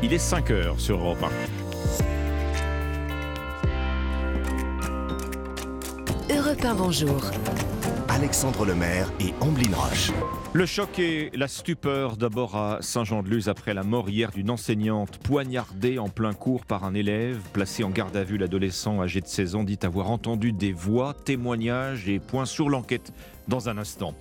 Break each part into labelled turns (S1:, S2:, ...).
S1: Il est 5 heures sur Europe
S2: 1. Europe 1, bonjour.
S3: Alexandre Lemaire et Amblin Roche.
S1: Le choc et la stupeur d'abord à Saint-Jean-de-Luz après la mort hier d'une enseignante poignardée en plein cours par un élève. Placé en garde à vue, l'adolescent âgé de 16 ans dit avoir entendu des voix, témoignages et points sur l'enquête dans un instant.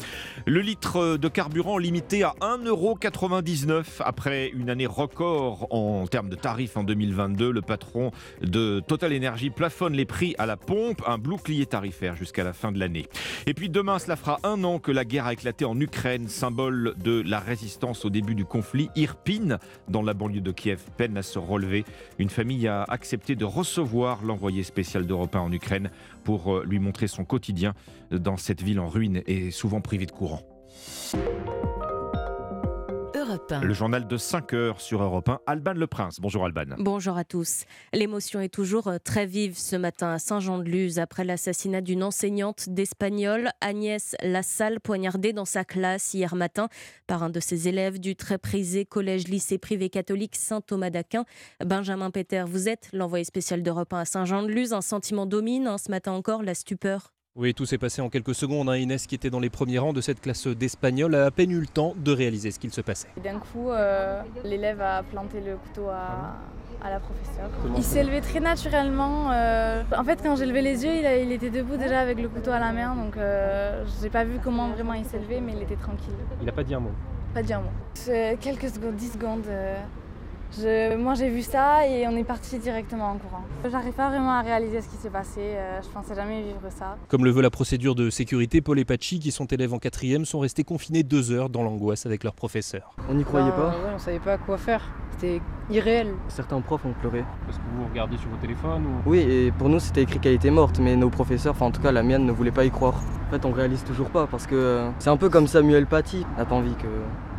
S1: Le litre de carburant limité à 1,99€ après une année record en termes de tarifs en 2022. Le patron de Total Energy plafonne les prix à la pompe, un bouclier tarifaire jusqu'à la fin de l'année. Et puis demain, cela fera un an que la guerre a éclaté en Ukraine, symbole de la résistance au début du conflit. Irpine, dans la banlieue de Kiev, peine à se relever. Une famille a accepté de recevoir l'envoyé spécial d'Europe en Ukraine pour euh, lui montrer son quotidien dans cette ville en ruine et souvent privée de courant. Le journal de 5 heures sur Europe 1. Alban Le Prince. Bonjour Alban.
S4: Bonjour à tous. L'émotion est toujours euh, très vive ce matin à Saint-Jean-de-Luz après l'assassinat d'une enseignante d'espagnol, Agnès Lassalle, poignardée dans sa classe hier matin par un de ses élèves du très prisé collège-lycée privé catholique Saint-Thomas d'Aquin. Benjamin Peter, vous êtes l'envoyé spécial d'Europe 1 à Saint-Jean-de-Luz. Un sentiment domine hein, ce matin encore, la stupeur
S5: oui, tout s'est passé en quelques secondes. Hein. Inès, qui était dans les premiers rangs de cette classe d'espagnol, a à peine eu le temps de réaliser ce qu'il se passait.
S6: D'un coup, euh, l'élève a planté le couteau à, la professeure. il s'est levé très naturellement. Euh, en fait, quand j'ai levé les yeux, il, était debout déjà avec le couteau à la main. Donc, euh, j'ai pas vu comment vraiment il s'est levé, mais il était tranquille.
S5: Il n'a pas dit un mot
S6: Pas dit un mot. Quelques secondes, 10 secondes. Moi j'ai vu ça et on est parti directement en courant. J'arrive pas vraiment à réaliser ce qui s'est passé, euh, je pensais jamais vivre ça.
S5: Comme le veut la procédure de sécurité, Paul et Pachi, qui sont élèves en quatrième, sont restés confinés deux heures dans l'angoisse avec leur professeur.
S7: On n'y croyait
S6: pas
S7: ouais,
S6: On savait pas quoi faire, c'était irréel.
S7: Certains profs ont pleuré.
S5: Parce que vous regardez sur vos téléphones
S7: Oui, et pour nous c'était écrit qu'elle était morte, mais nos professeurs, enfin en tout cas la mienne, ne voulaient pas y croire. En fait on réalise toujours pas parce que euh, c'est un peu comme Samuel Paty, n'a pas envie que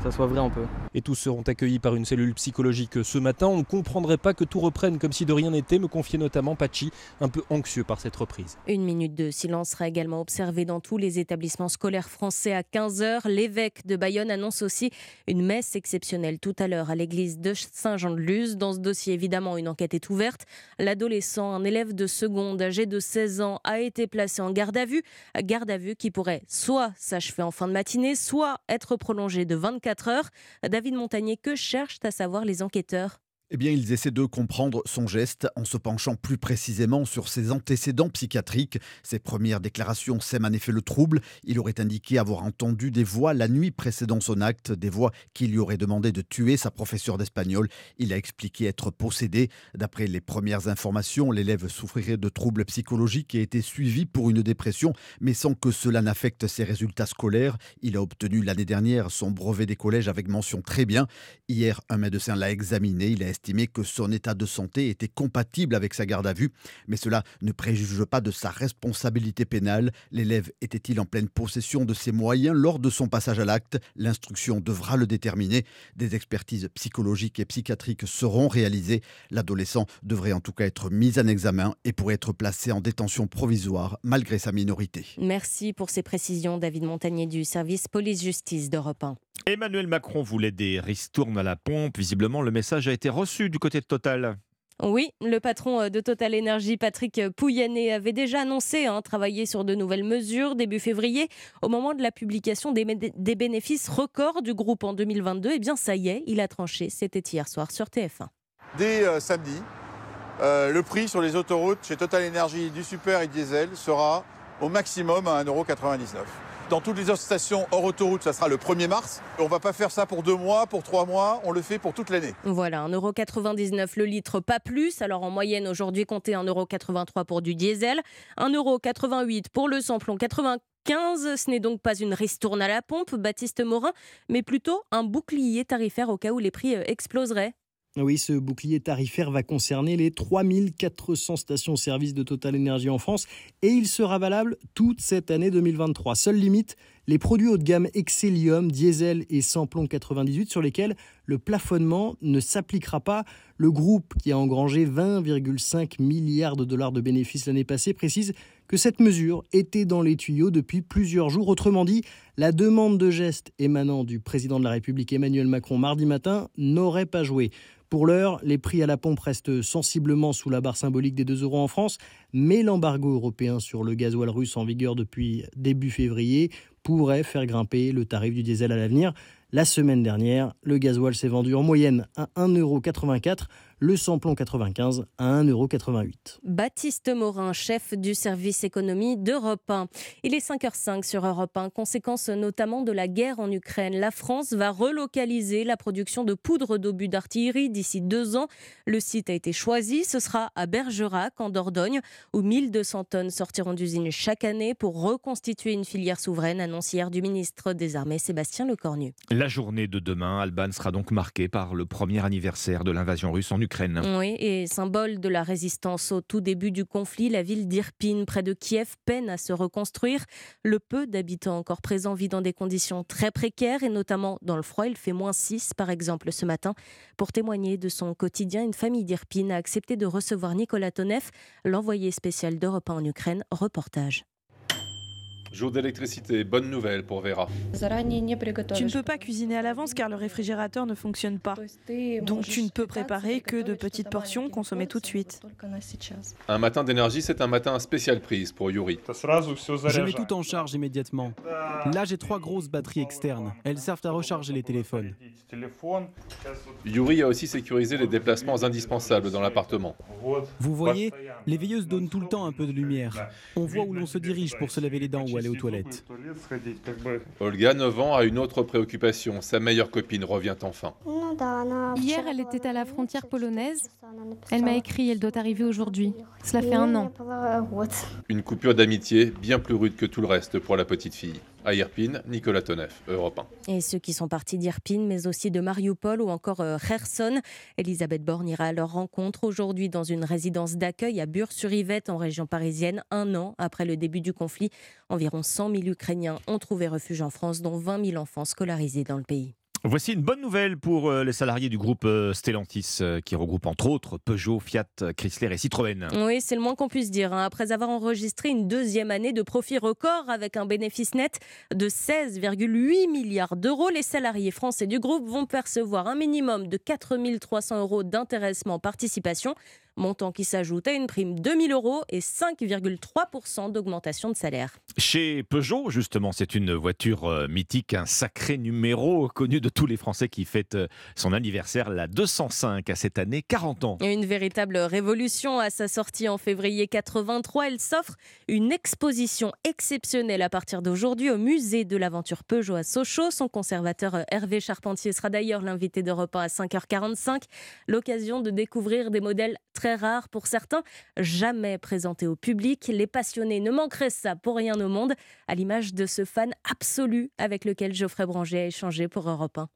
S7: ça soit vrai un peu.
S5: Et tous seront accueillis par une cellule psychologique ce matin. On ne comprendrait pas que tout reprenne comme si de rien n'était, me confiait notamment Pachi, un peu anxieux par cette reprise.
S4: Une minute de silence sera également observée dans tous les établissements scolaires français à 15h. L'évêque de Bayonne annonce aussi une messe exceptionnelle tout à l'heure à l'église de Saint-Jean-de-Luz. Dans ce dossier, évidemment, une enquête est ouverte. L'adolescent, un élève de seconde âgé de 16 ans, a été placé en garde à vue. Garde à vue qui pourrait soit s'achever en fin de matinée, soit être prolongé de 24 heures. David Montagnier, que cherchent à savoir les enquêteurs?
S8: Eh bien, ils essaient de comprendre son geste en se penchant plus précisément sur ses antécédents psychiatriques. Ses premières déclarations sèment en effet le trouble. Il aurait indiqué avoir entendu des voix la nuit précédant son acte, des voix qui lui auraient demandé de tuer sa professeure d'espagnol. Il a expliqué être possédé. D'après les premières informations, l'élève souffrirait de troubles psychologiques et était suivi pour une dépression, mais sans que cela n'affecte ses résultats scolaires. Il a obtenu l'année dernière son brevet des collèges avec mention très bien. Hier, un médecin l'a examiné. Il estimé que son état de santé était compatible avec sa garde à vue, mais cela ne préjuge pas de sa responsabilité pénale. L'élève était-il en pleine possession de ses moyens lors de son passage à l'acte? L'instruction devra le déterminer. Des expertises psychologiques et psychiatriques seront réalisées. L'adolescent devrait en tout cas être mis en examen et pourrait être placé en détention provisoire malgré sa minorité.
S4: Merci pour ces précisions, David Montagnier du service police-justice d'Europe 1.
S1: Emmanuel Macron voulait des ristournes à la pompe. Visiblement, le message a été reçu du côté de Total.
S4: Oui, le patron euh, de Total Energy, Patrick Pouyanné, avait déjà annoncé hein, travailler sur de nouvelles mesures début février. Au moment de la publication des, bénéfices records du groupe en 2022, eh bien ça y est, il a tranché. C'était hier soir sur TF1.
S9: Dès euh, samedi, euh, le prix sur les autoroutes chez Total Energy du super et diesel sera au maximum à 1,99€. Dans toutes les stations hors autoroute, ça sera le 1er mars. On ne va pas faire ça pour deux mois, pour trois mois, on le fait pour toute l'année.
S4: Voilà, 1,99€ le litre, pas plus. Alors en moyenne, aujourd'hui, comptez 1,83€ pour du diesel, 1,88€ pour le samplon 95. Ce n'est donc pas une ristourne à la pompe, Baptiste Morin, mais plutôt un bouclier tarifaire au cas où les prix euh, exploseraient.
S10: Oui, ce bouclier tarifaire va concerner les 3400 stations-service de Total Energy en France et il sera valable toute cette année 2023. Seule limite, les produits haut de gamme Excellium, diesel et samplon 98 sur lesquels le plafonnement ne s'appliquera pas. Le groupe, qui a engrangé 20,5 milliards de dollars de bénéfices l'année passée, précise que cette mesure était dans les tuyaux depuis plusieurs jours. Autrement dit, la demande de geste émanant du président de la République Emmanuel Macron mardi matin n'aurait pas joué. Pour l'heure, les prix à la pompe restent sensiblement sous la barre symbolique des 2 euros en France, mais l'embargo européen sur le gasoil russe en vigueur depuis début février pourrait faire grimper le tarif du diesel à l'avenir. La semaine dernière, le gasoil s'est vendu en moyenne à 1,84€, le samplon 95 à 1,88€.
S4: Baptiste Morin, chef du service économie d'Europe 1. Il est 5h05 sur Europe 1, conséquence notamment de la guerre en Ukraine. La France va relocaliser la production de poudre d'obus d'artillerie d'ici deux ans. Le site a été choisi, ce sera à Bergerac, en Dordogne, où 1200 tonnes sortiront d'usine chaque année pour reconstituer une filière souveraine, annonce hier du ministre des Armées Sébastien Lecornu.
S1: La journée de demain, Alban sera donc marquée par le premier anniversaire de l'invasion russe en Ukraine.
S4: Oui, et symbole de la résistance au tout début du conflit, la ville d'Irpine, près de Kiev, peine à se reconstruire. Le peu d'habitants encore présents vit dans des conditions très précaires et notamment dans le froid. Il fait moins 6 par exemple ce matin. Pour témoigner de son quotidien, une famille d'Irpine a accepté de recevoir Nicolas Tonev, l'envoyé spécial d'Europe en Ukraine. Reportage.
S11: Jour d'électricité, bonne nouvelle pour Vera.
S12: Tu ne peux pas cuisiner à l'avance car le réfrigérateur ne fonctionne pas. Donc tu ne peux préparer que de petites portions consommées tout de suite.
S11: Un matin d'énergie, c'est un matin spécial prise pour Yuri.
S13: Je mets tout en charge immédiatement. Là, j'ai trois grosses batteries externes. Elles servent à recharger les téléphones.
S11: Yuri a aussi sécurisé les déplacements indispensables dans l'appartement.
S13: Vous voyez, les veilleuses donnent tout le temps un peu de lumière. On voit où l'on se dirige pour se laver les dents ou aller aux toilettes.
S11: Olga, 9 ans, a une autre préoccupation. Sa meilleure copine revient enfin.
S14: Hier, elle était à la frontière polonaise. Elle m'a écrit, elle doit arriver aujourd'hui. Cela fait un an.
S11: Une coupure d'amitié bien plus rude que tout le reste pour la petite fille. À Irpine, Nicolas Tonef, Europe
S4: 1. Et ceux qui sont partis d'Irpine, mais aussi de Mariupol ou encore euh, Kherson. Elisabeth Borne ira à leur rencontre aujourd'hui dans une résidence d'accueil à Bure-sur-Yvette, en région parisienne, un an après le début du conflit. Environ 100 000 Ukrainiens ont trouvé refuge en France, dont 20 000 enfants scolarisés dans le pays.
S1: Voici une bonne nouvelle pour euh, les salariés du groupe euh, Stellantis, euh, qui regroupe entre autres Peugeot, Fiat, Chrysler et Citroën.
S4: Oui, c'est le moins qu'on puisse dire. Hein. Après avoir enregistré une deuxième année de profit record avec un bénéfice net de 16,8 milliards d'euros, les salariés français du groupe vont percevoir un minimum de 4 300 euros d'intéressement participation montant qui s'ajoute à une prime de 1000 euros et 5,3% d'augmentation de salaire.
S1: Chez Peugeot, justement, c'est une voiture euh, mythique, un sacré numéro connu de tous les Français qui fête euh, son anniversaire, la 205 à cette année, 40 ans.
S4: Une véritable révolution à sa sortie en février 83. Elle s'offre une exposition exceptionnelle à partir d'aujourd'hui au musée de l'aventure Peugeot à Sochaux. Son conservateur euh, Hervé Charpentier sera d'ailleurs l'invité de repas à 5h45. L'occasion de découvrir des modèles très rare pour certains, jamais présenté au public. Les passionnés ne manqueraient ça pour rien au monde, à l'image de ce fan absolu avec lequel Geoffrey Branger a échangé pour Europe 1.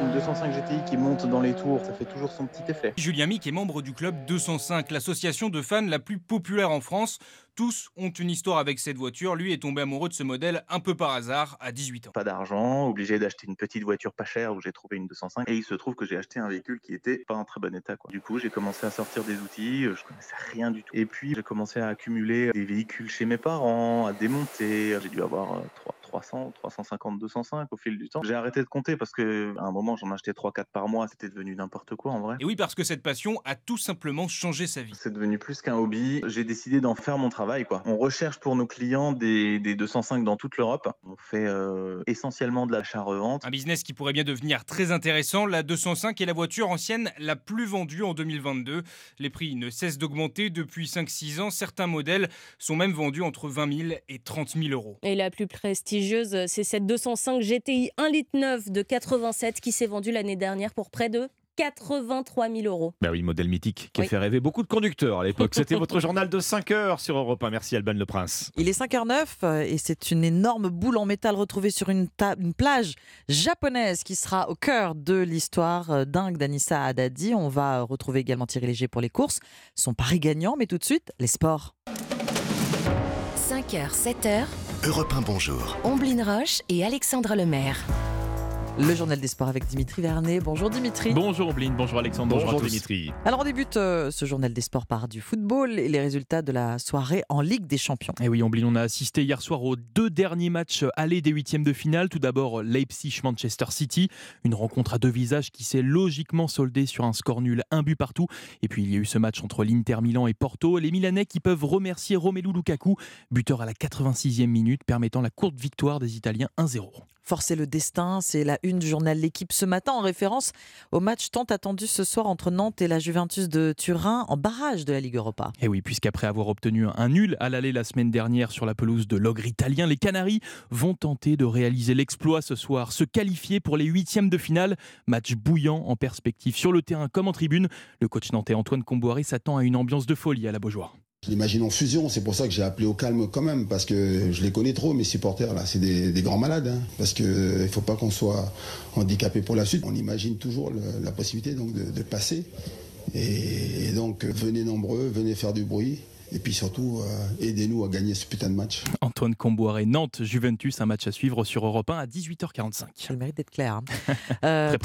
S15: Une 205 GTI qui monte dans les tours, ça fait toujours son petit effet.
S16: Julien Mick est membre du club 205, l'association de fans la plus populaire en France. Tous ont une histoire avec cette voiture. Lui est tombé amoureux de ce modèle un peu par hasard à 18 ans.
S15: Pas d'argent, obligé d'acheter une petite voiture pas chère où j'ai trouvé une 205 et il se trouve que j'ai acheté un véhicule qui était pas en très bon état. Quoi. Du coup, j'ai commencé à sortir des outils, je connaissais rien du tout. Et puis, j'ai commencé à accumuler des véhicules chez mes parents, à démonter. J'ai dû avoir 3, 300, 350, 205 au fil du temps. J'ai arrêté de compter parce qu'à un moment j'en achetais 3-4 par mois, c'était devenu n'importe quoi en vrai.
S16: Et oui, parce que cette passion a tout simplement changé sa vie.
S15: C'est devenu plus qu'un hobby. J'ai décidé d'en faire mon travail. Quoi. On recherche pour nos clients des, des 205 dans toute l'Europe. On fait euh, essentiellement de l'achat-revente.
S16: Un business qui pourrait bien devenir très intéressant. La 205 est la voiture ancienne la plus vendue en 2022. Les prix ne cessent d'augmenter depuis 5-6 ans. Certains modèles sont même vendus entre 20 000 et 30 000 euros.
S4: Et la plus prestigieuse c'est cette 205 GTI 1 litre 9 de 87 qui s'est vendue l'année dernière pour près de 83 000 euros.
S1: Ben oui, modèle mythique qui a fait rêver beaucoup de conducteurs à l'époque. C'était votre journal de 5 heures sur Europe 1. Merci Alban Le Prince.
S17: Il est 5h09 euh, et c'est une énorme boule en métal retrouvée sur une, une, plage japonaise qui sera au cœur de l'histoire euh, dingue d'Anissa Haddadi. On va retrouver également Thierry Léger pour les courses. Son pari gagnant, mais tout de suite, les sports.
S2: 5h, 7h.
S3: Europe 1, bonjour.
S2: Omblin Roche et Alexandre Lemaire.
S17: Le journal des sports avec Dimitri Vernet. Bonjour Dimitri.
S18: Bonjour Ombline, bonjour Alexandre, bonjour,
S1: Bonjour
S18: à tous.
S1: Dimitri.
S17: Alors on débute euh, ce journal des sports par du football et les résultats de la soirée en Ligue des Champions.
S18: Et oui, Ombline, on a assisté hier soir aux deux derniers matchs allés des huitièmes de finale. Tout d'abord Leipzig-Manchester City, une rencontre à deux visages qui s'est logiquement soldée sur un score nul, un but partout. Et puis il y a eu ce match entre l'Inter Milan et Porto. Les Milanais qui peuvent remercier Romelu Lukaku, buteur à la 86e minute, permettant la courte victoire des Italiens 1-0.
S17: Forcer le destin, c'est la une du journal L'équipe ce matin en référence au match tant attendu ce soir entre Nantes et la Juventus de Turin en barrage de la Ligue Europa.
S18: Et oui, puisqu'après avoir obtenu un nul à l'aller la semaine dernière sur la pelouse de l'ogre italien, les Canaries vont tenter de réaliser l'exploit ce soir, se qualifier pour les huitièmes de finale. Match bouillant en perspective sur le terrain comme en tribune. Le coach nantais Antoine Comboiré s'attend à une ambiance de folie à la Beaujoire.
S19: Je l'imagine en fusion, c'est pour ça que j'ai appelé au calme quand même, parce que je les connais trop, mes supporters là, c'est des, grands malades, hein, parce qu'il ne faut pas qu'on soit handicapé pour la suite. On imagine toujours la possibilité de, passer, et donc venez nombreux, venez faire du bruit, et puis surtout euh, aidez-nous à gagner ce putain de match.
S18: Antoine Comboiré, Nantes, Juventus, un match à suivre sur Europe 1 à 18h45.
S17: Ça le mérite d'être clair. hein. Euh,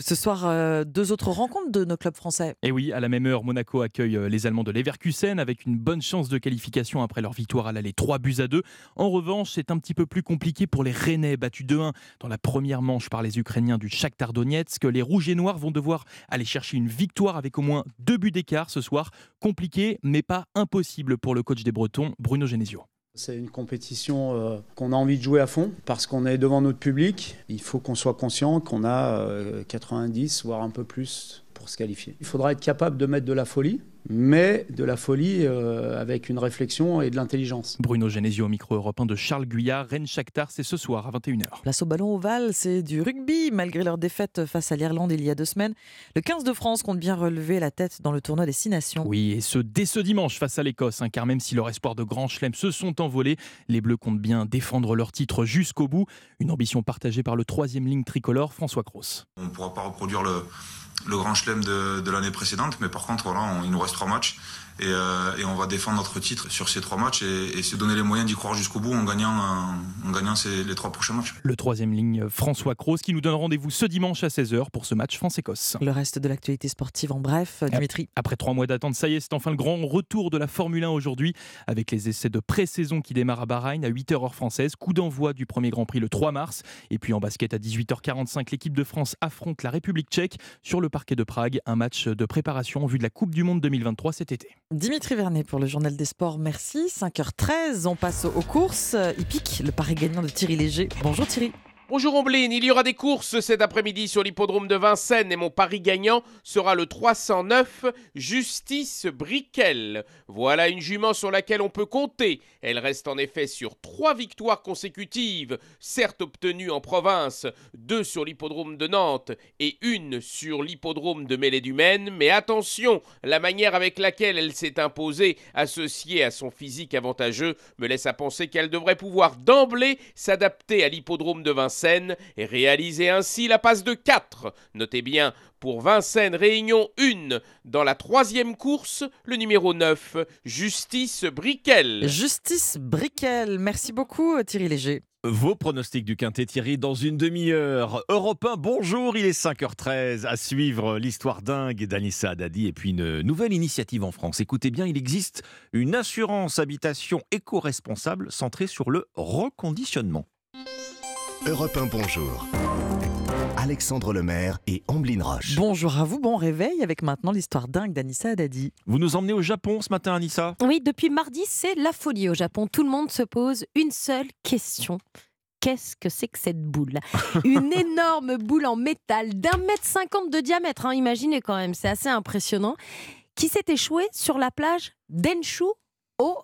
S17: ce soir, euh, deux autres rencontres de nos clubs français.
S18: Et oui, à la même heure, Monaco accueille les Allemands de Leverkusen avec une bonne chance de qualification après leur victoire à l'aller 3 buts à 2. En revanche, c'est un petit peu plus compliqué pour les Rennais battus 2-1 dans la première manche par les Ukrainiens du Shakhtar Donetsk. Les Rouges et Noirs vont devoir aller chercher une victoire avec au moins deux buts d'écart ce soir. Compliqué, mais pas impossible pour le coach des Bretons, Bruno Genesio.
S20: C'est une compétition euh, qu'on a envie de jouer à fond parce qu'on est devant notre public. Il faut qu'on soit conscient qu'on a euh, 90, voire un peu plus pour se qualifier. Il faudra être capable de mettre de la folie, mais de la folie euh, avec une réflexion et de l'intelligence.
S18: Bruno Genesio au micro européen de Charles Guyard. Rennes Shakhtar, c'est ce soir à 21h.
S17: Place au ballon ovale, c'est du rugby. Malgré leur défaite face à l'Irlande il y a deux semaines, le 15 de France compte bien relever la tête dans le tournoi des Six Nations.
S18: Oui, et ce dès ce dimanche face à l'Écosse, hein, car même si leur espoir de grand chelem se sont envolés, les Bleus comptent bien défendre leur titre jusqu'au bout. Une ambition partagée par le troisième ligne tricolore, François Cros.
S21: On ne pourra pas reproduire le, le grand chelem de, l'année précédente, mais par contre, voilà, il nous reste trois matchs et, euh, et on va défendre notre titre sur ces trois matchs et, et se donner les moyens d'y croire jusqu'au bout en gagnant, euh, en gagnant ces- les trois prochains matchs.
S18: Le troisième ligne, François Cros, qui nous donne rendez-vous ce dimanche à 16h pour ce match France-Écosse.
S17: Le reste de l'actualité sportive en bref, Dimitri.
S18: Après trois mois d'attente, ça y est, c'est enfin le grand retour de la Formule 1 aujourd'hui, avec les essais de pré-saison qui démarrent à Bahreïn à 8h heure française. Coup d'envoi du premier Grand Prix le 3 mars. Et puis en basket à 18h45, l'équipe de France affronte la République tchèque sur le parquet de Prague. Un match de préparation en vue de la Coupe du Monde 2023 cet été.
S17: Dimitri Vernet pour le journal des sports, merci. 5h13, on passe aux courses. Hippique, le pari gagnant de Thierry Léger. Bonjour Thierry.
S22: Bonjour Ombline, il y aura des courses cet après-midi sur l'hippodrome de Vincennes et mon pari gagnant sera le 309 Justice Briquel. Voilà une jument sur laquelle on peut compter. Elle reste en effet sur trois victoires consécutives, certes obtenues en province, deux sur l'hippodrome de Nantes et une sur l'hippodrome de Mêlée-du-Maine. Mais attention, la manière avec laquelle elle s'est imposée, associée à son physique avantageux, me laisse à penser qu'elle devrait pouvoir d'emblée s'adapter à l'hippodrome de Vincennes et réaliser ainsi la passe de 4. Notez bien, pour Vincennes Réunion 1, dans la troisième course, le numéro 9, Justice Briquel.
S17: Justice Briquel, merci beaucoup Thierry Léger.
S1: Vos pronostics du Quintet Thierry dans une demi-heure. Europe 1, bonjour, il est 5h13. À suivre l'histoire dingue d'Anissa Haddadi et puis une nouvelle initiative en France. Écoutez bien, il existe une assurance habitation éco-responsable centrée sur le reconditionnement.
S3: Europe 1, bonjour. Alexandre Lemaire et Amblin Roche.
S17: Bonjour à vous, bon réveil avec maintenant l'histoire dingue d'Anissa Haddadi.
S1: Vous nous emmenez au Japon ce matin, Anissa?
S23: Oui, depuis mardi, c'est la folie au Japon. Tout le monde se pose une seule question. Qu'est-ce que c'est que cette boule? Une énorme boule en métal d'un mètre cinquante de diamètre, hein, imaginez quand même, c'est assez impressionnant, qui s'est échouée sur la plage d'Enshu au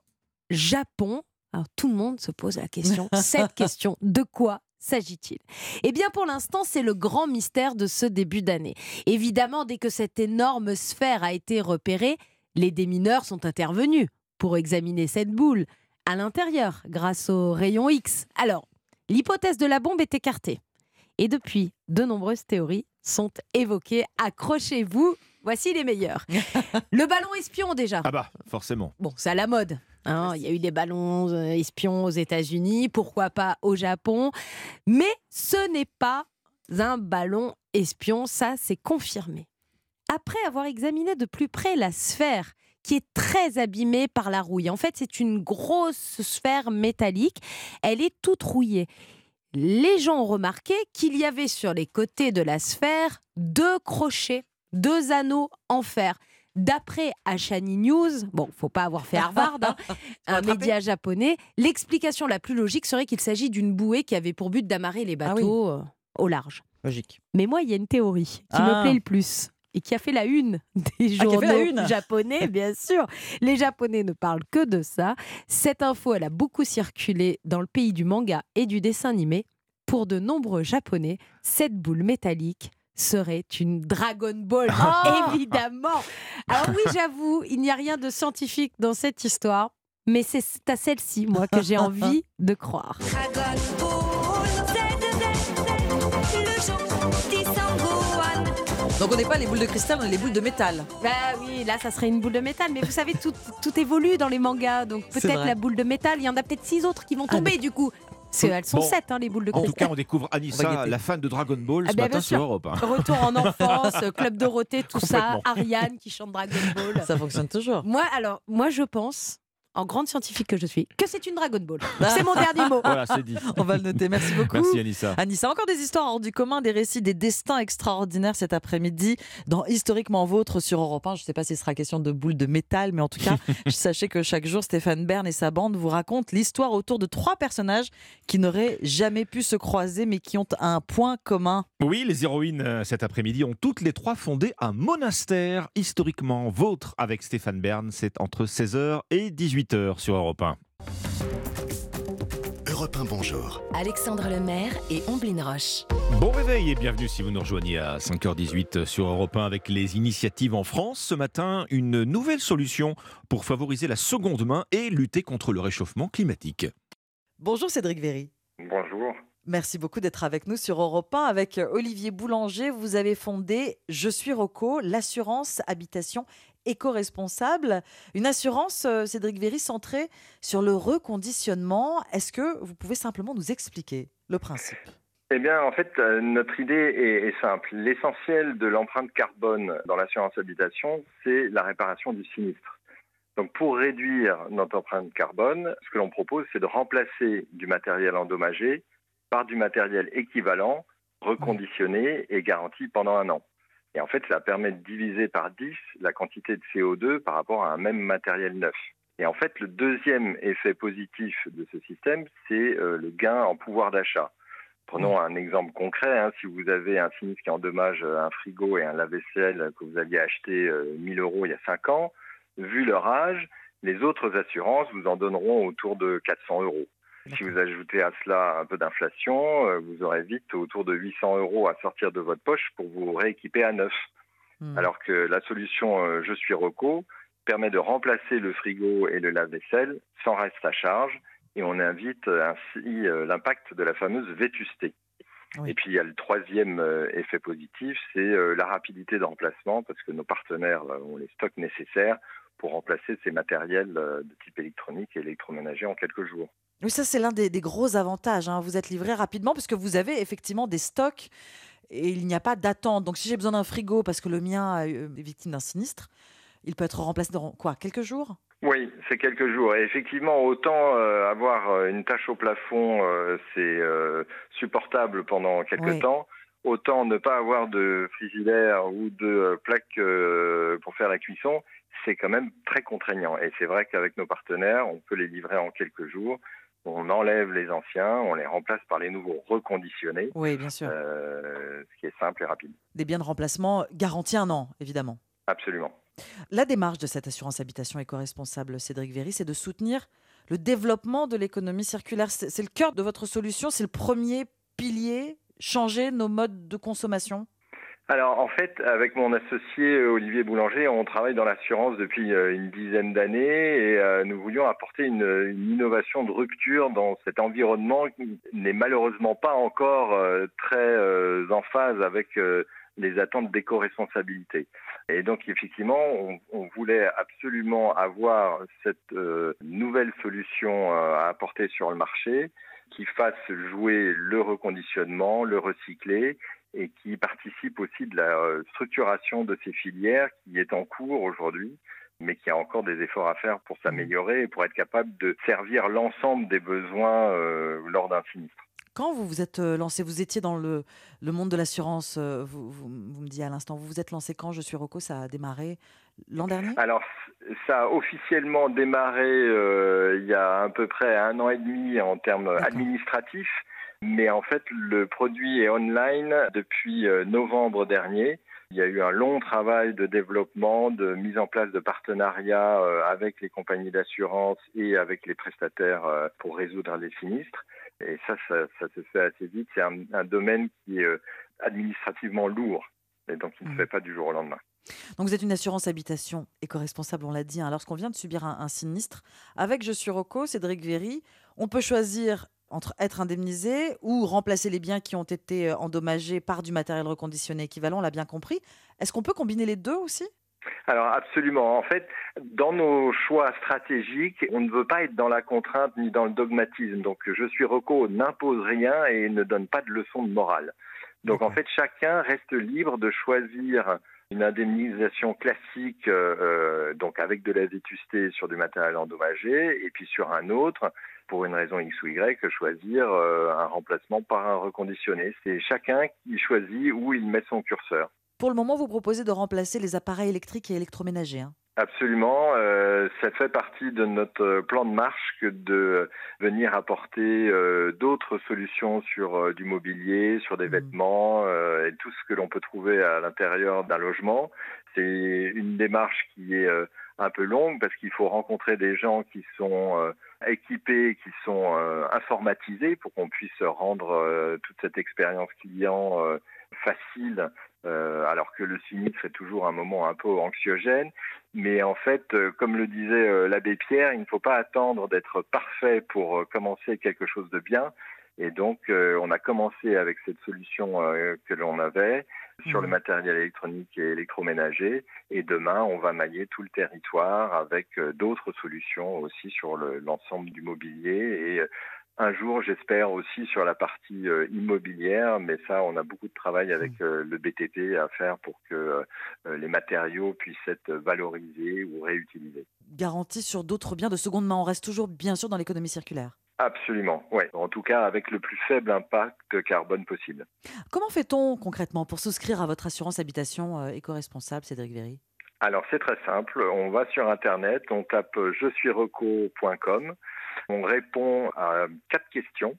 S23: Japon. Alors tout le monde se pose la question, cette question, de quoi s'agit-il? Eh bien pour l'instant, c'est le grand mystère de ce début d'année. Évidemment, dès que cette énorme sphère a été repérée, les démineurs sont intervenus pour examiner cette boule à l'intérieur grâce au rayon X. Alors, l'hypothèse de la bombe est écartée. Et depuis, de nombreuses théories sont évoquées. Accrochez-vous, voici les meilleures. le ballon espion déjà.
S1: Ah bah, forcément.
S23: Bon, c'est à la mode. hein. Il y a eu des ballons euh, espions aux États-Unis, pourquoi pas au Japon. Mais ce n'est pas un ballon espion, ça c'est confirmé. Après avoir examiné de plus près la sphère, qui est très abîmée par la rouille. En fait, c'est une grosse sphère métallique. Elle est toute rouillée. Les gens ont remarqué qu'il y avait sur les côtés de la sphère deux crochets, deux anneaux en fer. D'après Ashani News, bon, faut pas avoir fait Harvard, hein, un média japonais, l'explication la plus logique serait qu'il s'agit d'une bouée qui avait pour but d'amarrer les
S17: Ah
S23: bateaux euh, au large.
S17: Logique.
S23: Mais moi, il y a une théorie qui
S17: Ah.
S23: me plaît le plus et qui a fait la une des
S17: Ah,
S23: journaux
S17: une
S23: japonais, bien sûr. Les Japonais ne parlent que de ça. Cette info, elle a beaucoup circulé dans le pays du manga et du dessin animé. Pour de nombreux Japonais, cette boule métallique serait une Dragon Ball,
S17: Ah.
S23: évidemment. Alors oui, j'avoue, il n'y a rien de scientifique dans cette histoire, mais c'est à celle-ci, moi, que j'ai envie de croire.
S17: Donc on n'est pas les boules de cristal, on est les boules de métal.
S23: Bah oui, là, ça serait une boule de métal. Mais vous savez, tout, tout évolue dans les mangas. Donc peut-être la boule de métal, il y en a peut-être six autres qui vont tomber du coup. Parce qu'elles sont
S1: Bon.
S23: sept, hein, les boules de
S1: En tout
S23: cristal.
S1: cas, on découvre Anissa, la fan de Dragon Ball,
S23: Ah
S1: ce
S23: ben,
S1: matin
S23: bien
S1: sur
S23: sûr.
S1: Europe. hein.
S23: Retour en enfance, Club Dorothée, tout ça. Ariane qui chante Dragon Ball.
S17: Ça fonctionne toujours.
S23: Moi, alors, moi, je pense, en grande scientifique que je suis, que c'est une Dragon Ball. C'est mon dernier mot.
S1: Voilà, c'est dit.
S17: On va le noter. Merci beaucoup.
S1: Merci Anissa.
S17: Anissa, encore des histoires hors du commun, des récits, des destins extraordinaires cet après-midi dans Historiquement Vôtre sur Europe 1. Je ne sais pas s'il sera question de boules de métal, mais en tout cas, sachez que chaque jour, Stéphane Bern et sa bande vous racontent l'histoire autour de trois personnages qui n'auraient jamais pu se croiser, mais qui ont un point commun.
S1: Oui, les héroïnes euh, cet après-midi ont toutes les trois fondé un monastère historiquement vôtre avec Stéphane Bern. C'est entre 16h et 18h sur Europe 1.
S3: Europe 1, bonjour.
S2: Alexandre Lemaire et Omblin Roche.
S1: Bon réveil et bienvenue si vous nous rejoignez à 5h18 sur Europe 1 avec les initiatives en France. Ce matin, une nouvelle solution pour favoriser la seconde main et lutter contre le réchauffement climatique.
S17: Bonjour Cédric Véry.
S24: Bonjour.
S17: Merci beaucoup d'être avec nous sur Europe 1. Avec Olivier Boulanger, vous avez fondé Je suis Rocco, l'assurance habitation éco-responsable. Une assurance, euh, Cédric Véry, centrée sur le reconditionnement. Est-ce que vous pouvez simplement nous expliquer le principe?
S24: Eh bien, en fait, euh, notre idée est, est simple. L'essentiel de l'empreinte carbone dans l'assurance habitation, c'est la réparation du sinistre. Donc, pour réduire notre empreinte carbone, ce que l'on propose, c'est de remplacer du matériel endommagé par du matériel équivalent, reconditionné et garanti pendant un an. Et en fait, ça permet de diviser par 10 la quantité de CO2 par rapport à un même matériel neuf. Et en fait, le deuxième effet positif de ce système, c'est euh, le gain en pouvoir d'achat. Prenons un exemple concret. hein. Si vous avez un sinistre qui endommage euh, un frigo et un lave-vaisselle que vous aviez acheté euh, 1000 euros il y a 5 ans, vu leur âge, les autres assurances vous en donneront autour de 400 euros. Si vous ajoutez à cela un peu d'inflation, euh, vous aurez vite autour de 800 euros à sortir de votre poche pour vous rééquiper à neuf. Alors que la solution euh, Je suis Reco permet de remplacer le frigo et le lave-vaisselle sans reste à charge et on invite euh, ainsi l'impact de la fameuse vétusté. Et puis il y a le troisième effet positif, c'est la rapidité de remplacement parce que nos partenaires ont les stocks nécessaires pour remplacer ces matériels de type électronique et électroménager en quelques jours.
S17: Oui, ça c'est l'un des, des gros avantages. hein. Vous êtes livré rapidement parce que vous avez effectivement des stocks et il n'y a pas d'attente. Donc si j'ai besoin d'un frigo parce que le mien euh, est victime d'un sinistre, il peut être remplacé dans quoi Quelques jours?
S24: Oui, c'est quelques jours. Et effectivement, autant euh, avoir euh, une tâche au plafond, euh, c'est euh, supportable pendant quelques
S17: Oui.
S24: temps. Autant ne pas avoir de frigidaire ou de plaque pour faire la cuisson, c'est quand même très contraignant. Et c'est vrai qu'avec nos partenaires, on peut les livrer en quelques jours. On enlève les anciens, on les remplace par les nouveaux reconditionnés.
S17: Oui, bien sûr.
S24: Euh, ce qui est simple et rapide.
S17: Des biens de remplacement garantis un an, évidemment.
S24: Absolument.
S17: La démarche de cette assurance habitation éco-responsable, Cédric Véry, c'est de soutenir le développement de l'économie circulaire. C'est c'est le cœur de votre solution, c'est le premier pilier, changer nos modes de consommation?
S24: Alors en fait, avec mon associé euh, Olivier Boulanger, on travaille dans l'assurance depuis euh, une dizaine d'années et euh, nous voulions apporter une, une innovation de rupture dans cet environnement qui n'est malheureusement pas encore très en phase avec les attentes d'éco-responsabilité. Et donc effectivement, on, on voulait absolument avoir cette nouvelle solution à apporter sur le marché qui fasse jouer le reconditionnement, le recyclé et qui participe aussi de la structuration de ces filières qui est en cours aujourd'hui mais qui a encore des efforts à faire pour s'améliorer et pour être capable de servir l'ensemble des besoins lors d'un sinistre.
S17: Quand vous vous êtes lancé, vous étiez dans le, le monde de l'assurance, vous, vous, me dites à l'instant, vous vous êtes lancé quand Je suis Rocco, ça a démarré l'an dernier?
S24: Alors, ça a officiellement démarré euh, il y a à peu près un an et demi en termes administratifs, mais en fait, le produit est online depuis euh, novembre dernier. Il y a eu un long travail de développement, de mise en place de partenariats euh, avec les compagnies d'assurance et avec les prestataires pour résoudre les sinistres. Et ça, ça, se fait assez vite. C'est un, domaine qui est administrativement lourd et donc il ne se mmh. fait pas du jour au lendemain.
S17: Donc vous êtes une assurance habitation éco-responsable, on l'a dit. Hein. Lorsqu'on vient de subir un, sinistre, avec Je suis Rocco, Cédric Véry, on peut choisir entre être indemnisé ou remplacer les biens qui ont été euh, endommagés par du matériel reconditionné équivalent, on l'a bien compris. Est-ce qu'on peut combiner les deux aussi?
S24: Alors absolument. En fait, dans nos choix stratégiques, on ne veut pas être dans la contrainte ni dans le dogmatisme. Donc je suis Rocco n'impose rien et ne donne pas de leçon de morale. Donc en fait, chacun reste libre de choisir une indemnisation classique, euh, euh, donc avec de la vétusté sur du matériel endommagé, et puis sur un autre, pour une raison X ou Y, choisir euh, un remplacement par un reconditionné. C'est chacun qui choisit où il met son curseur.
S17: Pour le moment, vous proposez de remplacer les appareils électriques et électroménagers. Hein.
S24: Absolument, euh, ça fait partie de notre plan de marche que de venir apporter euh, d'autres solutions sur euh, du mobilier, sur des mmh. vêtements et tout ce que l'on peut trouver à l'intérieur d'un logement. C'est une démarche qui est un peu longue parce qu'il faut rencontrer des gens qui sont équipés, qui sont informatisés pour qu'on puisse rendre toute cette expérience client facile euh, alors que le sinistre est toujours un moment un peu anxiogène. Mais en fait, euh, comme le disait euh, l'abbé Pierre, il ne faut pas attendre d'être parfait pour commencer quelque chose de bien. Et donc, on a commencé avec cette solution que l'on avait sur le mmh. matériel électronique et électroménager. Et demain, on va mailler tout le territoire avec d'autres solutions aussi sur l'ensemble du mobilier et un jour, j'espère aussi sur la partie euh, immobilière, mais ça, on a beaucoup de travail avec euh, le BTP à faire pour que euh, les matériaux puissent être valorisés ou réutilisés.
S17: Garantie sur d'autres biens de seconde main, on reste toujours bien sûr dans l'économie circulaire.
S24: Absolument, oui. En tout cas, avec le plus faible impact carbone possible.
S17: Comment fait-on concrètement pour souscrire à votre assurance habitation éco-responsable, Cédric Véry?
S24: Alors c'est très simple, on va sur internet, on tape je suis reco.com on répond à quatre questions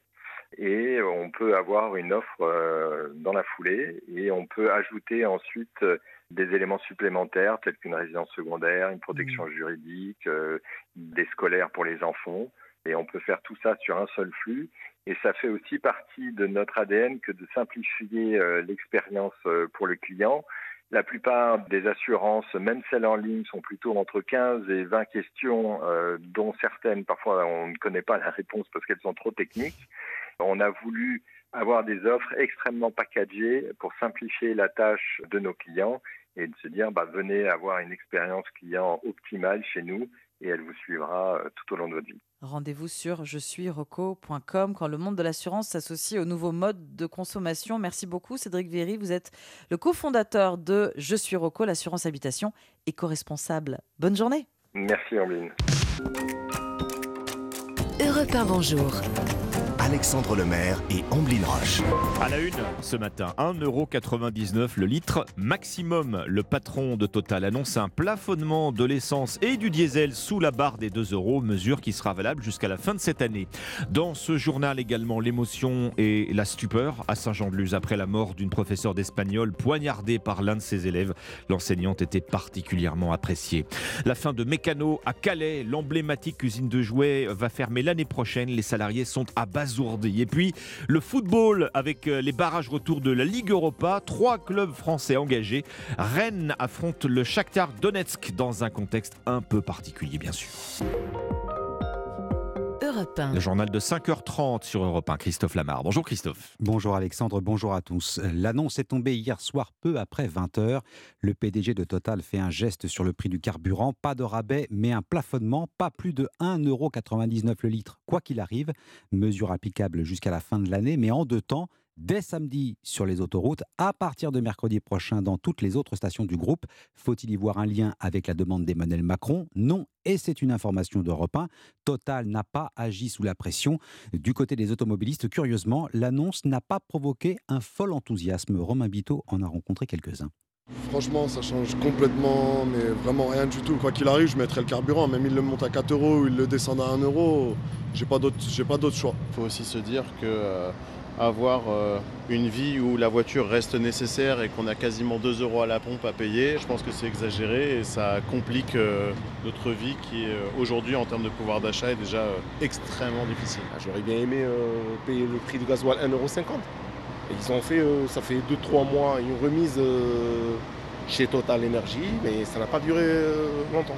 S24: et on peut avoir une offre euh, dans la foulée et on peut ajouter ensuite euh, des éléments supplémentaires tels qu'une résidence secondaire, une protection mmh. juridique, euh, des scolaires pour les enfants. Et on peut faire tout ça sur un seul flux. Et ça fait aussi partie de notre ADN que de simplifier l'expérience pour le client la plupart des assurances, même celles en ligne, sont plutôt entre 15 et 20 questions, euh, dont certaines, parfois, on ne connaît pas la réponse parce qu'elles sont trop techniques. On a voulu avoir des offres extrêmement packagées pour simplifier la tâche de nos clients et de se dire, bah, venez avoir une expérience client optimale chez nous et elle vous suivra euh, tout au long de votre vie.
S17: Rendez-vous sur je suis reco.com quand le monde de l'assurance s'associe au nouveau mode de consommation. Merci beaucoup Cédric Véry, vous êtes le cofondateur de Je suis Reco, l'assurance habitation éco-responsable. Bonne journée.
S24: Merci Ambline.
S25: Europe bonjour.
S26: Alexandre Lemaire et Amblin Roche.
S1: À la une, ce matin, 1,99€ le litre maximum. Le patron de Total annonce un plafonnement de l'essence et du diesel sous la barre des 2 euros, mesure qui sera valable jusqu'à la fin de cette année. Dans ce journal également, l'émotion et la stupeur à Saint-Jean-de-Luz après la mort d'une professeure d'espagnol poignardée par l'un de ses élèves. L'enseignante était particulièrement appréciée. La fin de Mécano à Calais, l'emblématique usine de jouets va fermer l'année prochaine. Les salariés sont à et puis le football avec euh, les barrages retour de la Ligue Europa. Trois clubs français engagés. Rennes affronte le Shakhtar Donetsk dans un contexte un peu particulier, bien sûr. Le journal de 5h30 sur Europe 1. Christophe Lamar. Bonjour Christophe.
S27: Bonjour Alexandre, bonjour à tous. L'annonce est tombée hier soir peu après 20h. Le PDG de Total fait un geste sur le prix du carburant. Pas de rabais, mais un plafonnement. Pas plus de 1,99€ le litre, quoi qu'il arrive. Mesure applicable jusqu'à la fin de l'année, mais en deux temps dès samedi sur les autoroutes, à partir de mercredi prochain dans toutes les autres stations du groupe. Faut-il y voir un lien avec la demande d'Emmanuel Macron? Non, et c'est une information d'Europe 1. Total n'a pas agi sous la pression. Du côté des automobilistes, curieusement, l'annonce n'a pas provoqué un fol enthousiasme. Romain Biteau en a rencontré quelques-uns.
S28: Franchement, ça change complètement, mais vraiment rien du tout. Quoi qu'il arrive, je mettrai le carburant. Même il le monte à 4 euros ou il le descend à 1 euro, j'ai pas d'autre choix.
S29: Il faut aussi se dire que euh, avoir euh, une vie où la voiture reste nécessaire et qu'on a quasiment 2 euros à la pompe à payer, je pense que c'est exagéré et ça complique euh, notre vie qui est aujourd'hui en termes de pouvoir d'achat est déjà extrêmement difficile.
S30: Ah, j'aurais bien aimé payer le prix du gasoil 1,50€. Ils ont fait, euh, ça fait 2-3 mois, une remise euh, chez Total Energy, mais ça n'a pas duré euh, longtemps.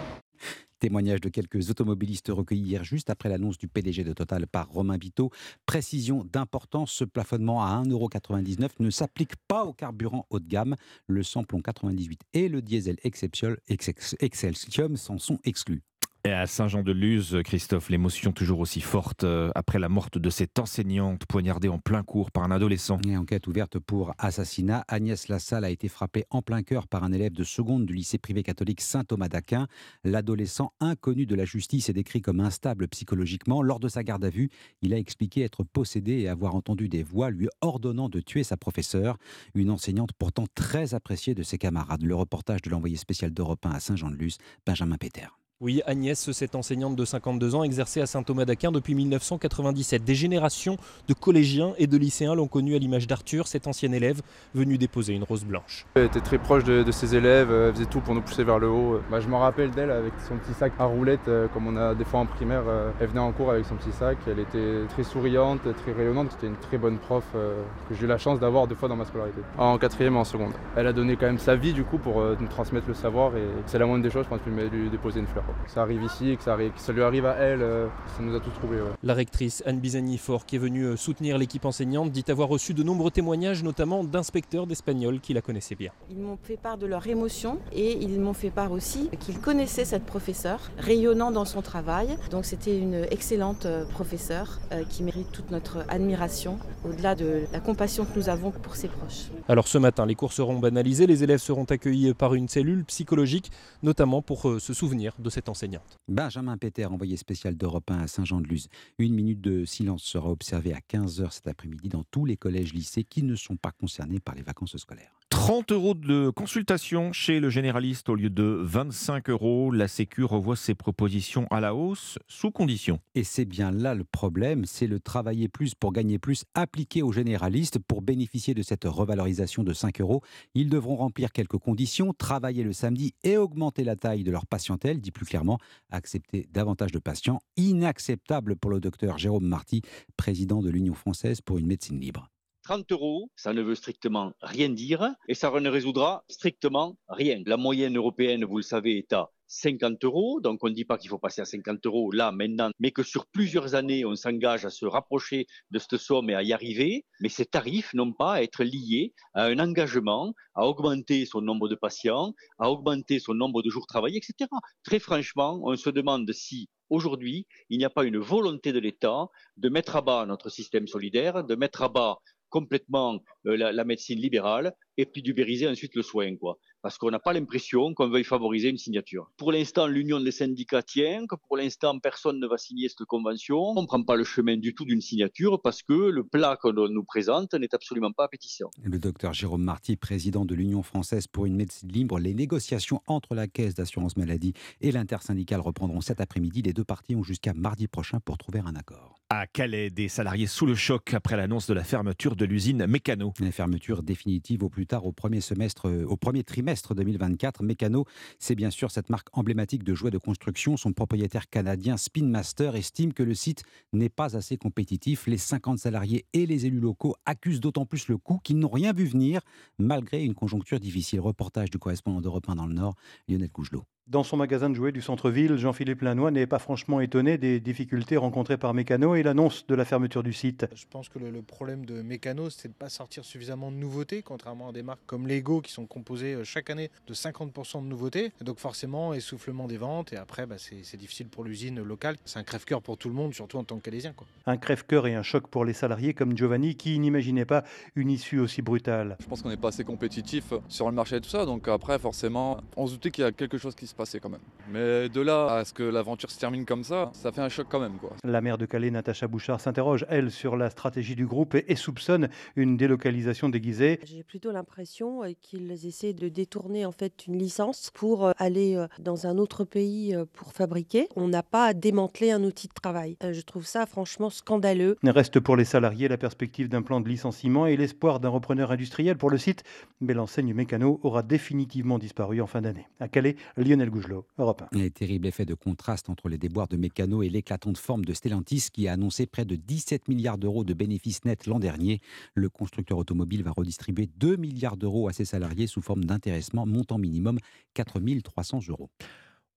S27: Témoignage de quelques automobilistes recueillis hier juste après l'annonce du PDG de Total par Romain Vito. Précision d'importance, ce plafonnement à 1,99€ ne s'applique pas au carburant haut de gamme. Le samplon 98 et le diesel Excelsium s'en sont exclus.
S1: Et à Saint-Jean-de-Luz, Christophe, l'émotion toujours aussi forte euh, après la mort de cette enseignante poignardée en plein cours par un adolescent.
S27: Enquête ouverte pour assassinat. Agnès Lassalle a été frappée en plein cœur par un élève de seconde du lycée privé catholique Saint-Thomas d'Aquin. L'adolescent, inconnu de la justice, est décrit comme instable psychologiquement. Lors de sa garde à vue, il a expliqué être possédé et avoir entendu des voix lui ordonnant de tuer sa professeure, une enseignante pourtant très appréciée de ses camarades. Le reportage de l'envoyé spécial d'Europe 1 à Saint-Jean-de-Luz, Benjamin Péter.
S31: Oui, Agnès, cette enseignante de 52 ans, exerçait à Saint-Thomas d'Aquin depuis 1997. Des générations de collégiens et de lycéens l'ont connue à l'image d'Arthur, cet ancien élève venu déposer une rose blanche.
S32: Elle était très proche de, ses élèves, elle faisait tout pour nous pousser vers le haut. Bah, je me rappelle d'elle avec son petit sac à roulettes, euh, comme on a des fois en primaire. Euh, elle venait en cours avec son petit sac, elle était très souriante, très rayonnante. C'était une très bonne prof euh, que j'ai eu la chance d'avoir deux fois dans ma scolarité. En quatrième et en seconde. Elle a donné quand même sa vie du coup pour nous transmettre le savoir et c'est la moindre des choses, je pense, lui déposer une fleur ça arrive ici et que ça, ça lui arrive à elle, euh, ça nous a tous trouvés.
S31: La rectrice Anne Bizani-Fort, qui est venue euh, soutenir l'équipe enseignante, dit avoir reçu de nombreux témoignages, notamment d'inspecteurs d'Espagnol qui la connaissaient bien.
S33: Ils m'ont fait part de leur émotion et ils m'ont fait part aussi qu'ils connaissaient cette professeure, rayonnant dans son travail. Donc c'était une excellente euh, professeure qui mérite toute notre admiration, au-delà de la compassion que nous avons pour ses proches.
S31: Alors ce matin, les cours seront banalisés, les élèves seront accueillis par une cellule psychologique, notamment pour se souvenir de cette enseignante.
S27: Benjamin Péter, envoyé spécial d'Europe 1 à Saint-Jean-de-Luz. Une minute de silence sera observée à 15h cet après-midi dans tous les collèges-lycées qui ne sont pas concernés par les vacances scolaires.
S1: 30 euros de consultation chez le généraliste au lieu de 25 euros. La Sécu revoit ses propositions à la hausse sous condition.
S27: Et c'est bien là le problème, c'est le travailler plus pour gagner plus appliqué aux généralistes. Pour bénéficier de cette revalorisation de 5 euros, ils devront remplir quelques conditions, travailler le samedi et augmenter la taille de leur patientèle, dit plus clairement, accepter davantage de patients. Inacceptable pour le docteur Jérôme Marty, président de l'Union française pour une médecine libre.
S34: 30 euros, ça ne veut strictement rien dire et ça ne résoudra strictement rien. La moyenne européenne, vous le savez, est à 50 euros. Donc, on ne dit pas qu'il faut passer à 50 euros là, maintenant, mais que sur plusieurs années, on s'engage à se rapprocher de cette somme et à y arriver. Mais ces tarifs n'ont pas à être liés à un engagement à augmenter son nombre de patients, à augmenter son nombre de jours travaillés, etc. Très franchement, on se demande si aujourd'hui, il n'y a pas une volonté de l'État de mettre à bas notre système solidaire, de mettre à bas complètement euh, la, médecine libérale et puis d'ubériser ensuite le soin, quoi. Parce qu'on n'a pas l'impression qu'on veuille favoriser une signature. Pour l'instant, l'union des syndicats tient, que pour l'instant, personne ne va signer cette convention. On ne prend pas le chemin du tout d'une signature parce que le plat qu'on nous présente n'est absolument pas appétissant.
S27: Le docteur Jérôme Marty, président de l'Union française pour une médecine libre, les négociations entre la Caisse d'assurance maladie et l'intersyndicale reprendront cet après-midi. Les deux parties ont jusqu'à mardi prochain pour trouver un accord.
S1: À Calais, des salariés sous le choc après l'annonce de la fermeture de l'usine Mécano.
S27: La fermeture définitive au plus tard au premier euh, trimestre 2024. Mécano, c'est bien sûr cette marque emblématique de jouets de construction. Son propriétaire canadien Spin Master estime que le site n'est pas assez compétitif. Les 50 salariés et les élus locaux accusent d'autant plus le coût qu'ils n'ont rien vu venir malgré une conjoncture difficile. Reportage du correspondant d'Europe 1 dans le Nord, Lionel Cougelot.
S35: Dans son magasin de jouets du centre-ville, Jean-Philippe Lannoy n'est pas franchement étonné des difficultés rencontrées par Mécano et l'annonce de la fermeture du site.
S36: Je pense que le, le problème de Mécano, c'est de ne pas sortir suffisamment de nouveautés, contrairement à des marques comme Lego qui sont composées euh, chaque année de 50% de nouveautés. Et donc forcément, essoufflement des ventes et après, bah, c'est c'est difficile pour l'usine locale. C'est un crève-cœur pour tout le monde, surtout en tant que Calésien. Quoi.
S35: Un crève-cœur et un choc pour les salariés comme Giovanni qui n'imaginait pas une issue aussi brutale.
S37: Je pense qu'on n'est pas assez compétitif sur le marché et tout ça, donc après forcément, on se doutait qu'il y a quelque chose qui se passait quand même. Mais de là à ce que l'aventure se termine comme ça, ça fait un choc quand même. Quoi.
S35: La maire de Calais, Natacha Bouchard, s'interroge, elle, sur la stratégie du groupe et, et soupçonne une délocalisation déguisée.
S38: J'ai plutôt l'impression euh, qu'ils essaient de détourner en fait une licence pour euh, aller euh, dans un autre pays pour fabriquer. On n'a pas à démanteler un outil de travail. Je trouve ça franchement scandaleux.
S35: Reste pour les salariés la perspective d'un plan de licenciement et l'espoir d'un repreneur industriel pour le site, mais l'enseigne Mécano aura définitivement disparu en fin d'année. À Calais, Lionel Gougelot, Europe 1.
S27: Les terribles effets de contraste entre les déboires de Mécano et l'éclatante forme de Stellantis qui a annoncé près de 17 milliards d'euros de bénéfices nets l'an dernier. Le constructeur automobile va redistribuer 2 milliards d'euros à ses salariés sous forme d'intéressement montant minimum 4 300 euros.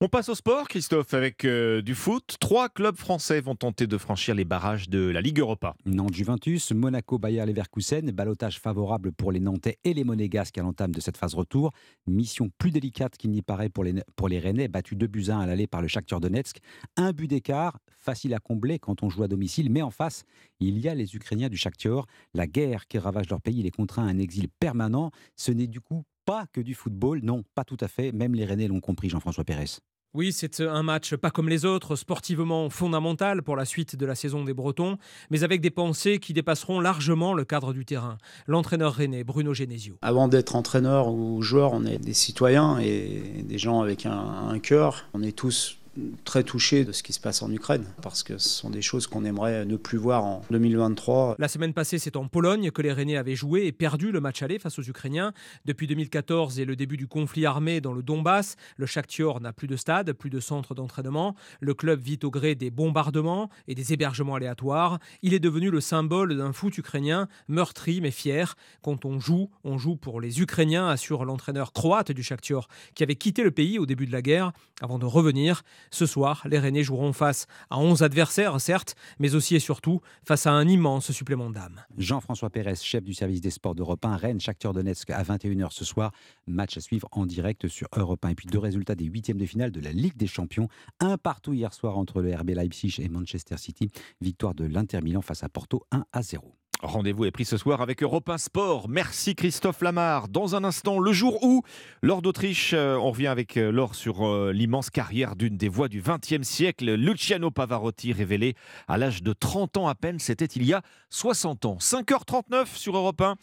S1: On passe au sport, Christophe, avec euh, du foot. Trois clubs français vont tenter de franchir les barrages de la Ligue Europa.
S27: Nantes Juventus, Monaco Bayer Leverkusen, balotage favorable pour les Nantais et les Monégasques à l'entame de cette phase retour. Mission plus délicate qu'il n'y paraît pour les, pour les Rennais, battus 2 buts 1 à l'aller par le Shakhtar Donetsk. Un but d'écart, facile à combler quand on joue à domicile, mais en face, il y a les Ukrainiens du Shakhtar. La guerre qui ravage leur pays les contraint à un exil permanent. Ce n'est du coup pas que du football, non, pas tout à fait. Même les Rennais l'ont compris, Jean-François Pérez.
S39: Oui, c'est un match pas comme les autres, sportivement fondamental pour la suite de la saison des Bretons, mais avec des pensées qui dépasseront largement le cadre du terrain. L'entraîneur rennais, Bruno Genesio.
S40: Avant d'être entraîneur ou joueur, on est des citoyens et des gens avec un, un cœur. On est tous très touchés de ce qui se passe en Ukraine, parce que ce sont des choses qu'on aimerait ne plus voir en 2023.
S39: La semaine passée, c'est en Pologne que les Rennais avaient joué et perdu le match aller face aux Ukrainiens. Depuis 2014 et le début du conflit armé dans le Donbass, le Shakhtar n'a plus de stade, plus de centre d'entraînement. Le club vit au gré des bombardements et des hébergements aléatoires. Il est devenu le symbole d'un foot ukrainien meurtri mais fier. Quand on joue, on joue pour les Ukrainiens, assure l'entraîneur croate du Shakhtar, qui avait quitté le pays au début de la guerre avant de revenir. Ce soir, les Rennais joueront face à 11 adversaires, certes, mais aussi et surtout face à un immense supplément d'âme.
S27: Jean-François Pérez, chef du service des sports d'Europe 1, Rennes, Shakhtar Donetsk à 21h ce soir. Match à suivre en direct sur Europe 1. Et puis deux résultats des huitièmes de finale de la Ligue des Champions. Un partout hier soir entre le RB Leipzig et Manchester City. Victoire de l'Inter Milan face à Porto 1 à 0.
S1: Rendez-vous est pris ce soir avec Europe 1 Sport. Merci Christophe Lamar. Dans un instant, le jour où, lors d'Autriche, euh, on revient avec euh, Laure sur euh, l'immense carrière d'une des voix du XXe siècle, Luciano Pavarotti, révélé à l'âge de 30 ans à peine. C'était il y a 60 ans. 5h39 sur Europe 1.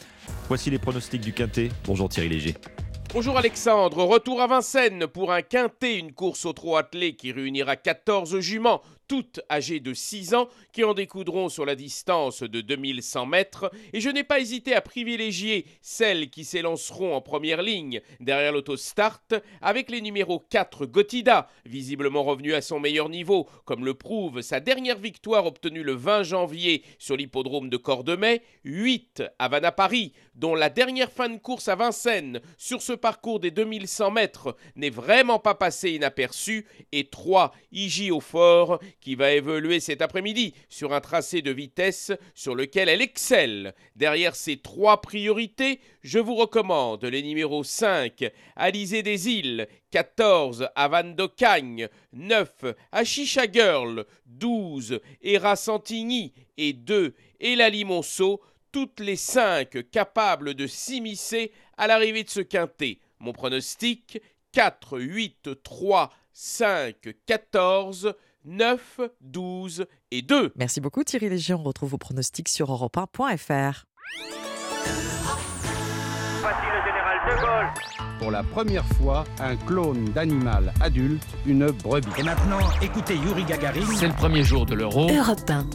S1: Voici les pronostics du Quintet. Bonjour Thierry Léger.
S22: Bonjour Alexandre, retour à Vincennes pour un quintet, une course au trot attelé qui réunira 14 juments, toutes âgées de 6 ans, qui en découdront sur la distance de 2100 mètres. Et je n'ai pas hésité à privilégier celles qui s'élanceront en première ligne derrière l'autostart, avec les numéros 4 Gotida, visiblement revenu à son meilleur niveau, comme le prouve sa dernière victoire obtenue le 20 janvier sur l'hippodrome de Cordemais, 8 Havana Paris, dont la dernière fin de course à Vincennes sur ce parcours des 2100 mètres n'est vraiment pas passée inaperçue, et 3 Iji au fort, qui va évoluer cet après-midi sur un tracé de vitesse sur lequel elle excelle. Derrière ces trois priorités, je vous recommande les numéros 5 Alizé des Îles, 14 Havane d'Ocagne, 9 Achisha Girl, 12 Hera Santigny et 2 Ella Limonceau, toutes les 5 capables de s'immiscer à l'arrivée de ce quintet. Mon pronostic 4, 8, 3, 5, 14, 9, 12 et 2.
S17: Merci beaucoup Thierry Léger. On retrouve vos pronostics sur europe1.fr.
S41: Voici le général de Gaulle.
S42: Pour la première fois, un clone d'animal adulte, une brebis.
S41: Et maintenant, écoutez Yuri Gagarin.
S42: C'est le premier jour de l'euro.
S4: Europe 1.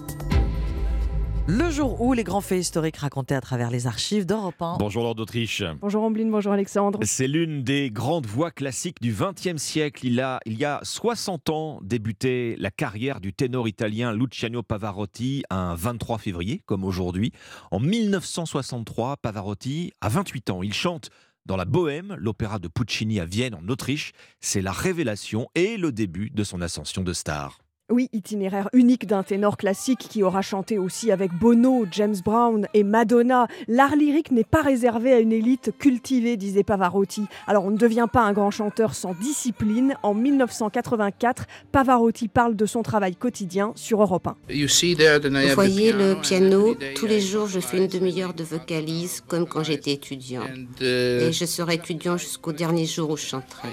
S17: Le jour où les grands faits historiques racontés à travers les archives d'Europe 1.
S1: Bonjour Lord d'Autriche.
S43: Bonjour Ambline, bonjour Alexandre.
S1: C'est l'une des grandes voix classiques du XXe siècle. Il, a, il y a 60 ans débutait la carrière du ténor italien Luciano Pavarotti un 23 février, comme aujourd'hui. En 1963, Pavarotti a 28 ans. Il chante dans la Bohème, l'opéra de Puccini à Vienne en Autriche. C'est la révélation et le début de son ascension de star.
S44: Oui, itinéraire unique d'un ténor classique qui aura chanté aussi avec Bono, James Brown et Madonna. L'art lyrique n'est pas réservé à une élite cultivée, disait Pavarotti. Alors on ne devient pas un grand chanteur sans discipline. En 1984, Pavarotti parle de son travail quotidien sur Europe 1.
S45: Vous voyez le piano, tous les jours je fais une demi-heure de vocalise comme quand j'étais étudiant. Et je serai étudiant jusqu'au dernier jour où je chanterai.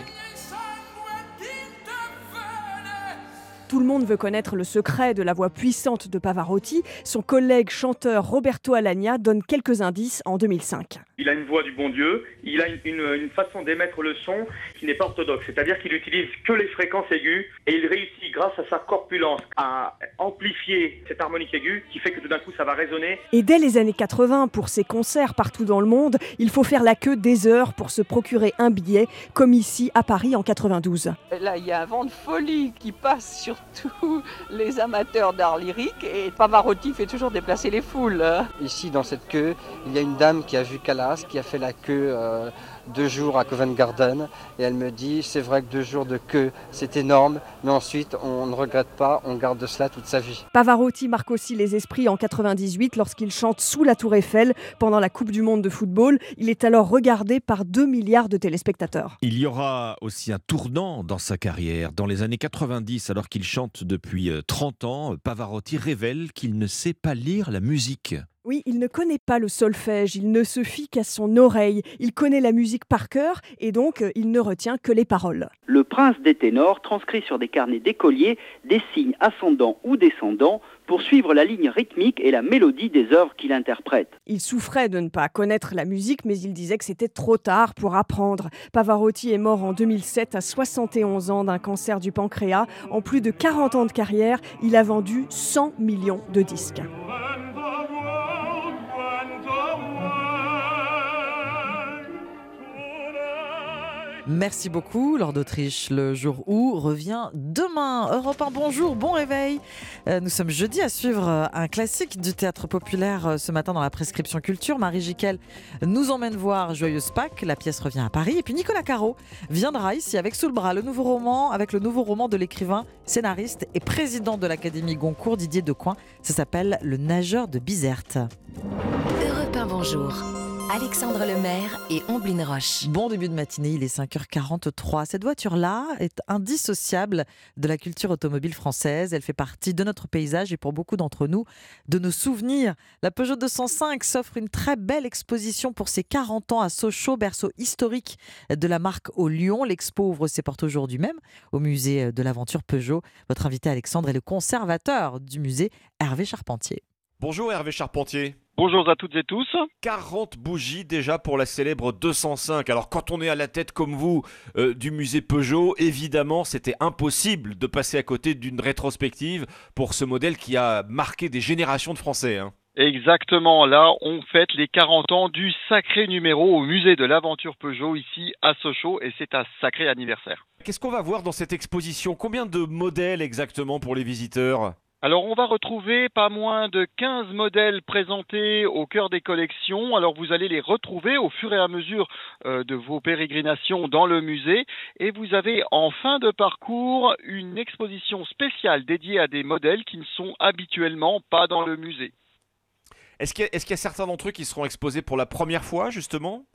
S44: Tout le monde veut connaître le secret de la voix puissante de Pavarotti. Son collègue chanteur Roberto Alagna donne quelques indices en 2005.
S46: Il a une voix du bon Dieu, il a une, façon d'émettre le son qui n'est pas orthodoxe, c'est-à-dire qu'il utilise que les fréquences aiguës et il réussit grâce à sa corpulence à amplifier cette harmonique aiguë qui fait que tout d'un coup ça va résonner.
S44: Et dès les années 80, pour ses concerts partout dans le monde, il faut faire la queue des heures pour se procurer un billet, comme ici à Paris en 92.
S47: Là, il y a un vent de folie qui passe sur tous les amateurs d'art lyrique et Pavarotti fait toujours déplacer les foules.
S48: Ici, dans cette queue, il y a une dame qui a vu Calas, qui a fait la queue euh, deux jours à Covent Garden et elle me dit c'est vrai que deux jours de queue c'est énorme mais ensuite on ne regrette pas on garde de cela toute sa vie.
S44: Pavarotti marque aussi les esprits en 98 lorsqu'il chante sous la tour Eiffel pendant la Coupe du monde de football. Il est alors regardé par 2 milliards de téléspectateurs.
S1: Il y aura aussi un tournant dans sa carrière. Dans les années 90, alors qu'il chante depuis 30 ans, Pavarotti révèle qu'il ne sait pas lire la musique.
S44: Oui, il ne connaît pas le solfège, il ne se fie qu'à son oreille, il connaît la musique par cœur et donc il ne retient que les paroles.
S49: Le prince des ténors transcrit sur des carnets d'écoliers des signes ascendants ou descendants pour suivre la ligne rythmique et la mélodie des œuvres qu'il interprète.
S44: Il souffrait de ne pas connaître la musique, mais il disait que c'était trop tard pour apprendre. Pavarotti est mort en 2007 à 71 ans d'un cancer du pancréas. En plus de 40 ans de carrière, il a vendu 100 millions de disques.
S17: Merci beaucoup, Lord d'Autriche. Le jour où revient demain. Europe 1, bonjour, bon réveil. Euh, nous sommes jeudi à suivre euh, un classique du théâtre populaire euh, ce matin dans la prescription culture. Marie Giquel nous emmène voir Joyeuse Pâques. La pièce revient à Paris. Et puis Nicolas Caro viendra ici avec sous le bras le nouveau roman, avec le nouveau roman de l'écrivain, scénariste et président de l'Académie Goncourt, Didier Decoing. Ça s'appelle Le nageur de Bizerte.
S2: Europe 1, bonjour. Alexandre Lemaire et Omblin Roche.
S17: Bon début de matinée, il est 5h43. Cette voiture-là est indissociable de la culture automobile française. Elle fait partie de notre paysage et pour beaucoup d'entre nous, de nos souvenirs. La Peugeot 205 s'offre une très belle exposition pour ses 40 ans à Sochaux, berceau historique de la marque au Lyon. L'expo ouvre ses portes aujourd'hui même au musée de l'aventure Peugeot. Votre invité Alexandre est le conservateur du musée Hervé Charpentier.
S1: Bonjour Hervé Charpentier.
S43: Bonjour à toutes et tous.
S1: 40 bougies déjà pour la célèbre 205. Alors quand on est à la tête comme vous euh, du musée Peugeot, évidemment c'était impossible de passer à côté d'une rétrospective pour ce modèle qui a marqué des générations de Français. hein.
S43: Exactement, là on fête les 40 ans du sacré numéro au musée de l'aventure Peugeot ici à Sochaux et c'est un sacré anniversaire.
S1: Qu'est-ce qu'on va voir dans cette exposition? Combien de modèles exactement pour les visiteurs?
S43: Alors on va retrouver pas moins de 15 modèles présentés au cœur des collections. Alors vous allez les retrouver au fur et à mesure euh, de vos pérégrinations dans le musée. Et vous avez en fin de parcours une exposition spéciale dédiée à des modèles qui ne sont habituellement pas dans le musée.
S1: Est-ce qu'il y, a- est-ce qu'il y a certains d'entre eux qui seront exposés pour la première fois justement?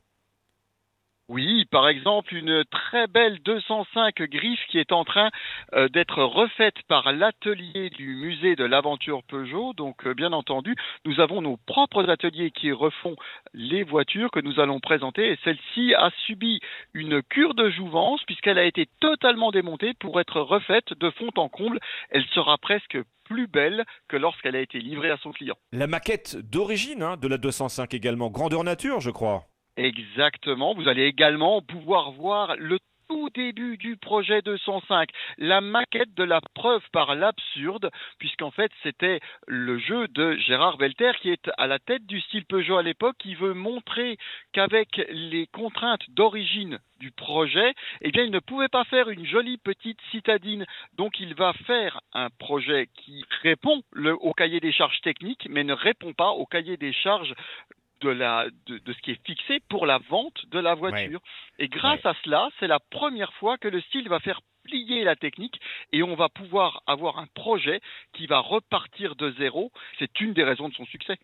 S43: Oui, par exemple, une très belle 205 griffe qui est en train euh, d'être refaite par l'atelier du musée de l'aventure Peugeot. Donc, euh, bien entendu, nous avons nos propres ateliers qui refont les voitures que nous allons présenter. Et celle-ci a subi une cure de jouvence puisqu'elle a été totalement démontée pour être refaite de fond en comble. Elle sera presque plus belle que lorsqu'elle a été livrée à son client.
S1: La maquette d'origine hein, de la 205 également, grandeur nature je crois.
S43: Exactement. Vous allez également pouvoir voir le tout début du projet 205, la maquette de la preuve par l'absurde, puisqu'en fait c'était le jeu de Gérard Belter qui est à la tête du style Peugeot à l'époque, qui veut montrer qu'avec les contraintes d'origine du projet, eh il ne pouvait pas faire une jolie petite citadine. Donc il va faire un projet qui répond au cahier des charges techniques, mais ne répond pas au cahier des charges de, la, de, ce qui est fixé pour la vente de la voiture. Et grâce à cela, c'est la première fois que le style va faire plier la technique et on va pouvoir avoir un projet qui va repartir de zéro. C'est une des raisons de son succès.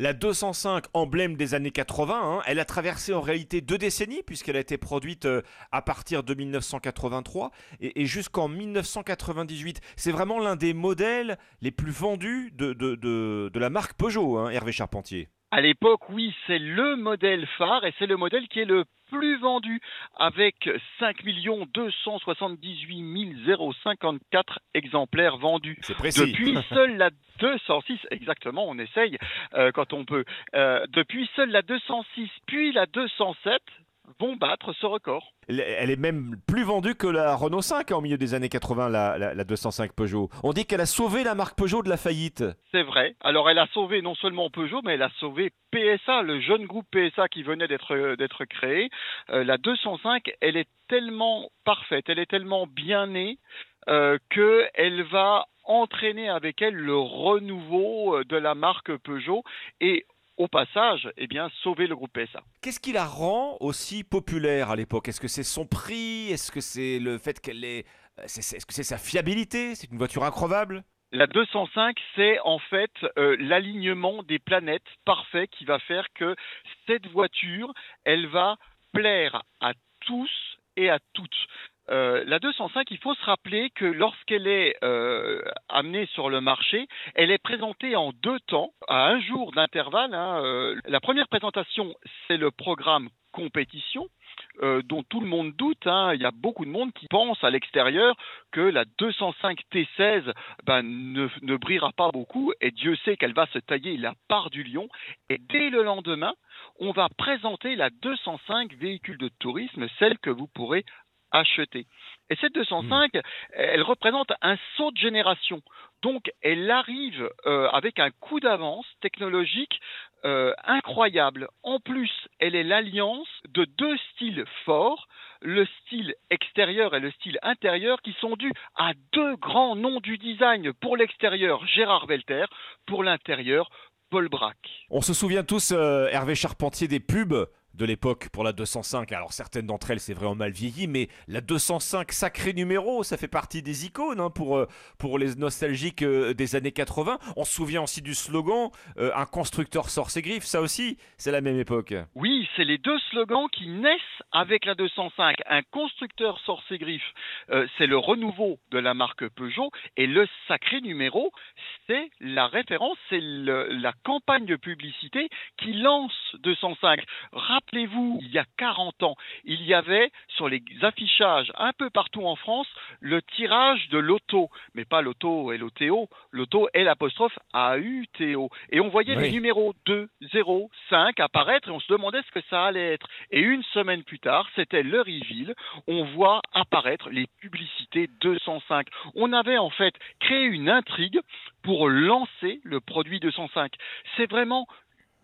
S1: La 205, emblème des années 80, hein, elle a traversé en réalité deux décennies puisqu'elle a été produite euh, à partir de 1983 et, jusqu'en 1998. C'est vraiment l'un des modèles les plus vendus de, de, la marque Peugeot, hein, Hervé Charpentier.
S43: À l'époque, oui, c'est le modèle phare et c'est le modèle qui est le plus vendu avec 5 278 054 exemplaires vendus.
S1: C'est précis.
S43: Depuis seule la 206, exactement, on essaye euh, quand on peut. Euh, depuis seule la 206, puis la 207, vont battre ce record.
S1: Elle est même plus vendue que la Renault 5 en milieu des années 80, la, 205 Peugeot. On dit qu'elle a sauvé la marque Peugeot de la faillite.
S43: C'est vrai. Alors elle a sauvé non seulement Peugeot, mais elle a sauvé PSA, le jeune groupe PSA qui venait d'être créé. Euh, la 205, elle est tellement parfaite, elle est tellement bien née euh, qu'elle va entraîner avec elle le renouveau euh, de la marque Peugeot et au passage, eh bien, sauver le groupe PSA.
S1: Qu'est-ce qui la rend aussi populaire à l'époque? Est-ce que c'est son prix? Est-ce que c'est le fait qu'elle est... Euh, est-ce que c'est sa fiabilité? C'est une voiture incroyable
S43: la 205, c'est en fait euh, l'alignement des planètes parfait qui va faire que cette voiture, elle va plaire à tous et à toutes. Euh, la 205, il faut se rappeler que lorsqu'elle est euh, amenée sur le marché, elle est présentée en deux temps, à un jour d'intervalle. Hein, euh, la première présentation, c'est le programme compétition. dont tout le monde doute. Hein. Il y a beaucoup de monde qui pense à l'extérieur que la 205 T16 ben, ne, ne, brillera pas beaucoup et Dieu sait qu'elle va se tailler la part du lion. Et dès le lendemain, on va présenter la 205 véhicule de tourisme, celle que vous pourrez acheter. Et cette 205, hmm. elle représente un saut de génération. Donc, elle arrive euh, avec un coup d'avance technologique euh, incroyable. En plus, elle est l'alliance de deux styles forts, le style extérieur et le style intérieur, qui sont dus à deux grands noms du design. Pour l'extérieur, Gérard Velter, pour l'intérieur, Paul Braque.
S1: On se souvient tous, euh, Hervé Charpentier, des pubs de l'époque pour la 205. Alors certaines d'entre elles, c'est vraiment mal vieilli, mais la 205, sacré numéro, ça fait partie des icônes hein, pour, euh, pour les nostalgiques euh, des années 80. On se souvient aussi du slogan euh, Un constructeur sort ses griffes, ça aussi, c'est la même époque.
S43: Oui, c'est les deux slogans qui naissent avec la 205. Un constructeur sort ses griffes, c'est le renouveau de la marque Peugeot, et le sacré numéro, c'est la référence, c'est la campagne de publicité qui lance 205. Rappelez-vous, il y a 40 ans, il y avait sur les affichages un peu partout en France le tirage de l'auto, mais pas l'auto et l'OTO, l'auto et l'apostrophe AUTO. Et on voyait les numéros 2, 0, 5 apparaître et on se demandait ce que ça allait être. Et une semaine plus tard, c'était le reveal, on voit apparaître les publicités 205. On avait en fait créé une intrigue pour lancer le produit 205. C'est vraiment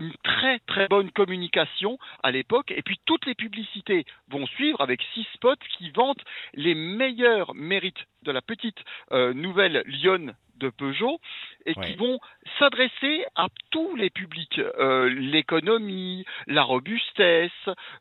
S43: une très très bonne communication à l'époque. Et puis toutes les publicités vont suivre avec six spots qui vantent les meilleurs mérites de la petite euh, nouvelle Lyon de Peugeot et qui vont s'adresser à tous les publics, euh, l'économie, la robustesse,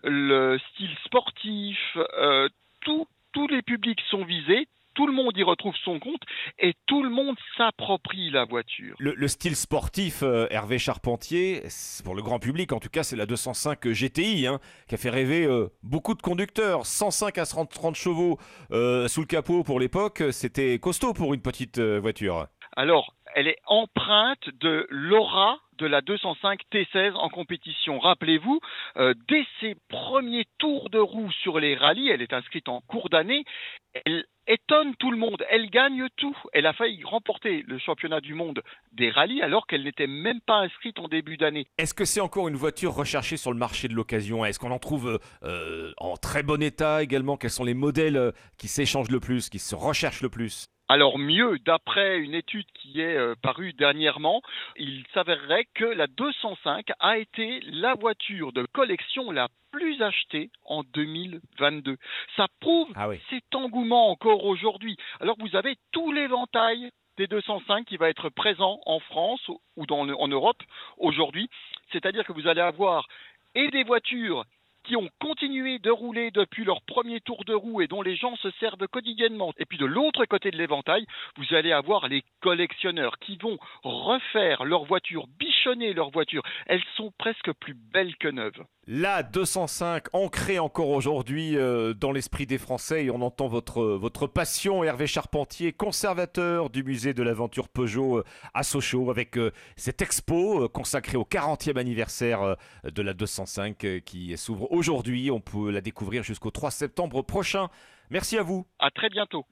S43: le style sportif, euh, tous les publics sont visés, tout le monde y retrouve son compte et tout le monde s'approprie la voiture.
S1: Le, style sportif, euh, Hervé Charpentier, pour le grand public en tout cas, c'est la 205 GTI hein, qui a fait rêver euh, beaucoup de conducteurs. 105 à 30 chevaux euh, sous le capot pour l'époque, c'était costaud pour une petite voiture.
S43: Alors, elle est empreinte de l'aura de la 205 T16 en compétition. Rappelez-vous, dès ses premiers tours de roue sur les rallyes, elle est inscrite en cours d'année, elle étonne tout le monde. Elle gagne tout. Elle a failli remporter le championnat du monde des rallyes alors qu'elle n'était même pas inscrite en début d'année.
S1: Est-ce que c'est encore une voiture recherchée sur le marché de l'occasion? Est-ce qu'on en trouve euh, en très bon état également? Quels sont les modèles euh, qui s'échangent le plus, qui se recherchent le plus?
S43: Alors mieux, d'après une étude qui est euh, parue dernièrement, il s'avérerait que la 205 a été la voiture de collection la plus achetée en 2022. Ça prouve ah cet engouement encore aujourd'hui. Alors vous avez tout l'éventail des 205 qui va être présent en France ou dans en Europe aujourd'hui. c'est-à-dire que vous allez avoir et des voitures qui ont continué de rouler depuis leur premier tour de roue et dont les gens se servent quotidiennement. Et puis de l'autre côté de l'éventail, vous allez avoir les collectionneurs qui vont refaire leurs voitures, bichonner leurs voitures. Elles sont presque plus belles que neuves.
S1: La 205, ancrée encore aujourd'hui euh, dans l'esprit des Français, et on entend votre, votre passion, Hervé Charpentier, conservateur du musée de l'aventure Peugeot euh, à Sochaux, avec euh, cette expo consacrée au 40e anniversaire de la 205 qui s'ouvre aujourd'hui. On peut la découvrir jusqu'au 3 septembre prochain. Merci à vous.
S43: À très bientôt.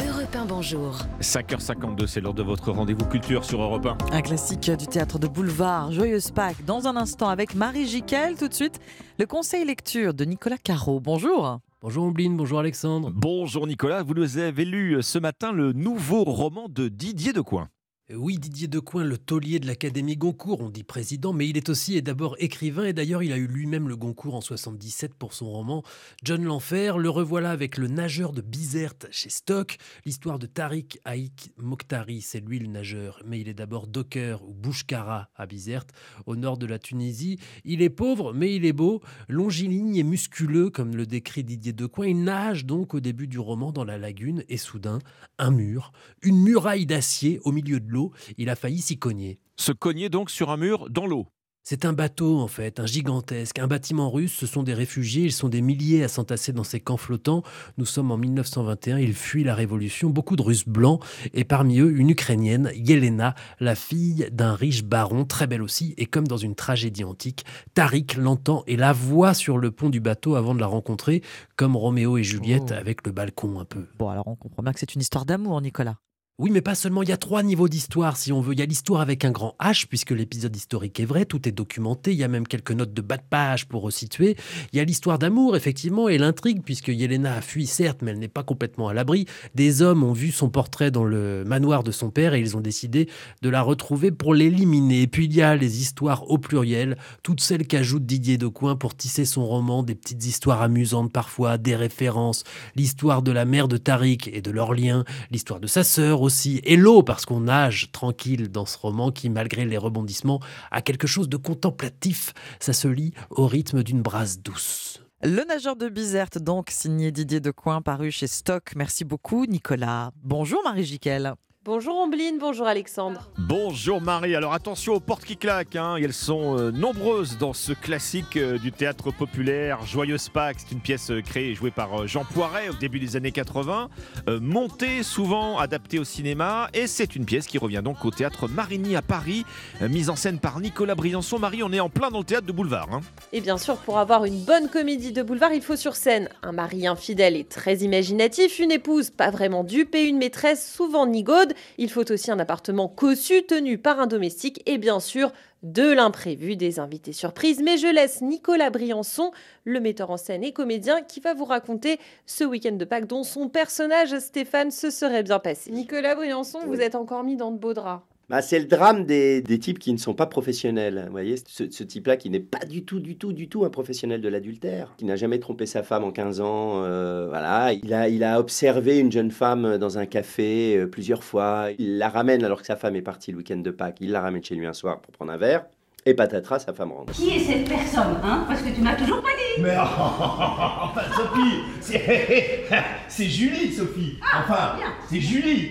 S2: Europe 1, bonjour.
S1: 5h52, c'est l'heure de votre rendez-vous culture sur Europe 1.
S17: Un classique du théâtre de boulevard, Joyeuse Pâques, dans un instant avec Marie Jiquel. Tout de suite, le conseil lecture de Nicolas Caro. Bonjour.
S50: Bonjour Ombline, bonjour Alexandre.
S1: Bonjour Nicolas, vous nous avez lu ce matin le nouveau roman de Didier Decoing.
S50: Oui, Didier Decoing, le taulier de l'Académie Goncourt, on dit président, mais il est aussi et d'abord écrivain, et d'ailleurs il a eu lui-même le Goncourt en 77 pour son roman John l'Enfer. Le revoilà avec le nageur de Bizerte chez Stock, l'histoire de Tariq Haïk Mokhtari, c'est lui le nageur, mais il est d'abord docker ou bouchkara à Bizerte, au nord de la Tunisie. Il est pauvre, mais il est beau, longiligne et musculeux, comme le décrit Didier Decoing. Il nage donc au début du roman dans la lagune, et soudain, un mur, une muraille d'acier au milieu de l'eau il a failli s'y cogner.
S1: Se cogner donc sur un mur dans l'eau
S50: c'est un bateau en fait, un gigantesque, un bâtiment russe, ce sont des réfugiés, ils sont des milliers à s'entasser dans ces camps flottants. Nous sommes en 1921, ils fuient la révolution, beaucoup de Russes blancs, et parmi eux une Ukrainienne, Yelena, la fille d'un riche baron, très belle aussi, et comme dans une tragédie antique, Tariq l'entend et la voit sur le pont du bateau avant de la rencontrer, comme Roméo et Juliette
S17: Oh.
S50: avec le balcon un peu.
S17: Bon, alors on comprend bien que c'est une histoire d'amour, Nicolas.
S50: Oui, mais pas seulement. Il y a trois niveaux d'histoire, si on veut. Il y a l'histoire avec un grand H, puisque l'épisode historique est vrai, tout est documenté. Il y a même quelques notes de bas de page pour resituer. Il y a l'histoire d'amour, effectivement, et l'intrigue, puisque Yelena a fui, certes, mais elle n'est pas complètement à l'abri. Des hommes ont vu son portrait dans le manoir de son père et ils ont décidé de la retrouver pour l'éliminer. Et puis il y a les histoires au pluriel, toutes celles qu'ajoute Didier Decoing pour tisser son roman, des petites histoires amusantes parfois, des références, l'histoire de la mère de Tariq et de leur lien, l'histoire de sa sœur et l'eau, parce qu'on nage tranquille dans ce roman qui, malgré les rebondissements, a quelque chose de contemplatif. Ça se lit au rythme d'une brasse douce.
S17: Le nageur de Bizerte, donc signé Didier Decoing, paru chez Stock. Merci beaucoup, Nicolas. Bonjour, Marie Jiquel.
S51: Bonjour Ombline, bonjour Alexandre.
S1: Bonjour Marie, alors attention aux portes qui claquent, hein. elles sont euh, nombreuses dans ce classique euh, du théâtre populaire, Joyeuse Pâques, c'est une pièce euh, créée et jouée par Jean Poiret au début des années 80, euh, montée souvent, adaptée au cinéma, et c'est une pièce qui revient donc au théâtre Marigny à Paris, mise en scène par Nicolas Briançon. Marie, on est en plein dans le théâtre de boulevard. hein.
S51: Et bien sûr, pour avoir une bonne comédie de boulevard, il faut sur scène un mari infidèle et très imaginatif, une épouse pas vraiment dupe et une maîtresse souvent nigaude. Il faut aussi un appartement cossu tenu par un domestique et bien sûr de l'imprévu, des invités surprises. Mais je laisse Nicolas Briançon, le metteur en scène et comédien, qui va vous raconter ce week-end de Pâques dont son personnage Stéphane se serait bien passé. Nicolas Briançon, vous êtes encore mis dans de beaux draps.
S52: Bah, c'est le drame des, des types qui ne sont pas professionnels. Vous voyez, ce, ce type-là qui n'est pas du tout, du tout, du tout un professionnel de l'adultère, qui n'a jamais trompé sa femme en 15 ans. euh, voilà, il a, il a observé une jeune femme dans un café euh, plusieurs fois. Il la ramène alors que sa femme est partie le week-end de Pâques. Il la ramène chez lui un soir pour prendre un verre. Et patatras, sa femme rentre.
S53: Qui est cette personne, hein? Parce que tu m'as toujours pas dit.
S54: Mais enfin, Sophie, c'est c'est Julie, Sophie. Enfin, c'est Julie.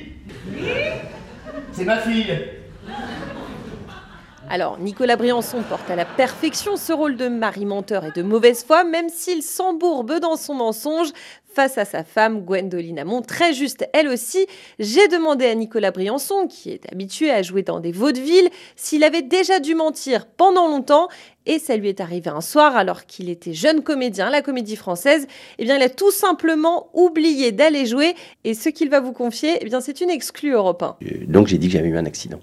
S54: C'est ma fille.
S51: Alors, Nicolas Briançon porte à la perfection ce rôle de mari menteur et de mauvaise foi, même s'il s'embourbe dans son mensonge face à sa femme Gwendoline Amon, très juste elle aussi. J'ai demandé à Nicolas Briançon, qui est habitué à jouer dans des vaudevilles, s'il avait déjà dû mentir pendant longtemps. Et ça lui est arrivé un soir, alors qu'il était jeune comédien à la comédie française. Eh bien, il a tout simplement oublié d'aller jouer. Et ce qu'il va vous confier, eh bien, c'est une exclue Europe 1.
S52: Euh, Donc j'ai dit que j'avais eu un accident.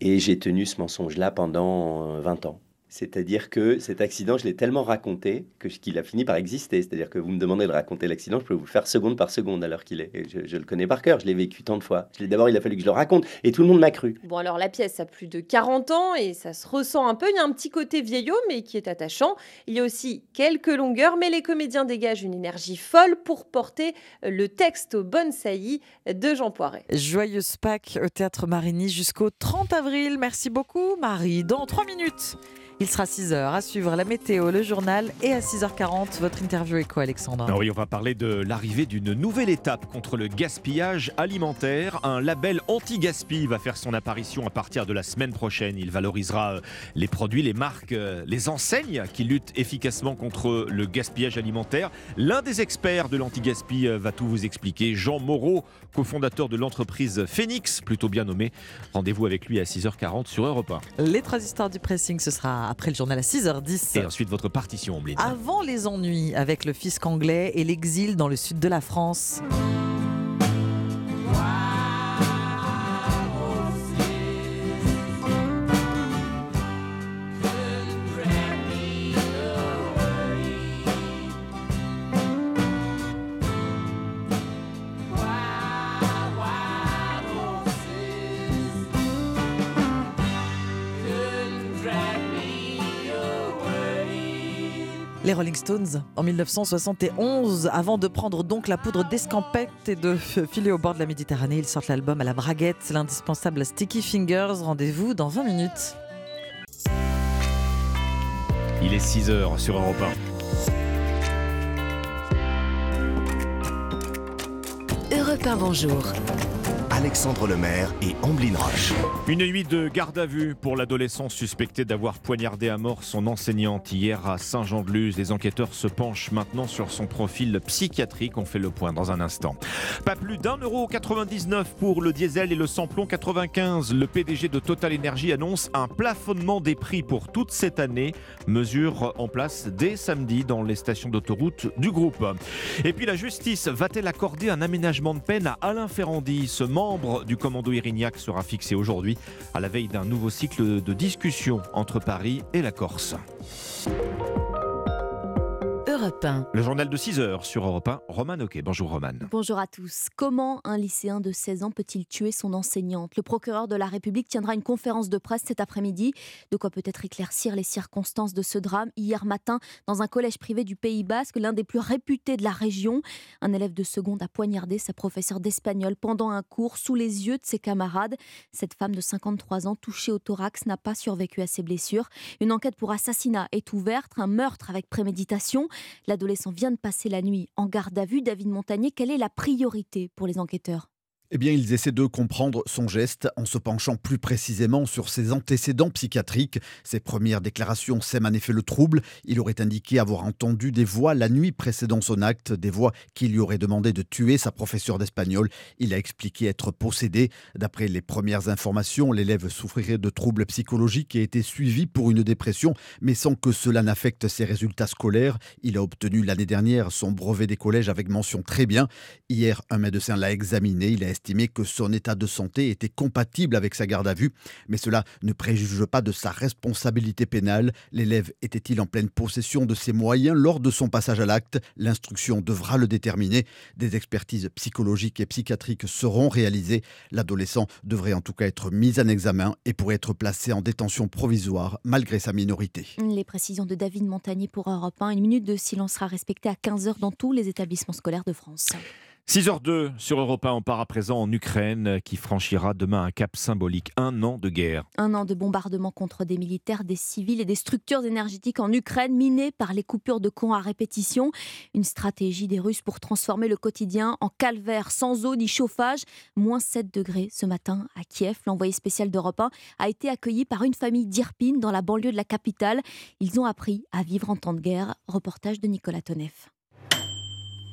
S52: Et j'ai tenu ce mensonge-là pendant euh, 20 ans. C'est-à-dire que cet accident, je l'ai tellement raconté que qu'il a fini par exister. C'est-à-dire que vous me demandez de raconter l'accident, je peux vous le faire seconde par seconde alors qu'il est. Et Je, je le connais par cœur, je l'ai vécu tant de fois. D'abord, il a fallu que je le raconte et tout le monde m'a cru.
S51: Bon, alors la pièce a plus de 40 ans et ça se ressent un peu. Il y a un petit côté vieillot, mais qui est attachant. Il y a aussi quelques longueurs, mais les comédiens dégagent une énergie folle pour porter le texte aux bonnes saillies de Jean Poiret.
S17: Joyeuse Pâques au Théâtre Marigny jusqu'au 30 avril. Merci beaucoup, Marie. Dans trois minutes, Il sera 6h à suivre la météo, le journal et à 6h40 votre interview quoi Alexandre
S1: Ah oui, on va parler de l'arrivée d'une nouvelle étape contre le gaspillage alimentaire. Un label anti-gaspi va faire son apparition à partir de la semaine prochaine. Il valorisera euh, les produits, les marques, euh, les enseignes qui luttent efficacement contre le gaspillage alimentaire. L'un des experts de l'anti-gaspi euh, va tout vous expliquer. Jean Moreau, cofondateur de l'entreprise Phoenix, plutôt bien nommé. Rendez-vous avec lui à 6h40 sur Europe 1.
S17: Les trois histoires du pressing, ce sera après le journal à 6h10.
S1: Et ensuite votre partition, Ombline.
S17: Avant les ennuis avec le fisc anglais et l'exil dans le sud de la France. Les Rolling Stones en 1971, avant de prendre donc la poudre d'escampette et de filer au bord de la Méditerranée, ils sortent l'album à la braguette, l'indispensable Sticky Fingers. Rendez-vous dans 20 minutes.
S1: Il est 6h sur Europe
S2: 1. Europe 1, bonjour.
S3: Alexandre Lemaire et Amblin Roche.
S1: Une nuit de garde à vue pour l'adolescent suspecté d'avoir poignardé à mort son enseignante hier à Saint-Jean-de-Luz. Les enquêteurs se penchent maintenant sur son profil psychiatrique. On fait le point dans un instant. Pas plus d'un euro 99 pour le diesel et le samplon 95. Le PDG de Total Energy annonce un plafonnement des prix pour toute cette année. Mesure en place dès samedi dans les stations d'autoroute du groupe. Et puis la justice va-t-elle accorder un aménagement de peine à Alain Ferrandi, ce membre du commando Irignac sera fixé aujourd'hui à la veille d'un nouveau cycle de discussion entre Paris et la Corse.
S2: Europe 1.
S1: Le journal de 6 heures sur Europe 1, Roman Ok. Bonjour Roman.
S55: Bonjour à tous. Comment un lycéen de 16 ans peut-il tuer son enseignante? Le procureur de la République tiendra une conférence de presse cet après-midi. De quoi peut-être éclaircir les circonstances de ce drame hier matin dans un collège privé du Pays Basque, l'un des plus réputés de la région. Un élève de seconde a poignardé sa professeure d'espagnol pendant un cours sous les yeux de ses camarades. Cette femme de 53 ans touchée au thorax n'a pas survécu à ses blessures. Une enquête pour assassinat est ouverte, un meurtre avec préméditation. L'adolescent vient de passer la nuit en garde à vue. David Montagnier, quelle est la priorité pour les enquêteurs?
S8: Eh bien, ils essaient de comprendre son geste en se penchant plus précisément sur ses antécédents psychiatriques. Ses premières déclarations sèment en effet le trouble. Il aurait indiqué avoir entendu des voix la nuit précédant son acte, des voix qui lui auraient demandé de tuer sa professeure d'espagnol. Il a expliqué être possédé. D'après les premières informations, l'élève souffrirait de troubles psychologiques et était suivi pour une dépression, mais sans que cela n'affecte ses résultats scolaires. Il a obtenu l'année dernière son brevet des collèges avec mention très bien. Hier, un médecin l'a examiné. Il a estimé que son état de santé était compatible avec sa garde à vue, mais cela ne préjuge pas de sa responsabilité pénale. L'élève était-il en pleine possession de ses moyens lors de son passage à l'acte? L'instruction devra le déterminer. Des expertises psychologiques et psychiatriques seront réalisées. L'adolescent devrait en tout cas être mis en examen et pourrait être placé en détention provisoire malgré sa minorité.
S55: Les précisions de David Montagnier pour Europe 1. Une minute de silence sera respectée à 15h dans tous les établissements scolaires de France.
S1: 6h02 sur Europe 1, on part à présent en Ukraine qui franchira demain un cap symbolique, un an de guerre.
S55: Un an de bombardement contre des militaires, des civils et des structures énergétiques en Ukraine minées par les coupures de courant à répétition. Une stratégie des Russes pour transformer le quotidien en calvaire sans eau ni chauffage. Moins 7 degrés ce matin à Kiev. L'envoyé spécial d'Europe 1 a été accueilli par une famille d'Irpin dans la banlieue de la capitale. Ils ont appris à vivre en temps de guerre. Reportage de Nicolas Tonev.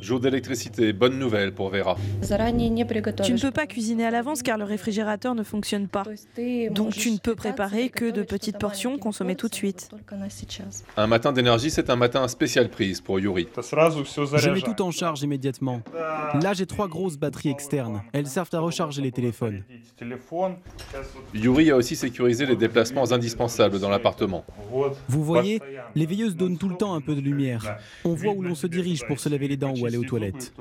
S11: Jour d'électricité, bonne nouvelle pour Vera.
S14: Tu ne peux pas cuisiner à l'avance car le réfrigérateur ne fonctionne pas. Donc tu ne peux préparer que de petites portions consommées tout de suite.
S11: Un matin d'énergie, c'est un matin à spéciale prise pour Yuri.
S56: Je mets tout en charge immédiatement. Là, j'ai trois grosses batteries externes. Elles servent à recharger les téléphones.
S11: Yuri a aussi sécurisé les déplacements indispensables dans l'appartement.
S56: Vous voyez, les veilleuses donnent tout le temps un peu de lumière. On voit où l'on se dirige pour se laver les dents ou aller aux toilettes.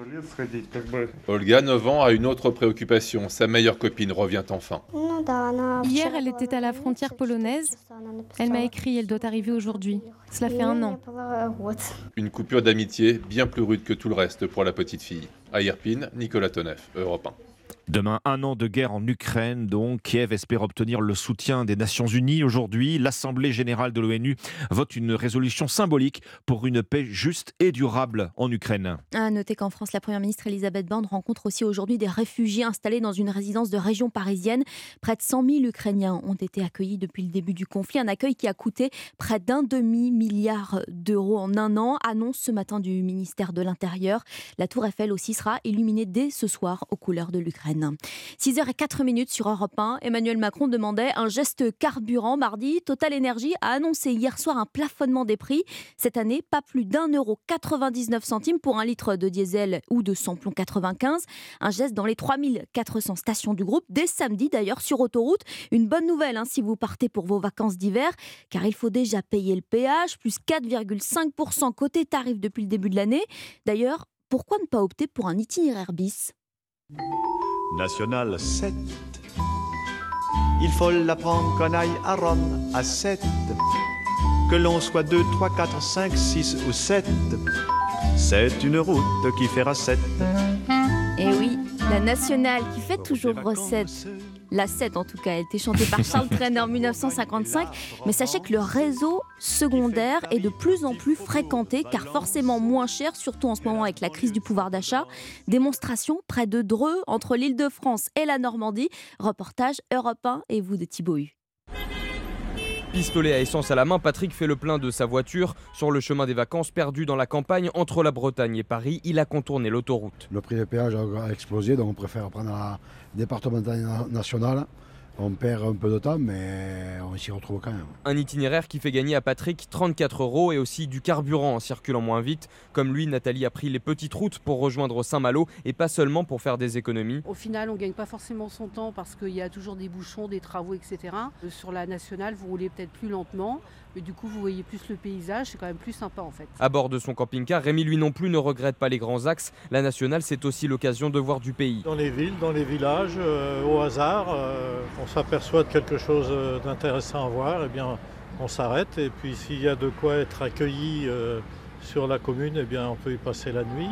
S11: Olga, 9 ans, a une autre préoccupation. Sa meilleure copine revient enfin.
S57: Hier, elle était à la frontière polonaise. Elle m'a écrit, elle doit arriver aujourd'hui. Cela fait un an.
S11: Une coupure d'amitié bien plus rude que tout le reste pour la petite fille. À Irpine, Nicolas Tonef, Europe 1.
S1: Demain, un an de guerre en Ukraine, donc Kiev espère obtenir le soutien des Nations Unies. Aujourd'hui, l'Assemblée générale de l'ONU vote une résolution symbolique pour une paix juste et durable en Ukraine.
S55: À noter qu'en France, la Première ministre Elisabeth Borne rencontre aussi aujourd'hui des réfugiés installés dans une résidence de région parisienne. Près de 100 000 Ukrainiens ont été accueillis depuis le début du conflit, un accueil qui a coûté près d'un demi-milliard d'euros en un an, annonce ce matin du ministère de l'Intérieur. La tour Eiffel aussi sera illuminée dès ce soir aux couleurs de l'Ukraine. 6h04 minutes sur Europe 1, Emmanuel Macron demandait un geste carburant mardi. Total Energy a annoncé hier soir un plafonnement des prix. Cette année, pas plus d'un euro 99 centimes pour un litre de diesel ou de samplon 95. Un geste dans les 3400 stations du groupe dès samedi d'ailleurs sur autoroute. Une bonne nouvelle hein, si vous partez pour vos vacances d'hiver, car il faut déjà payer le péage, plus 4,5% côté tarif depuis le début de l'année. D'ailleurs, pourquoi ne pas opter pour un itinéraire bis?
S58: National 7. Il faut l'apprendre qu'on aille à Rome à 7. Que l'on soit 2, 3, 4, 5, 6 ou 7. C'est une route qui fera 7.
S55: Et eh oui, la nationale qui fait toujours recette la 7 en tout cas. Elle a été chantée par Charles Trainer en 1955. Mais sachez que le réseau secondaire est de plus en plus fréquenté car forcément moins cher, surtout en ce moment avec la crise du pouvoir d'achat. Démonstration près de Dreux, entre l'île de France et la Normandie. Reportage Europe 1 et vous de Thibaut Hu.
S59: Pistolet à essence à la main, Patrick fait le plein de sa voiture. Sur le chemin des vacances, perdu dans la campagne entre la Bretagne et Paris, il a contourné l'autoroute.
S60: Le prix des péages a explosé, donc on préfère prendre la départementale nationale on perd un peu de temps, mais on s'y retrouve quand même.
S59: Un itinéraire qui fait gagner à Patrick 34 euros et aussi du carburant en circulant moins vite. Comme lui, Nathalie a pris les petites routes pour rejoindre Saint-Malo et pas seulement pour faire des économies.
S61: Au final, on ne gagne pas forcément son temps parce qu'il y a toujours des bouchons, des travaux, etc. Euh, sur la nationale, vous roulez peut-être plus lentement. Mais du coup, vous voyez plus le paysage, c'est quand même plus sympa en fait.
S59: À bord de son camping-car, Rémi lui non plus ne regrette pas les grands axes. La nationale, c'est aussi l'occasion de voir du pays.
S62: Dans les villes, dans les villages, euh, au hasard, euh, on s'aperçoit de quelque chose euh, d'intéressant à voir, et eh bien on s'arrête. Et puis s'il y a de quoi être accueilli sur la commune, eh bien, on peut y passer la nuit.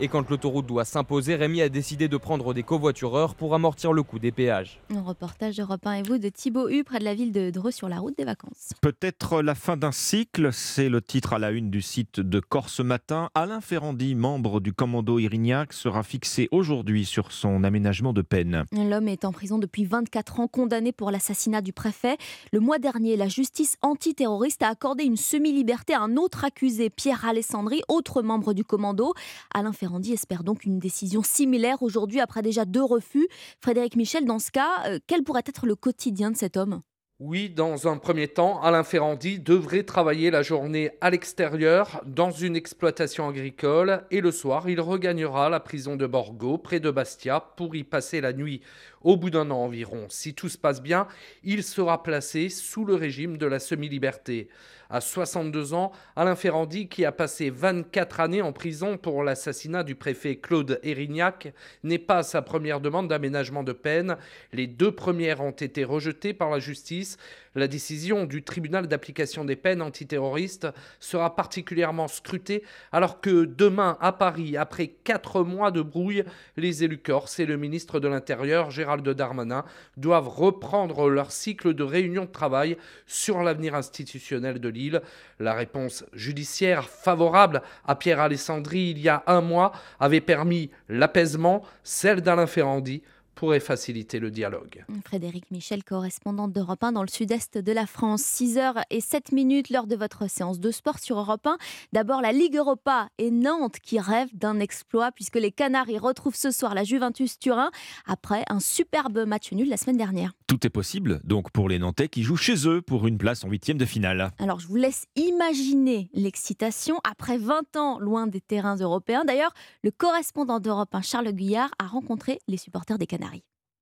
S59: Et, quand l'autoroute doit s'imposer, Rémi a décidé de prendre des covoitureurs pour amortir le coût des péages.
S55: Un reportage Europe 1 et vous de Thibaut Hu, près de la ville de Dreux sur la route des vacances.
S1: Peut-être la fin d'un cycle, c'est le titre à la une du site de Corse Matin. Alain Ferrandi, membre du commando Irignac, sera fixé aujourd'hui sur son aménagement de peine.
S55: L'homme est en prison depuis 24 ans, condamné pour l'assassinat du préfet. Le mois dernier, la justice antiterroriste a accordé une semi-liberté à un autre accusé, Pierre Alessandri, autre membre du commando. Alain Ferrandi espère donc une décision similaire aujourd'hui après déjà deux refus. Frédéric Michel, dans ce cas, euh, quel pourrait être le quotidien de cet homme?
S63: Oui, dans un premier temps, Alain Ferrandi devrait travailler la journée à l'extérieur dans une exploitation agricole et le soir, il regagnera la prison de Borgo près de Bastia pour y passer la nuit. Au bout d'un an environ, si tout se passe bien, il sera placé sous le régime de la semi-liberté. À 62 ans, Alain Ferrandi, qui a passé 24 années en prison pour l'assassinat du préfet Claude Erignac, n'est pas sa première demande d'aménagement de peine. Les deux premières ont été rejetées par la justice. La décision du tribunal d'application des peines antiterroristes sera particulièrement scrutée alors que demain à Paris, après quatre mois de brouille, les élus corses et le ministre de l'Intérieur, Gérald Darmanin, doivent reprendre leur cycle de réunions de travail sur l'avenir institutionnel de l'île. La réponse judiciaire favorable à Pierre Alessandri il y a un mois avait permis l'apaisement, celle d'Alain Ferrandi pourrait faciliter le dialogue.
S55: Frédéric Michel, correspondant d'Europe 1 dans le sud-est de la France. 6h et 7 minutes lors de votre séance de sport sur Europe 1. D'abord la Ligue Europa et Nantes qui rêvent d'un exploit puisque les Canaries retrouvent ce soir la Juventus Turin après un superbe match nul la semaine dernière.
S1: Tout est possible donc pour les Nantais qui jouent chez eux pour une place en huitième de finale.
S55: Alors je vous laisse imaginer l'excitation après 20 ans loin des terrains européens. D'ailleurs, le correspondant d'Europe 1 Charles Guyard a rencontré les supporters des Canaries.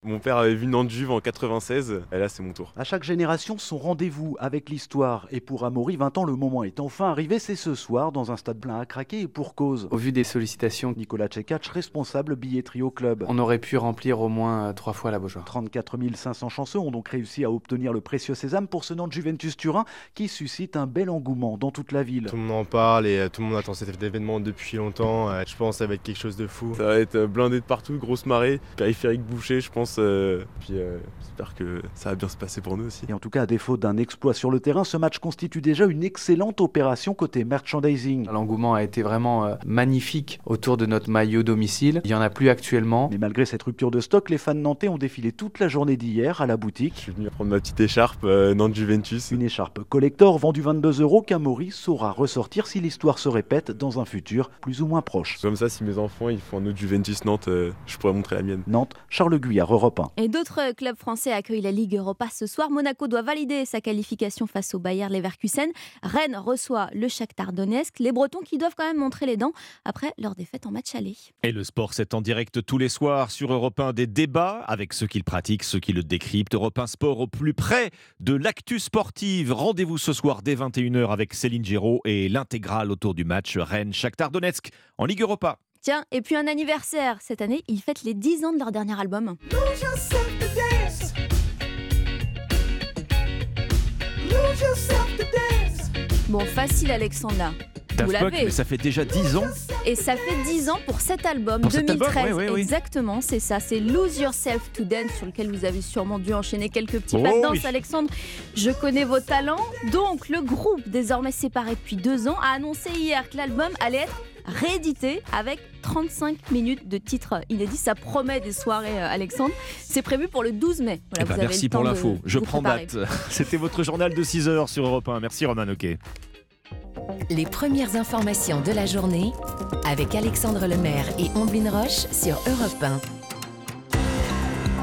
S64: Mon père avait vu Nantes Juve en 96, et là c'est mon tour.
S65: À chaque génération, son rendez-vous avec l'histoire. Et pour Amaury, 20 ans, le moment est enfin arrivé. C'est ce soir, dans un stade plein à craquer et pour cause.
S66: Au vu des sollicitations,
S65: Nicolas Tchekatch, responsable billetterie au club.
S66: on aurait pu remplir au moins euh, trois fois la Beaujoire.
S65: 34 500 chanceux ont donc réussi à obtenir le précieux sésame pour ce Nantes Juventus Turin qui suscite un bel engouement dans toute la ville.
S64: Tout le monde en parle et euh, tout le monde attend cet événement depuis longtemps. Euh, Je pense que ça va être quelque chose de fou. Ça va être blindé de partout, grosse marée, périphérique bouché, je pense. Euh, Puis euh, j'espère que ça va bien se passer pour nous aussi.
S65: Et en tout cas, à défaut d'un exploit sur le terrain, ce match constitue déjà une excellente opération côté merchandising.
S66: L'engouement a été vraiment euh, magnifique autour de notre maillot domicile. Il n'y en a plus actuellement.
S65: Mais malgré cette rupture de stock, les fans nantais ont défilé toute la journée d'hier à la boutique.
S64: Je suis venu prendre ma petite écharpe euh, Nantes Juventus.
S65: Une écharpe collector vendue 22 euros qu'Amaury saura ressortir si l'histoire se répète dans un futur plus ou moins proche.
S64: Comme ça, si mes enfants ils font un autre Juventus Nantes, euh, je pourrais montrer la mienne.
S65: Nantes, Charles Guyard, Europe 1.
S55: Et d'autres clubs français accueillent la Ligue Europa ce soir. Monaco doit valider sa qualification face au Bayer Leverkusen. Rennes reçoit le Shakhtar Donetsk. Les Bretons qui doivent quand même montrer les dents après leur défaite en match aller.
S1: Et le sport, c'est en direct tous les soirs sur Europe 1 des débats avec ceux qui le pratiquent, ceux qui le décryptent. Europe 1 Sport au plus près de l'actu sportive. Rendez-vous ce soir dès 21h avec Céline Géraud et l'intégrale autour du match Rennes-Shakhtar Donetsk en Ligue Europa.
S55: Tiens, et puis un anniversaire. Cette année, ils fêtent les 10 ans de leur dernier album. Bon, facile, Alexandra. Vous
S1: Daft Punk,
S55: l'avez.
S1: mais ça fait déjà 10 ans.
S55: Et ça fait 10 ans pour cet album,
S1: Pour cet
S55: 2013.
S1: album, oui, oui, oui.
S55: Exactement, c'est ça. C'est Lose Yourself to Dance, sur lequel vous avez sûrement dû enchaîner quelques petits
S1: Oh
S55: pas de danse,
S1: oui.
S55: Alexandre. Je connais vos talents. Donc, le groupe, désormais séparé depuis deux ans, a annoncé hier que l'album allait être réédité avec 35 minutes de titres inédits. Ça promet des soirées, euh, Alexandre. C'est prévu pour le 12 mai. Voilà,
S1: Eh ben,
S55: avez
S1: merci pour l'info. Je prends
S55: préparer.
S1: date. C'était votre journal de 6 heures sur Europe 1. Merci Roman Ok.
S2: Les premières informations de la journée avec Alexandre Lemaire et Omblin Roche sur Europe 1.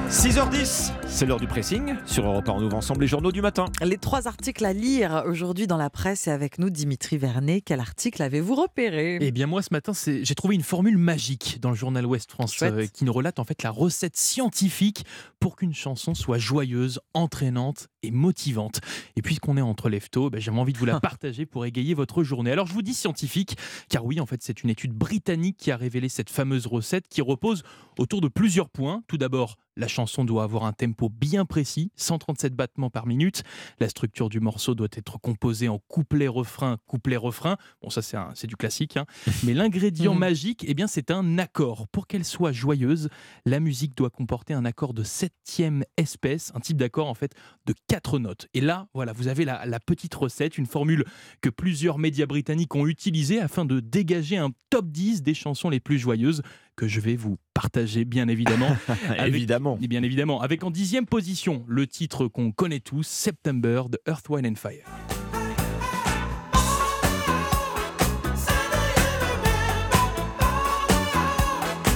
S1: 6h10, c'est l'heure du pressing. Sur Europe 1, on ouvre ensemble les journaux du matin.
S17: Les trois articles à lire aujourd'hui dans la presse et avec nous Dimitri Vernet. Quel article avez-vous repéré?
S18: Eh bien moi ce matin j'ai trouvé une formule magique dans le journal Ouest France euh, qui nous relate en fait la recette scientifique pour qu'une chanson soit joyeuse, entraînante et motivante. Et puisqu'on est entre leftos, ben, j'avais envie de vous la partager pour égayer votre journée. Alors je vous dis scientifique car oui en fait c'est une étude britannique qui a révélé cette fameuse recette qui repose autour de plusieurs points. Tout d'abord la chanson doit avoir un tempo bien précis, 137 battements par minute. La structure du morceau doit être composée en couplet-refrain, couplet-refrain. Bon, ça, c'est du classique. hein. Mais l'ingrédient
S17: Mhm.
S18: magique, eh bien, c'est un accord. Pour qu'elle soit joyeuse, la musique doit comporter un accord de septième espèce, un type d'accord, en fait, de quatre notes. Et là, voilà, vous avez la, la petite recette, une formule que plusieurs médias britanniques ont utilisée afin de dégager un top 10 des chansons les plus joyeuses que je vais vous partager, bien évidemment. Avec-
S1: Évidemment.
S18: et bien évidemment. Avec en dixième position le titre qu'on connaît tous, September de Earth, Wind and Fire.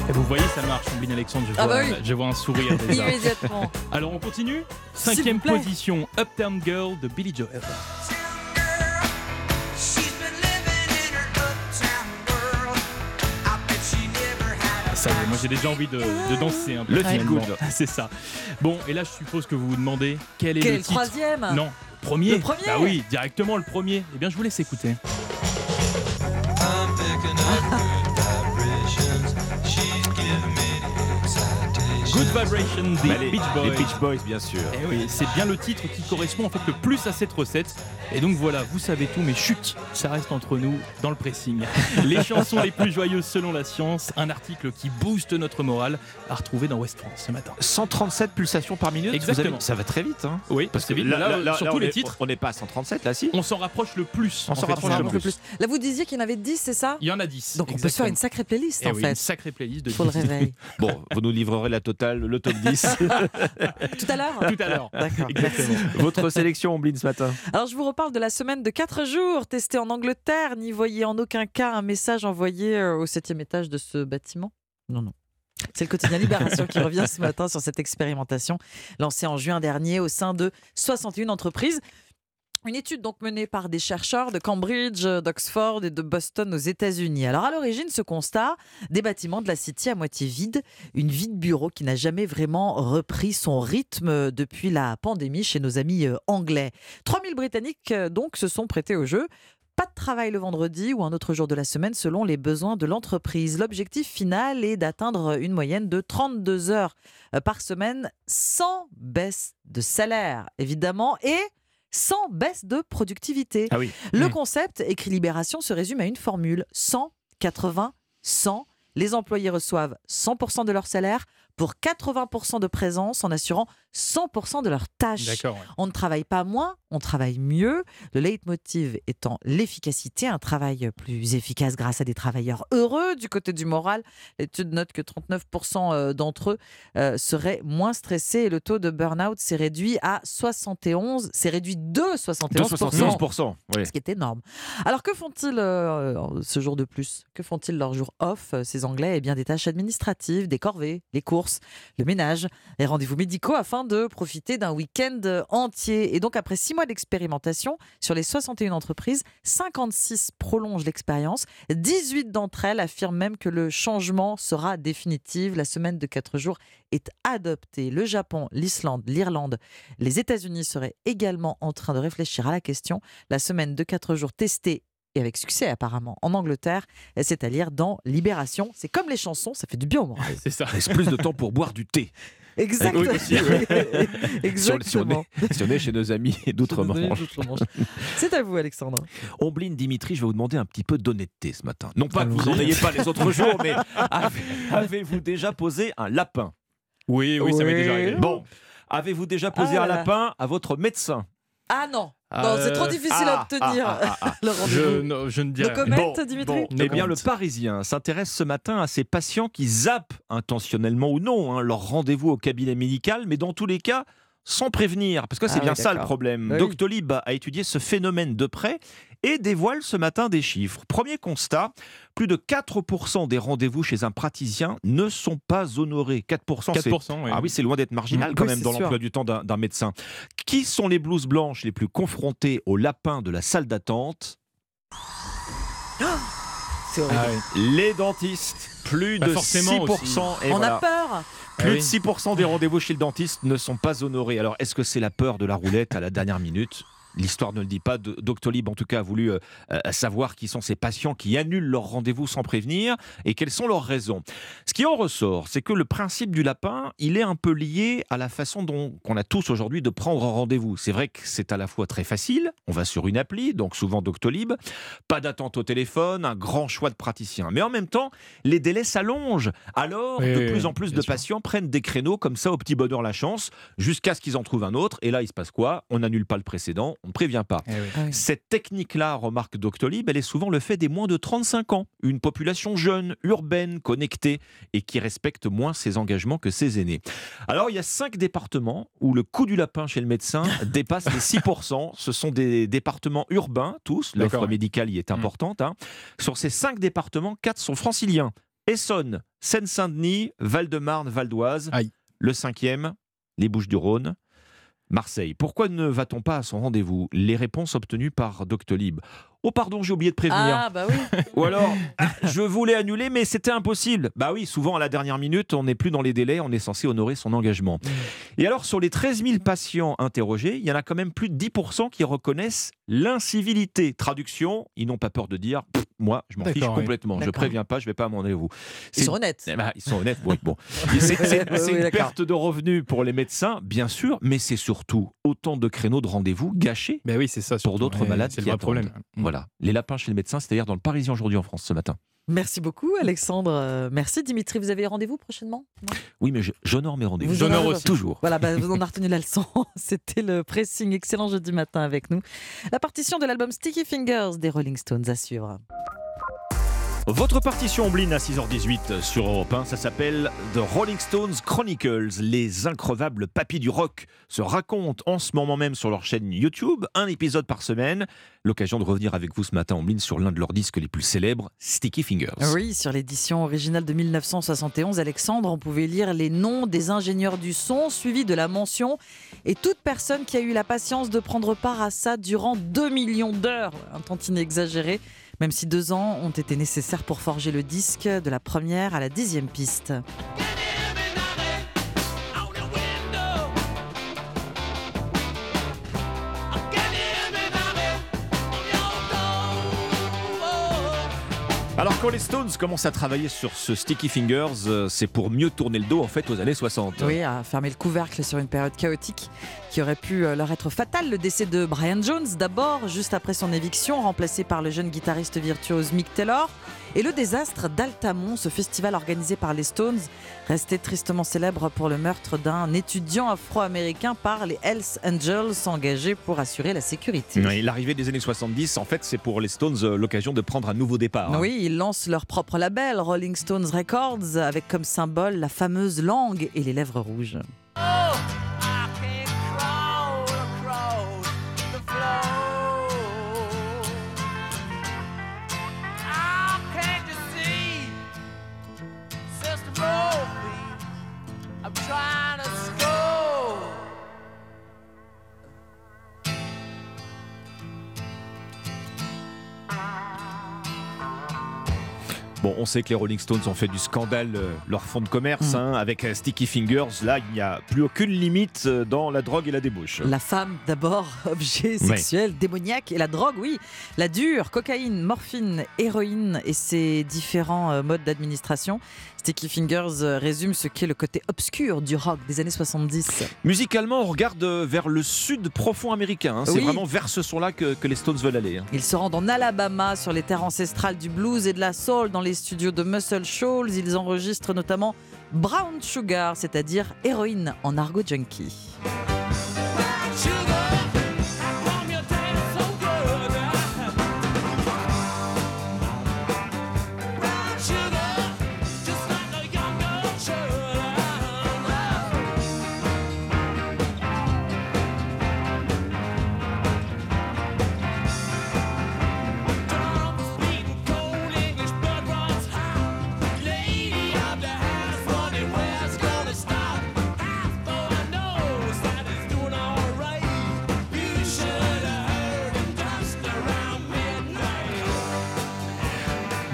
S18: Et vous voyez, ça marche, Ombline Alexandre. Je vois,
S17: Ah bah oui.
S18: je vois un sourire déjà.
S17: Immédiatement.
S18: Alors on continue. Cinquième position, Uptown Girl de Billy Joel. Moi j'ai déjà envie de, de danser un peu.
S1: Le feel good.
S18: C'est ça. Bon, et là je suppose que vous vous demandez quel est
S17: Quel
S18: le
S17: est le
S18: titre
S17: troisième?
S18: Non, le premier.
S17: Le premier
S18: Bah oui, directement le premier. Eh bien, je vous laisse écouter. Vibration des
S1: Bah, les-
S18: Beach Boys.
S1: les Beach Boys, bien sûr.
S18: Eh oui, c'est bien le titre qui correspond en fait le plus à cette recette. Et donc voilà, vous savez tout, mais chut, ça reste entre nous dans le pressing. Les chansons les plus joyeuses selon la science, un article qui booste notre morale, à retrouver dans West France ce matin.
S1: 137 pulsations par minute.
S18: Exactement.
S1: avez- ça va très vite. Hein.
S18: Oui,
S1: Parce que
S18: vite.
S1: là,
S18: Là,
S1: là,
S18: sur
S1: là,
S18: tous
S1: on
S18: les
S1: est-
S18: titres.
S1: On n'est pas à 137 là, si
S18: On s'en rapproche le plus.
S1: On
S18: en
S1: s'en rapproche le
S17: plus. Là, vous disiez qu'il y en avait 10, c'est ça?
S18: Il y en a 10.
S17: Donc on peut se faire une sacrée playlist
S18: Eh
S17: en
S18: oui,
S17: fait.
S18: Une sacrée playlist de
S17: Pour le
S18: 10.
S17: réveil.
S1: Bon, vous nous livrerez la totale, le top 10.
S17: Tout à l'heure
S18: Tout à l'heure.
S17: D'accord.
S18: Exactement.
S1: Votre sélection, Ombline, ce matin
S17: Alors je vous reparle de la semaine de 4 jours testée en Angleterre. N'y voyez en aucun cas un message envoyé euh, au septième étage de ce bâtiment? Non, non. C'est le quotidien Libération qui revient ce matin sur cette expérimentation lancée en juin dernier au sein de 61 entreprises. Une étude donc menée par des chercheurs de Cambridge, d'Oxford et de Boston aux États-Unis. Alors à l'origine, ce constat, des bâtiments de la City à moitié vides, une vie de bureau qui n'a jamais vraiment repris son rythme depuis la pandémie chez nos amis euh, anglais. 3000 Britanniques euh, donc se sont prêtés au jeu. Pas de travail le vendredi ou un autre jour de la semaine selon les besoins de l'entreprise. L'objectif final est d'atteindre une moyenne de 32 heures euh, par semaine sans baisse de salaire, évidemment, et sans baisse de productivité.
S1: Ah oui.
S17: Le
S1: Mmh.
S17: concept, écrit Libération, se résume à une formule 100, 80, 100. Les employés reçoivent 100% de leur salaire pour 80% de présence en assurant 100% de leurs tâches.
S18: Ouais.
S17: On ne travaille pas moins, on travaille mieux. Le leitmotiv étant l'efficacité, un travail plus efficace grâce à des travailleurs heureux. Du côté du moral, l'étude note que 39% euh, d'entre eux euh, seraient moins stressés et le taux de burn-out s'est réduit à 71, c'est réduit de 71%.
S1: De 71%, oui.
S17: Ce qui est énorme. Alors que font-ils euh, ce jour de plus? Que font-ils leur jour off, ces Anglais? Eh bien, des tâches administratives, des corvées, les le ménage, les rendez-vous médicaux afin de profiter d'un week-end entier. Et donc, après six mois d'expérimentation, sur les 61 entreprises, 56 prolongent l'expérience. 18 d'entre elles affirment même que le changement sera définitif. La semaine de 4 jours est adoptée. Le Japon, l'Islande, l'Irlande, les États-Unis seraient également en train de réfléchir à la question. La semaine de 4 jours testée et avec succès apparemment en Angleterre, c'est à lire dans Libération. C'est comme les chansons, ça fait du bien au moral.
S18: C'est ça.
S1: Laisse plus de temps pour boire du thé.
S17: Exactement.
S1: Oui.
S17: Exactement.
S1: Si on, est, si on est chez nos amis d'outre-Manche.
S17: C'est à vous, Alexandre.
S1: Omblin Dimitri, je vais vous demander un petit peu d'honnêteté ce matin. Non pas que vous n'en ayez pas les autres jours, mais avez- avez-vous déjà posé un lapin?
S18: Oui, oui, ça m'est déjà arrivé.
S1: Bon, avez-vous déjà posé
S17: Ah
S1: un lapin à votre médecin?
S17: Ah non, non c'est trop
S18: Euh,
S17: difficile à
S1: ah,
S17: obtenir
S1: ah, ah, ah.
S17: le
S18: Je,
S17: rendez-vous.
S18: non, je ne dirais
S17: comment. Dimitri
S1: Bon, eh bien, le Parisien s'intéresse ce matin à ces patients qui zappent intentionnellement ou non hein, leur rendez-vous au cabinet médical, mais dans tous les cas, sans prévenir. Parce que c'est
S17: Ah
S1: bien
S17: oui,
S1: ça le problème.
S17: Bah oui.
S1: Doctolib a étudié ce phénomène de près et dévoile ce matin des chiffres. Premier constat, plus de 4% des rendez-vous chez un praticien ne sont pas honorés. 4%, c'est
S18: 4%, oui.
S1: ah oui, c'est loin d'être marginal
S17: Mmh,
S1: quand
S17: oui,
S1: même dans
S17: sûr.
S1: l'emploi du temps d'un d'un médecin. Qui sont les blouses blanches les plus confrontées au lapin de la salle d'attente?
S17: C'est horrible.
S18: Ah oui.
S1: Les dentistes. Plus
S18: Bah,
S1: de
S18: forcément
S1: 6%. Et
S17: On
S1: voilà.
S17: a peur.
S1: Plus
S18: Ah
S1: de
S18: oui.
S1: 6% des rendez-vous chez le dentiste ne sont pas honorés. Alors, est-ce que c'est la peur de la roulette à la dernière minute? L'histoire ne le dit pas. Doctolib, en tout cas, a voulu euh, euh, savoir qui sont ces patients qui annulent leur rendez-vous sans prévenir et quelles sont leurs raisons. Ce qui en ressort, c'est que le principe du lapin, il est un peu lié à la façon dont qu'on a tous aujourd'hui de prendre un rendez-vous. C'est vrai que c'est à la fois très facile. On va sur une appli, donc souvent Doctolib. Pas d'attente au téléphone, un grand choix de praticiens. Mais en même temps, les délais s'allongent. Alors,
S18: Oui,
S1: de
S18: oui,
S1: plus en plus de
S18: sûr.
S1: patients prennent des créneaux comme ça au petit bonheur la chance, jusqu'à ce qu'ils en trouvent un autre. Et là, il se passe quoi? On n'annule pas le précédent, on ne prévient pas.
S18: Eh oui.
S17: Ah oui.
S1: Cette technique-là, remarque Doctolib, elle est souvent le fait des moins de 35 ans, une population jeune, urbaine, connectée et qui respecte moins ses engagements que ses aînés. Alors, il y a cinq départements où le coût du lapin chez le médecin dépasse les 6%. Ce sont des départements urbains, tous. L'offre médicale y est
S18: Mm.
S1: importante. hein. Sur ces cinq départements, quatre sont franciliens. Essonne, Seine-Saint-Denis, Val-de-Marne, Val d'Oise. Le cinquième, les Bouches-du-Rhône. Marseille. Pourquoi ne va-t-on pas à son rendez-vous? Les réponses obtenues par Doctolib. Oh pardon, j'ai oublié de prévenir.
S17: Ah bah oui.
S1: Ou alors, je voulais annuler, mais c'était impossible. Bah oui, souvent à la dernière minute, on n'est plus dans les délais, on est censé honorer son engagement. Et alors, sur les 13 000 patients interrogés, il y en a quand même plus de 10% qui reconnaissent l'incivilité. Traduction, ils n'ont pas peur de dire, moi, je m'en fiche
S18: oui.
S1: complètement, je préviens pas, je vais pas à mon rendez-vous.
S17: Ils sont honnêtes.
S1: eh ben, ils sont honnêtes, oui, bon. C'est
S17: Oui,
S1: une perte de revenus pour les médecins, bien sûr, mais c'est surtout autant de créneaux de rendez-vous gâchés
S18: Ben oui, c'est ça.
S1: pour d'autres
S18: Ouais,
S1: malades
S18: C'est le vrai problème. Mm.
S1: Voilà, les lapins chez le médecin, c'est-à-dire dans le Parisien aujourd'hui en France ce matin.
S17: Merci beaucoup, Alexandre. Euh, Merci, Dimitri. Vous avez rendez-vous prochainement?
S1: Oui, mais j'honore mes rendez-vous.
S17: Vous J'honore aussi.
S1: Toujours.
S17: Voilà, bah, vous en avez retenu la leçon. C'était le pressing. Excellent jeudi matin avec nous. La partition de l'album Sticky Fingers des Rolling Stones à suivre.
S1: Votre partition Ombline à 6h18 sur Europe 1, ça s'appelle The Rolling Stones Chronicles. Les increvables papis du rock se racontent en ce moment même sur leur chaîne YouTube, un épisode par semaine. L'occasion de revenir avec vous ce matin Ombline sur l'un de leurs disques les plus célèbres, Sticky Fingers.
S17: Oui, sur l'édition originale de 1971, Alexandre, on pouvait lire les noms des ingénieurs du son, suivis de la mention et toute personne qui a eu la patience de prendre part à ça durant 2 millions d'heures, un tantinet exagéré même si deux ans ont été nécessaires pour forger le disque de la première à la dixième piste.
S1: Alors quand les Stones commencent à travailler sur ce Sticky Fingers, euh, c'est pour mieux tourner le dos en fait aux années 60.
S17: Oui, à fermer le couvercle sur une période chaotique qui aurait pu euh, leur être fatale. Le décès de Brian Jones d'abord, juste après son éviction, remplacé par le jeune guitariste virtuose Mick Taylor. Et le désastre d'Altamont, ce festival organisé par les Stones, resté tristement célèbre pour le meurtre d'un étudiant afro-américain par les Hells Angels engagés pour assurer la sécurité.
S1: L'arrivée des années 70, en fait, c'est pour les Stones euh, l'occasion de prendre un nouveau départ.
S17: Hein. Oui, ils lancent leur propre label, Rolling Stones Records, avec comme symbole la fameuse langue et les lèvres rouges. try.
S1: Bon, on sait que les Rolling Stones ont fait du scandale euh, leur fonds de commerce mm. hein, avec euh, Sticky Fingers. Là, il n'y a plus aucune limite euh, dans la drogue et la débauche.
S17: La femme, d'abord, objet sexuel, démoniaque, et la drogue, oui. La dure, cocaïne, morphine, héroïne et ses différents modes d'administration. Sticky Fingers résume ce qu'est le côté obscur du rock des années 70.
S1: Musicalement, on regarde vers le sud profond américain. Hein. C'est vraiment vers ce son-là que, les Stones veulent aller. Hein.
S17: Ils se rendent en Alabama, sur les terres ancestrales du blues et de la soul, dans les studios de Muscle Shoals. Ils enregistrent notamment Brown Sugar, c'est-à-dire héroïne en argot junkie.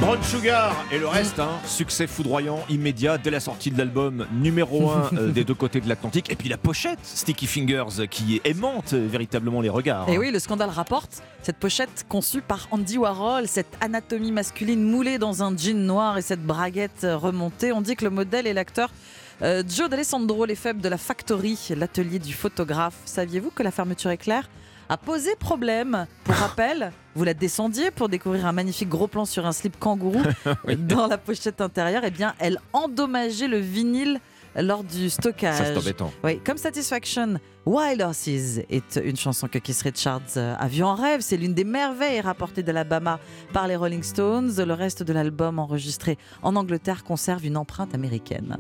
S1: Brown Sugar et le reste, hein, succès foudroyant, immédiat dès la sortie de l'album numéro 1 euh, des deux côtés de l'Atlantique. Et puis la pochette, Sticky Fingers, qui aimante véritablement les regards.
S17: Et oui, le scandale rapporte cette pochette conçue par Andy Warhol, cette anatomie masculine moulée dans un jean noir et cette braguette remontée. On dit que le modèle est l'acteur. Euh, Joe D'Alessandro Lefebvre de la Factory, l'atelier du photographe. Saviez-vous que la fermeture éclair a posé problème. Pour rappel, vous la descendiez pour découvrir un magnifique gros plan sur un slip kangourou dans la pochette intérieure. Et eh bien, elle endommageait le vinyle lors du stockage. Ça,
S1: c'est embêtant.
S17: Oui, comme Satisfaction, Wild Horses est une chanson que Keith Richards a vue en rêve. C'est l'une des merveilles rapportées d'Alabama par les Rolling Stones. Le reste de l'album enregistré en Angleterre conserve une empreinte américaine.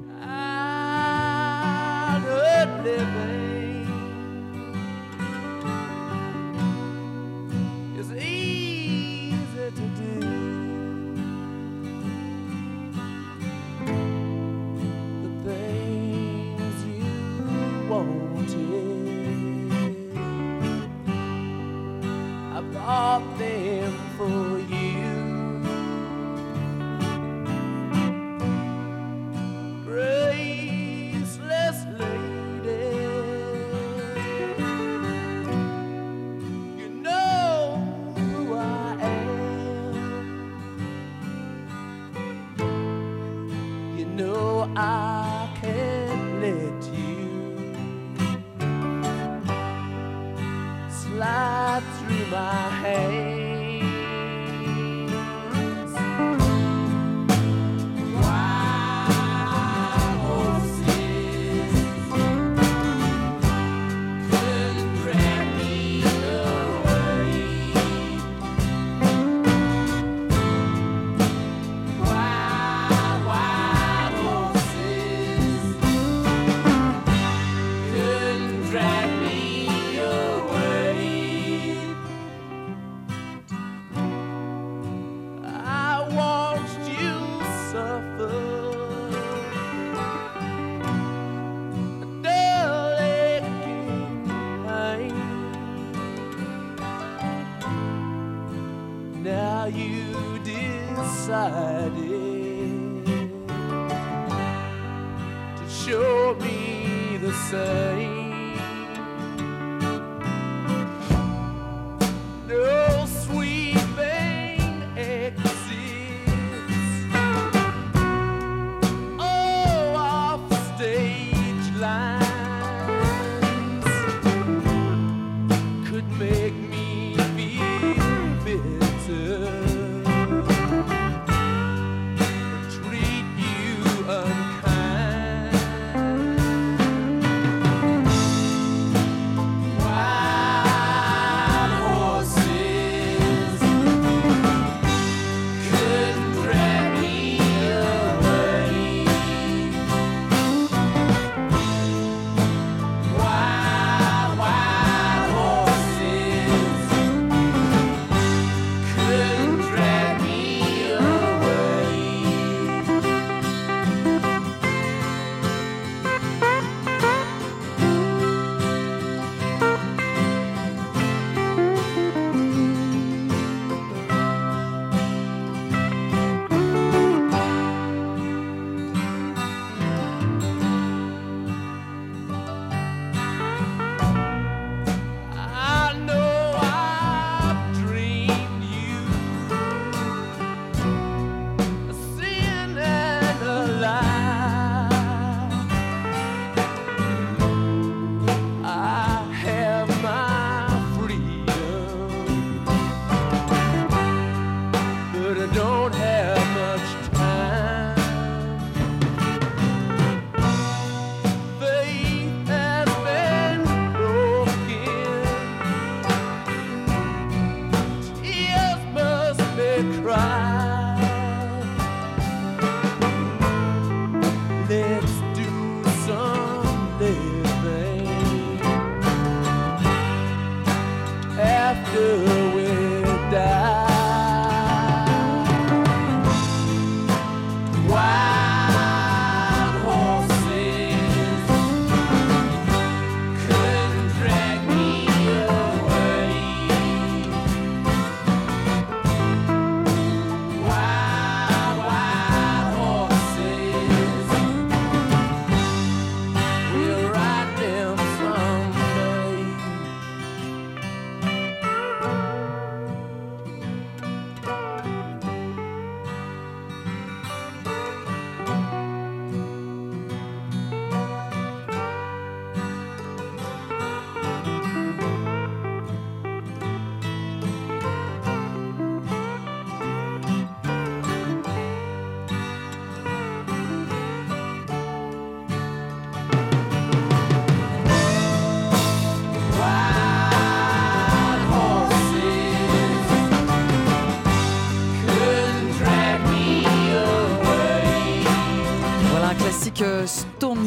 S67: bought them for you. Graceless lady, you know who I am. You know I.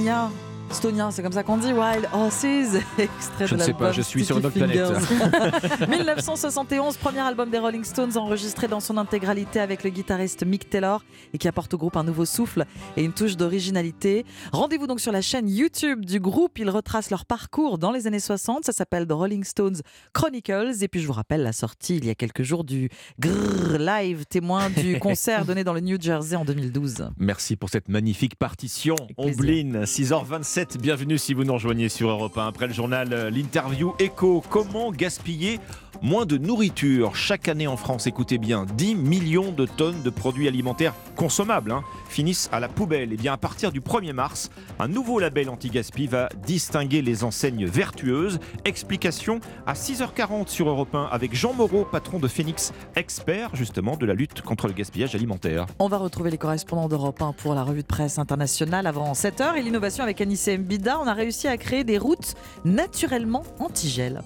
S17: 你要 C'est comme ça qu'on dit Wild Horses, extrait
S1: Je
S17: de
S1: ne sais pas, je suis sur une autre planète.
S17: Fingers. 1971, premier album des Rolling Stones enregistré dans son intégralité avec le guitariste Mick Taylor et qui apporte au groupe un nouveau souffle et une touche d'originalité. Rendez-vous donc sur la chaîne YouTube du groupe, ils retracent leur parcours dans les années 60, ça s'appelle The Rolling Stones Chronicles et puis je vous rappelle la sortie il y a quelques jours du Grrr Live, témoin du concert donné dans le New Jersey en 2012.
S1: Merci pour cette magnifique partition. Ombline, 6h27, bienvenue si vous nous rejoignez sur Europe 1. Après le journal, euh, l'interview Echo. Comment gaspiller moins de nourriture? Chaque année en France, écoutez bien, 10 millions de tonnes de produits alimentaires consommables hein, finissent à la poubelle. Et bien à partir du 1er mars, un nouveau label anti-gaspi va distinguer les enseignes vertueuses. Explication à 6h40 sur Europe 1 avec Jean Moreau, patron de Phoenix, expert justement de la lutte contre le gaspillage alimentaire.
S17: On va retrouver les correspondants d'Europe 1 pour la revue de presse internationale avant 7h et l'innovation avec Anissé Mbida. On a réussi à créer des routes naturellement anti-gel.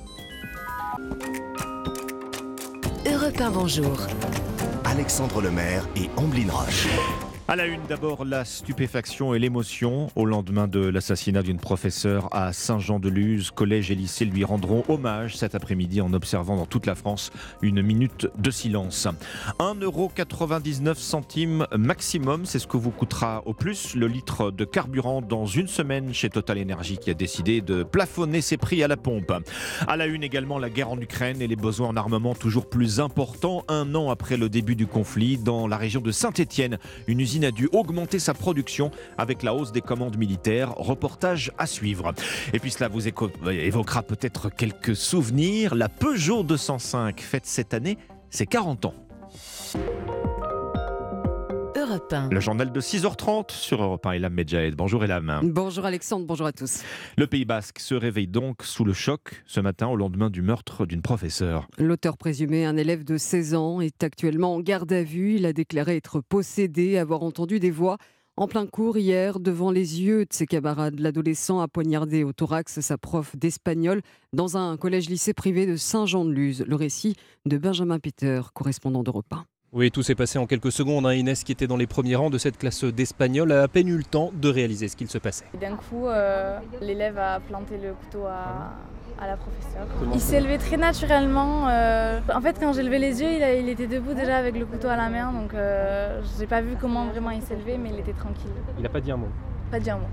S2: Europe 1, bonjour.
S3: Alexandre Lemaire et Amblin Roche.
S1: À la une, d'abord la stupéfaction et l'émotion au lendemain de l'assassinat d'une professeure à Saint-Jean-de-Luz. Collège et lycée lui rendront hommage cet après-midi en observant dans toute la France une minute de silence. 1,99€ maximum, c'est ce que vous coûtera au plus le litre de carburant dans une semaine chez Total Energy qui a décidé de plafonner ses prix à la pompe. À la une également la guerre en Ukraine et les besoins en armement toujours plus importants un an après le début du conflit dans la région de Saint-Étienne. Une usine a dû augmenter sa production avec la hausse des commandes militaires. Reportage à suivre. Et puis cela vous évoquera peut-être quelques souvenirs. La Peugeot 205 fête cette année ses 40 ans. Le journal de 6h30 sur Europe 1, Elam Medjahed. Bonjour Elam.
S68: Bonjour Alexandre, bonjour à tous.
S1: Le Pays Basque se réveille donc sous le choc ce matin au lendemain du meurtre d'une professeure.
S68: L'auteur présumé, un élève de 16 ans, est actuellement en garde à vue. Il a déclaré être possédé, avoir entendu des voix en plein cours hier, devant les yeux de ses camarades, l'adolescent a poignardé au thorax sa prof d'espagnol dans un collège-lycée privé de Saint-Jean-de-Luz. Le récit de Benjamin Peter, correspondant d'Europe 1.
S69: Oui, tout s'est passé en quelques secondes. Hein. Inès, qui était dans les premiers rangs de cette classe d'espagnol, a à peine eu le temps de réaliser ce qu'il se passait.
S6: D'un coup, euh, l'élève a planté le couteau à, la professeure. il s'est levé très naturellement. Euh, en fait, quand j'ai levé les yeux, il, était debout déjà avec le couteau à la main. Donc, euh, j'ai pas vu comment vraiment il s'est levé, mais il était tranquille.
S69: Il n'a pas dit un mot
S6: Pas dit un mot.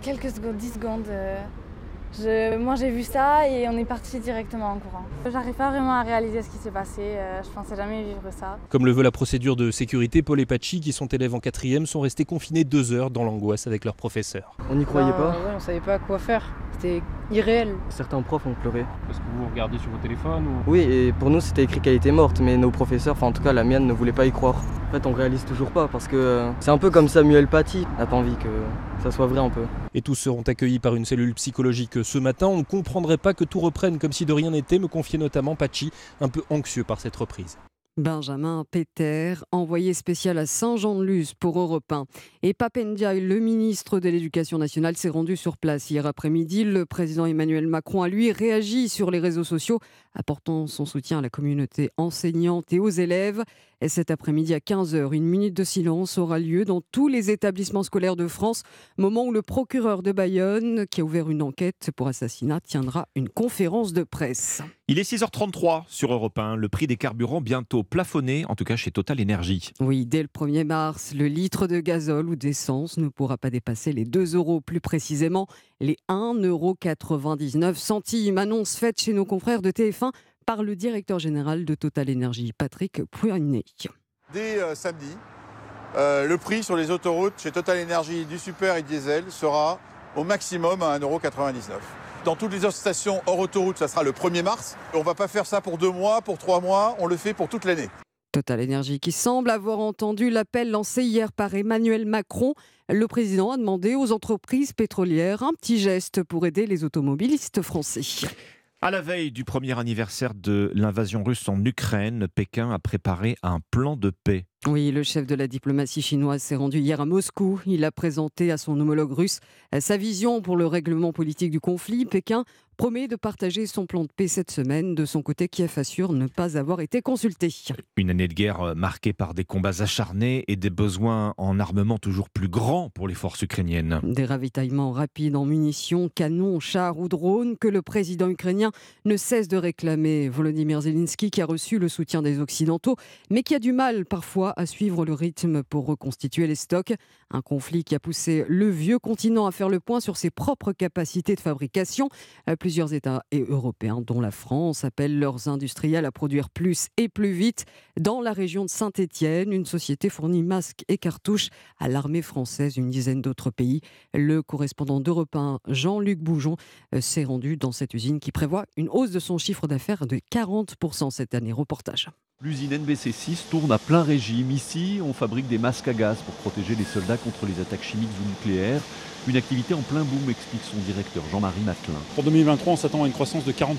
S6: Quelques secondes, 10 secondes. Moi j'ai vu ça et on est parti directement en courant. J'arrive pas vraiment à réaliser ce qui s'est passé, euh, je pensais jamais vivre ça.
S69: Comme le veut la procédure de sécurité, Paul et Pachi, qui sont élèves en quatrième, sont restés confinés deux heures dans l'angoisse avec leur professeur.
S70: On n'y croyait pas
S6: bah, On savait pas quoi faire, c'était irréel.
S70: Certains profs ont pleuré.
S69: Parce que vous regardez sur vos téléphones ou...
S70: Oui, et pour nous c'était écrit qu'elle était morte, mais nos professeurs, enfin en tout cas la mienne, ne voulait pas y croire. En fait, on réalise toujours pas parce que euh, c'est un peu comme Samuel Paty. On n'a pas envie que ça soit vrai un peu.
S69: Et tous seront accueillis par une cellule psychologique ce matin. On ne comprendrait pas que tout reprenne comme si de rien n'était, me confiait notamment Pachi, un peu anxieux par cette reprise.
S68: Benjamin Péter, envoyé spécial à Saint-Jean-de-Luz pour Europe 1. Et Papendiaï, le ministre de l'Éducation nationale, s'est rendu sur place hier après-midi. Le président Emmanuel Macron a lui réagi sur les réseaux sociaux, apportant son soutien à la communauté enseignante et aux élèves. Et cet après-midi à 15h, une minute de silence aura lieu dans tous les établissements scolaires de France, moment où le procureur de Bayonne, qui a ouvert une enquête pour assassinat, tiendra une conférence de presse.
S1: Il est 6h33 sur Europe 1. Le prix des carburants bientôt plafonné, en tout cas chez Total Energy.
S68: Oui, dès le 1er mars, le litre de gazole ou d'essence ne pourra pas dépasser les 2 euros, plus précisément les 1,99 euros. Annonce faite chez nos confrères de TF1 par le directeur général de Total Energy, Patrick Pouyanné.
S71: Dès euh, samedi, euh, le prix sur les autoroutes chez Total Energy du super et diesel sera au maximum à 1,99€. Dans toutes les autres stations hors autoroute, ça sera le 1er mars. On ne va pas faire ça pour deux mois, pour trois mois, on le fait pour toute l'année.
S68: Total Energy qui semble avoir entendu l'appel lancé hier par Emmanuel Macron. Le président a demandé aux entreprises pétrolières un petit geste pour aider les automobilistes français.
S1: À la veille du premier anniversaire de l'invasion russe en Ukraine, Pékin a préparé un plan de paix.
S68: Oui, le chef de la diplomatie chinoise s'est rendu hier à Moscou. Il a présenté à son homologue russe sa vision pour le règlement politique du conflit. Pékin promet de partager son plan de paix cette semaine. De son côté, Kiev assure ne pas avoir été consulté.
S1: Une année de guerre euh, marquée par des combats acharnés et des besoins en armement toujours plus grands pour les forces ukrainiennes.
S68: Des ravitaillements rapides en munitions, canons, chars ou drones que le président ukrainien ne cesse de réclamer. Volodymyr Zelensky qui a reçu le soutien des Occidentaux, mais qui a du mal parfois à suivre le rythme pour reconstituer les stocks. Un conflit qui a poussé le vieux continent à faire le point sur ses propres capacités de fabrication. Euh, plusieurs États et européens, dont la France, appellent leurs industriels à produire plus et plus vite. Dans la région de Saint-Étienne, une société fournit masques et cartouches à l'armée française, une dizaine d'autres pays. Le correspondant d'Europe 1, Jean-Luc Boujon, euh, s'est rendu dans cette usine qui prévoit une hausse de son chiffre d'affaires de 40% cette année. Reportage.
S72: L'usine NBC6 tourne à plein régime. Ici, on fabrique des masques à gaz pour protéger les soldats contre les attaques chimiques ou nucléaires. Une activité en plein boom, explique son directeur Jean-Marie Matelin.
S73: Pour 2023, on s'attend à une croissance de 40%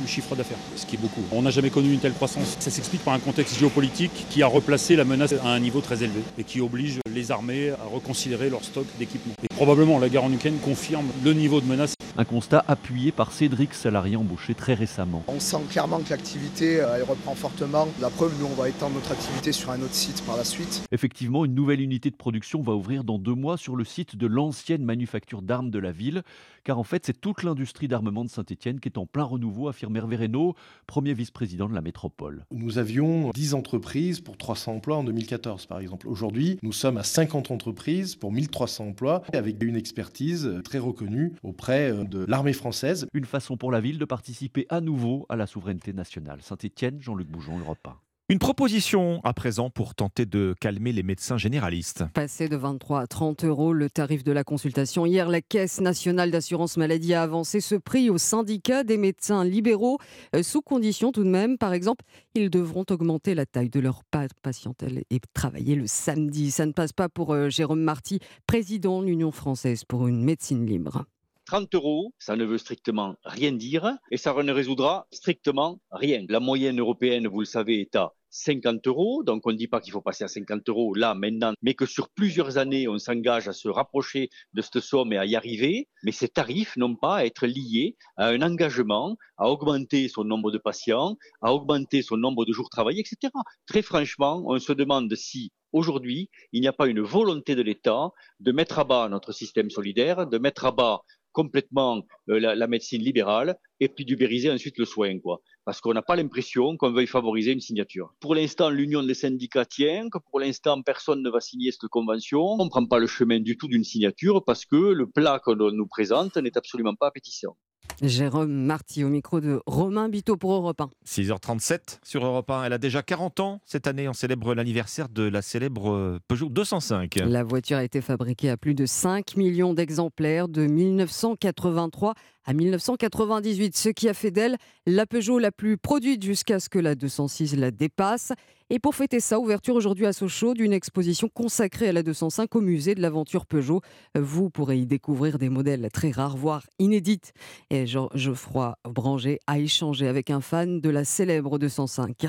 S73: du chiffre d'affaires, ce qui est beaucoup. On n'a jamais connu une telle croissance. Ça s'explique par un contexte géopolitique qui a replacé la menace à un niveau très élevé et qui oblige les armées à reconsidérer leur stock d'équipements. Probablement, la guerre en Ukraine confirme le niveau de menace
S72: Un constat appuyé par Cédric, salarié embauché très récemment.
S74: On sent clairement que l'activité elle reprend fortement. La preuve, nous, on va étendre notre activité sur un autre site par la suite.
S72: Effectivement, une nouvelle unité de production va ouvrir dans deux mois sur le site de l'ancienne manufacture d'armes de la ville. Car en fait, c'est toute l'industrie d'armement de Saint-Etienne qui est en plein renouveau, affirme Hervé Reynaud, premier vice-président de la métropole.
S73: Nous avions 10 entreprises pour 300 emplois en 2014, par exemple. Aujourd'hui, nous sommes à 50 entreprises pour 1300 emplois, avec une expertise très reconnue auprès de l'armée française.
S72: Une façon pour la ville de participer à nouveau à la souveraineté nationale. Saint-Etienne, Jean-Luc Bougeon, Europe 1.
S1: Une proposition à présent pour tenter de calmer les médecins généralistes.
S68: Passé de 23 à 30 euros le tarif de la consultation. Hier, la Caisse nationale d'assurance maladie a avancé ce prix au syndicat des médecins libéraux, euh, sous condition tout de même. Par exemple, ils devront augmenter la taille de leur patientèle et travailler le samedi. Ça ne passe pas pour euh, Jérôme Marty, président de l'Union française pour une médecine libre.
S34: 30 euros, ça ne veut strictement rien dire et ça ne résoudra strictement rien. La moyenne européenne, vous le savez, est à 50 euros. Donc, on ne dit pas qu'il faut passer à 50 euros là, maintenant, mais que sur plusieurs années, on s'engage à se rapprocher de cette somme et à y arriver. Mais ces tarifs n'ont pas à être liés à un engagement à augmenter son nombre de patients, à augmenter son nombre de jours travaillés, etc. Très franchement, on se demande si aujourd'hui, il n'y a pas une volonté de l'État de mettre à bas notre système solidaire, de mettre à bas complètement euh, la, la, médecine libérale et puis d'ubériser ensuite le soin, quoi. Parce qu'on n'a pas l'impression qu'on veuille favoriser une signature. Pour l'instant, l'union des syndicats tient, que pour l'instant, personne ne va signer cette convention. On ne prend pas le chemin du tout d'une signature parce que le plat qu'on nous présente n'est absolument pas appétissant.
S68: Jérôme Marty au micro de Romain Biteau pour Europe 1.
S1: 6h37 sur Europe 1. Elle a déjà 40 ans cette année. On célèbre l'anniversaire de la célèbre Peugeot 205.
S68: La voiture a été fabriquée à plus de 5 millions d'exemplaires de 1983 à 1998, ce qui a fait d'elle la Peugeot la plus produite jusqu'à ce que la 206 la dépasse. Et pour fêter ça, ouverture aujourd'hui à Sochaux d'une exposition consacrée à la 205 au musée de l'aventure Peugeot. Vous pourrez y découvrir des modèles très rares, voire inédites. Jean Geoffroy Branger a échangé avec un fan de la célèbre 205.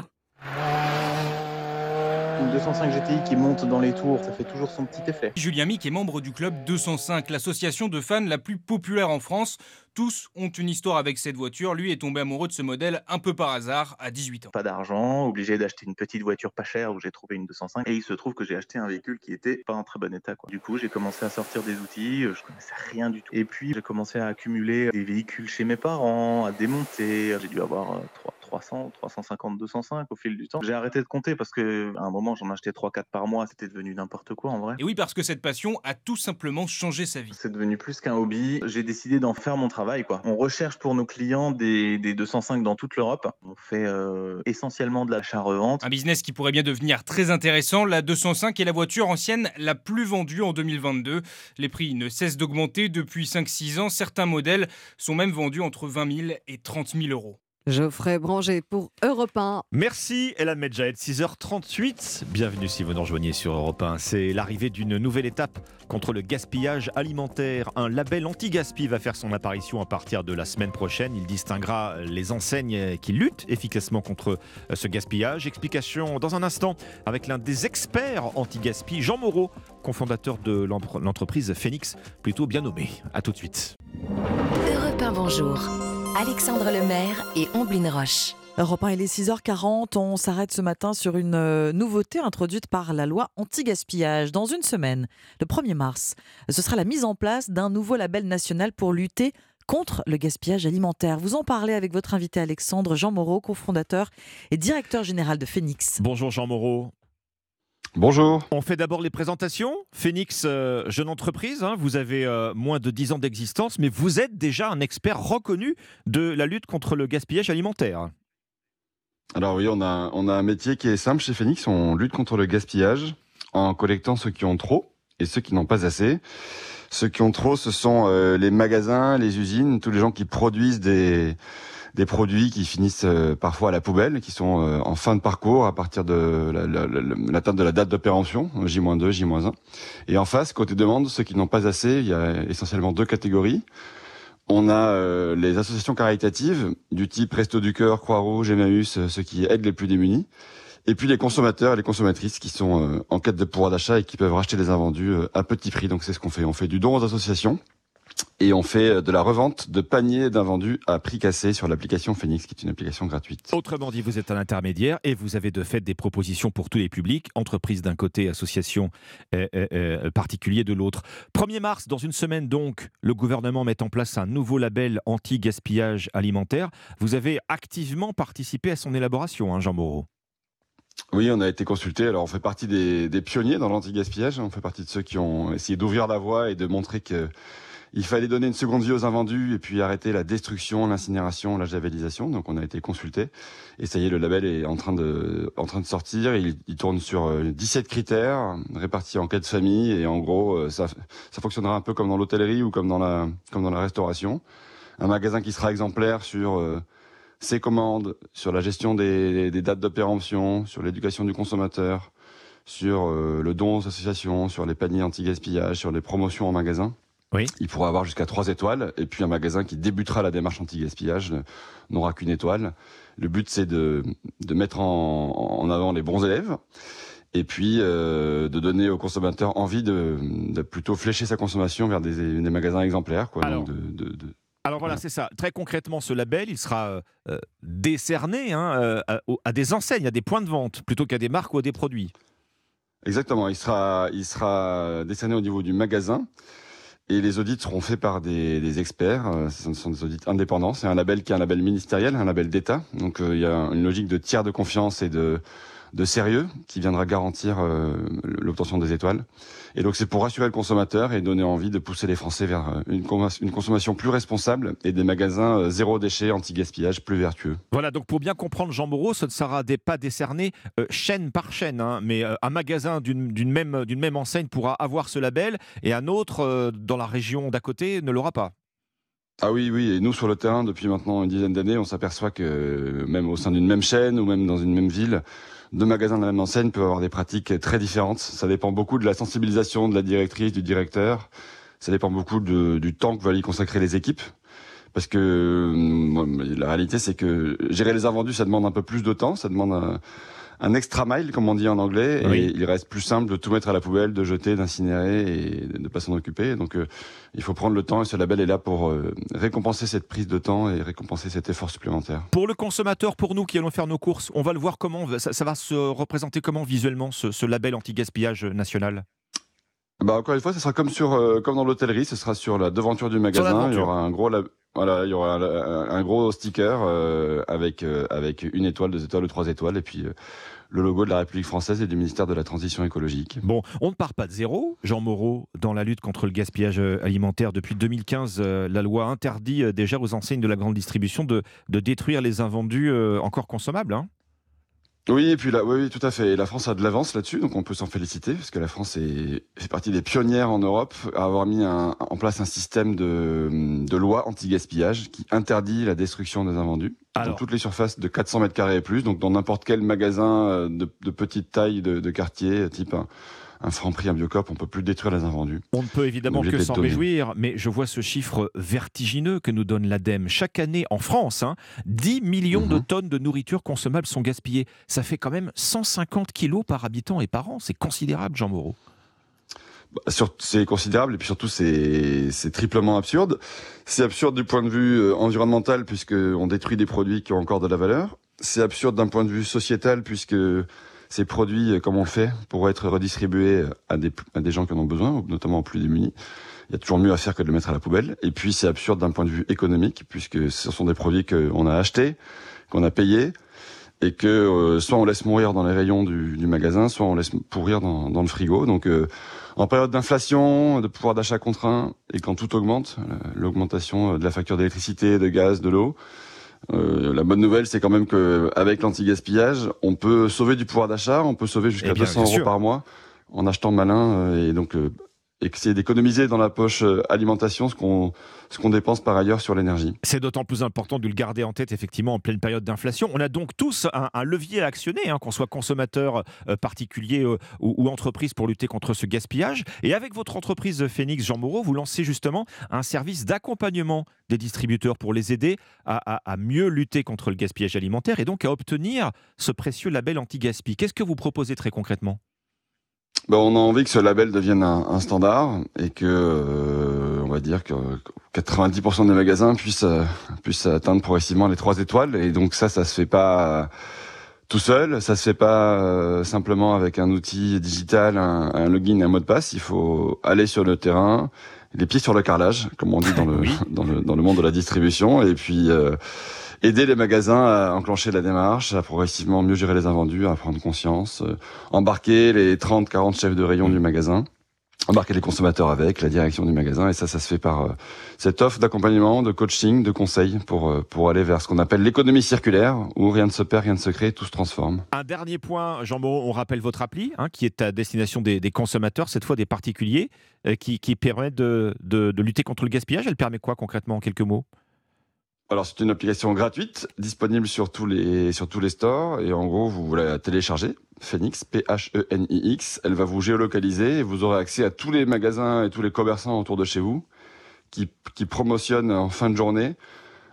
S15: Une 205 GTI qui monte dans les tours, ça fait toujours son petit effet.
S16: Julien Mick est membre du club 205, l'association de fans la plus populaire en France. Tous ont une histoire avec cette voiture. Lui est tombé amoureux de ce modèle un peu par hasard à 18 ans.
S15: Pas d'argent, obligé d'acheter une petite voiture pas chère où j'ai trouvé une 205. Et il se trouve que j'ai acheté un véhicule qui était pas en très bon état. Quoi. Du coup, j'ai commencé à sortir des outils, je connaissais rien du tout. Et puis, j'ai commencé à accumuler des véhicules chez mes parents, à démonter. J'ai dû avoir 3, 300, 350, 205 au fil du temps. J'ai arrêté de compter parce qu'à un moment, j'en achetais 3-4 par mois. C'était devenu n'importe quoi en vrai.
S16: Et oui, parce que cette passion a tout simplement changé sa vie.
S15: C'est devenu plus qu'un hobby. J'ai décidé d'en faire mon travail. Quoi. On recherche pour nos clients des, des 205 dans toute l'Europe. On fait euh, essentiellement de l'achat-revente.
S16: Un business qui pourrait bien devenir très intéressant. La 205 est la voiture ancienne la plus vendue en 2022. Les prix ne cessent d'augmenter depuis 5-6 ans. Certains modèles sont même vendus entre 20 000 et 30 000 euros.
S68: Geoffrey Branger pour Europe 1.
S1: Merci Ella Medjahed, 6h38. Bienvenue si vous nous rejoignez sur Europe 1. C'est l'arrivée d'une nouvelle étape contre le gaspillage alimentaire. Un label anti-gaspi va faire son apparition à partir de la semaine prochaine. Il distinguera les enseignes qui luttent efficacement contre ce gaspillage. Explication dans un instant avec l'un des experts anti-gaspi, Jean Moreau, cofondateur de l'entreprise Phoenix, plutôt bien nommé. A tout de suite.
S2: Europe 1, bonjour. Alexandre Lemaire et Omblin Roche.
S17: Europe 1, il est 6h40. On s'arrête ce matin sur une euh, nouveauté introduite par la loi anti-gaspillage. Dans une semaine, le 1er mars, ce sera la mise en place d'un nouveau label national pour lutter contre le gaspillage alimentaire. Vous en parlez avec votre invité Alexandre Jean Moreau, cofondateur et directeur général de Phoenix.
S1: Bonjour Jean Moreau.
S75: Bonjour.
S1: On fait d'abord les présentations. Phoenix, euh, jeune entreprise, hein, vous avez euh, moins de 10 ans d'existence, mais vous êtes déjà un expert reconnu de la lutte contre le gaspillage alimentaire.
S75: Alors oui, on a, on a un métier qui est simple chez Phoenix, on lutte contre le gaspillage en collectant ceux qui ont trop et ceux qui n'ont pas assez. Ceux qui ont trop, ce sont euh, les magasins, les usines, tous les gens qui produisent des des produits qui finissent euh, parfois à la poubelle, qui sont euh, en fin de parcours à partir de l'atteinte de la date d'opération, J-2, J-1. Et en face, côté demande, ceux qui n'ont pas assez, il y a essentiellement deux catégories. On a euh, les associations caritatives du type Resto du Cœur, Croix-Rouge, Emmaüs, ceux qui aident les plus démunis. Et puis les consommateurs et les consommatrices qui sont en quête de pouvoir d'achat et qui peuvent racheter des invendus à petit prix. Donc c'est ce qu'on fait. On fait du don aux associations et on fait de la revente de paniers d'invendus à prix cassé sur l'application Phoenix, qui est une application gratuite.
S1: Autrement dit, vous êtes un intermédiaire et vous avez de fait des propositions pour tous les publics, entreprises d'un côté, associations euh, euh, euh, particuliers de l'autre. 1er mars, dans une semaine donc, le gouvernement met en place un nouveau label anti-gaspillage alimentaire. Vous avez activement participé à son élaboration, hein, Jean Moreau.
S75: Oui, on a été consulté. Alors, on fait partie des, des pionniers dans l'anti-gaspillage. On fait partie de ceux qui ont essayé d'ouvrir la voie et de montrer que il fallait donner une seconde vie aux invendus et puis arrêter la destruction, l'incinération, la javelisation. Donc on a été consulté. Et ça y est, le label est en train de, en train de sortir. Il, il tourne sur 17 critères répartis en quatre familles. Et en gros, ça, ça fonctionnera un peu comme dans l'hôtellerie ou comme dans la, comme dans la restauration. Un magasin qui sera exemplaire sur euh, ses commandes, sur la gestion des, des dates de péremption, sur l'éducation du consommateur, sur euh, le don aux associations, sur les paniers anti-gaspillage, sur les promotions en magasin.
S1: Oui.
S75: Il pourra avoir jusqu'à trois étoiles. Et puis un magasin qui débutera la démarche anti-gaspillage n'aura qu'une étoile. Le but, c'est de, de mettre en, en, avant les bons élèves et puis euh, de donner aux consommateurs envie de, de, plutôt flécher sa consommation vers des, des magasins exemplaires. Quoi,
S1: Alors,
S75: de, de,
S1: alors voilà, c'est ça. Très concrètement, ce label, il sera euh, décerné hein, euh, à, à, des enseignes, à des points de vente, plutôt qu'à des marques ou à des produits.
S75: Exactement. Il sera, il sera décerné au niveau du magasin. Et les audits seront faits par des, experts. Ce sont des audits indépendants. C'est un label qui est un label ministériel, un label d'État. Donc euh, il y a une logique de tiers de confiance et de, de sérieux qui viendra garantir euh, l'obtention des étoiles. Et donc c'est pour rassurer le consommateur et donner envie de pousser les Français vers euh, une, une consommation plus responsable et des magasins euh, zéro déchet, anti-gaspillage plus vertueux.
S1: Voilà, donc pour bien comprendre Jean Moreau, ce ne sera des, pas décerné euh, chaîne par chaîne, hein, mais euh, un magasin d'une même, même enseigne pourra avoir ce label et un autre euh, dans la région d'à côté ne l'aura pas.
S75: Ah oui, oui, et nous sur le terrain, depuis maintenant une dizaine d'années, on s'aperçoit que même au sein d'une même chaîne ou même dans une même ville, deux magasins de la même enseigne peuvent avoir des pratiques très différentes. Ça dépend beaucoup de la sensibilisation de la directrice, du directeur. Ça dépend beaucoup du temps que veulent y consacrer les équipes. Parce que euh, la réalité, c'est que gérer les invendus, ça demande un peu plus de temps. Ça demande un extra mile, comme on dit en anglais.
S1: Oui.
S75: Et il reste plus simple de tout mettre à la poubelle, de jeter, d'incinérer et de ne pas s'en occuper. Donc euh, il faut prendre le temps et ce label est là pour euh, récompenser cette prise de temps et récompenser cet effort supplémentaire.
S1: Pour le consommateur, pour nous qui allons faire nos courses, on va le voir comment Ça, ça va se représenter comment visuellement ce, ce label anti-gaspillage national?
S75: Bah encore une fois, ce sera comme sur euh, comme dans l'hôtellerie, ce sera sur la devanture du magasin. Il y aura un gros lab- voilà, il y aura un, gros sticker euh, avec euh, avec une étoile, deux étoiles ou trois étoiles, et puis euh, le logo de la République française et du ministère de la Transition écologique.
S1: Bon, on ne part pas de zéro. Jean Moreau, dans la lutte contre le gaspillage alimentaire, depuis 2015, euh, la loi interdit déjà aux enseignes de la grande distribution de, détruire les invendus encore consommables. hein.
S75: Oui, et puis là, oui, oui, tout à fait. Et la France a de l'avance là-dessus, donc on peut s'en féliciter, parce que la France est, fait partie des pionnières en Europe à avoir mis un- en place un système de, de loi anti-gaspillage qui interdit la destruction des invendus dans toutes les surfaces de 400 mètres carrés et plus, donc dans n'importe quel magasin euh, de, de petite taille de, de quartier, type un, un Franprix, un Biocop, on peut plus détruire les invendus.
S1: On ne peut évidemment que s'en réjouir, mais je vois ce chiffre vertigineux que nous donne l'ADEME. Chaque année en France, hein, 10 millions
S75: Mhm.
S1: de tonnes de nourriture consommable sont gaspillées. Ça fait quand même 150 kilos par habitant et par an. C'est considérable, Jean Moreau.
S75: Bah, C'est considérable et puis surtout c'est c'est triplement absurde. C'est absurde du point de vue euh, environnemental puisque on détruit des produits qui ont encore de la valeur. C'est absurde d'un point de vue sociétal puisque ces produits, euh, comme on fait, pourraient être redistribués à des, à des gens qui en ont besoin, notamment aux plus démunis? Il y a toujours mieux à faire que de le mettre à la poubelle. Et puis c'est absurde d'un point de vue économique puisque ce sont des produits qu'on a achetés, qu'on a payés et que euh, soit on laisse mourir dans les rayons du, du magasin, soit on laisse pourrir dans, dans le frigo. Donc euh, en période d'inflation, de pouvoir d'achat contraint, et quand tout augmente, euh, l'augmentation de la facture d'électricité, de gaz, de l'eau, euh, la bonne nouvelle, c'est quand même qu'avec l'anti-gaspillage, on peut sauver du pouvoir d'achat, on peut sauver jusqu'à
S1: Eh bien,
S75: 200
S1: bien
S75: euros par mois en achetant malin, euh, et donc euh, essayer d'économiser dans la poche euh, alimentation ce qu'on ce qu'on dépense par ailleurs sur l'énergie.
S1: C'est d'autant plus important de le garder en tête, effectivement, en pleine période d'inflation. On a donc tous un, levier à actionner, hein, qu'on soit consommateur, euh, particulier euh, ou, entreprise, pour lutter contre ce gaspillage. Et avec votre entreprise Phoenix, Jean Moreau, vous lancez justement un service d'accompagnement des distributeurs pour les aider à, à- à mieux lutter contre le gaspillage alimentaire et donc à obtenir ce précieux label anti-gaspi. Qu'est-ce que vous proposez très concrètement?
S75: Ben, on a envie que ce label devienne un, un standard et que, euh, on va dire que 90% des magasins puissent, euh, puissent atteindre progressivement les trois étoiles. Et donc ça, ça se fait pas euh, tout seul, ça se fait pas euh, simplement avec un outil digital, un, un login, un mot de passe. Il faut aller sur le terrain, les pieds sur le carrelage, comme on dit dans le, dans le, dans le monde de la distribution, et puis euh, aider les magasins à enclencher la démarche, à progressivement mieux gérer les invendus, à prendre conscience, euh, embarquer les 30, 40 chefs de rayon du magasin embarquer les consommateurs avec, la direction du magasin, et ça, ça se fait par euh, cette offre d'accompagnement, de coaching, de conseils pour, euh, pour aller vers ce qu'on appelle l'économie circulaire, où rien ne se perd, rien ne se crée, tout se transforme.
S1: Un dernier point, Jean Moreau, on rappelle votre appli, hein, qui est à destination des, consommateurs, cette fois des particuliers, qui, permet de, de lutter contre le gaspillage. Elle permet quoi concrètement en quelques mots?
S75: Alors, c'est une application gratuite, disponible sur tous les, sur tous les stores, et en gros, vous la téléchargez. Phoenix, P-H-E-N-I-X. Elle va vous géolocaliser et vous aurez accès à tous les magasins et tous les commerçants autour de chez vous qui, qui promotionnent en fin de journée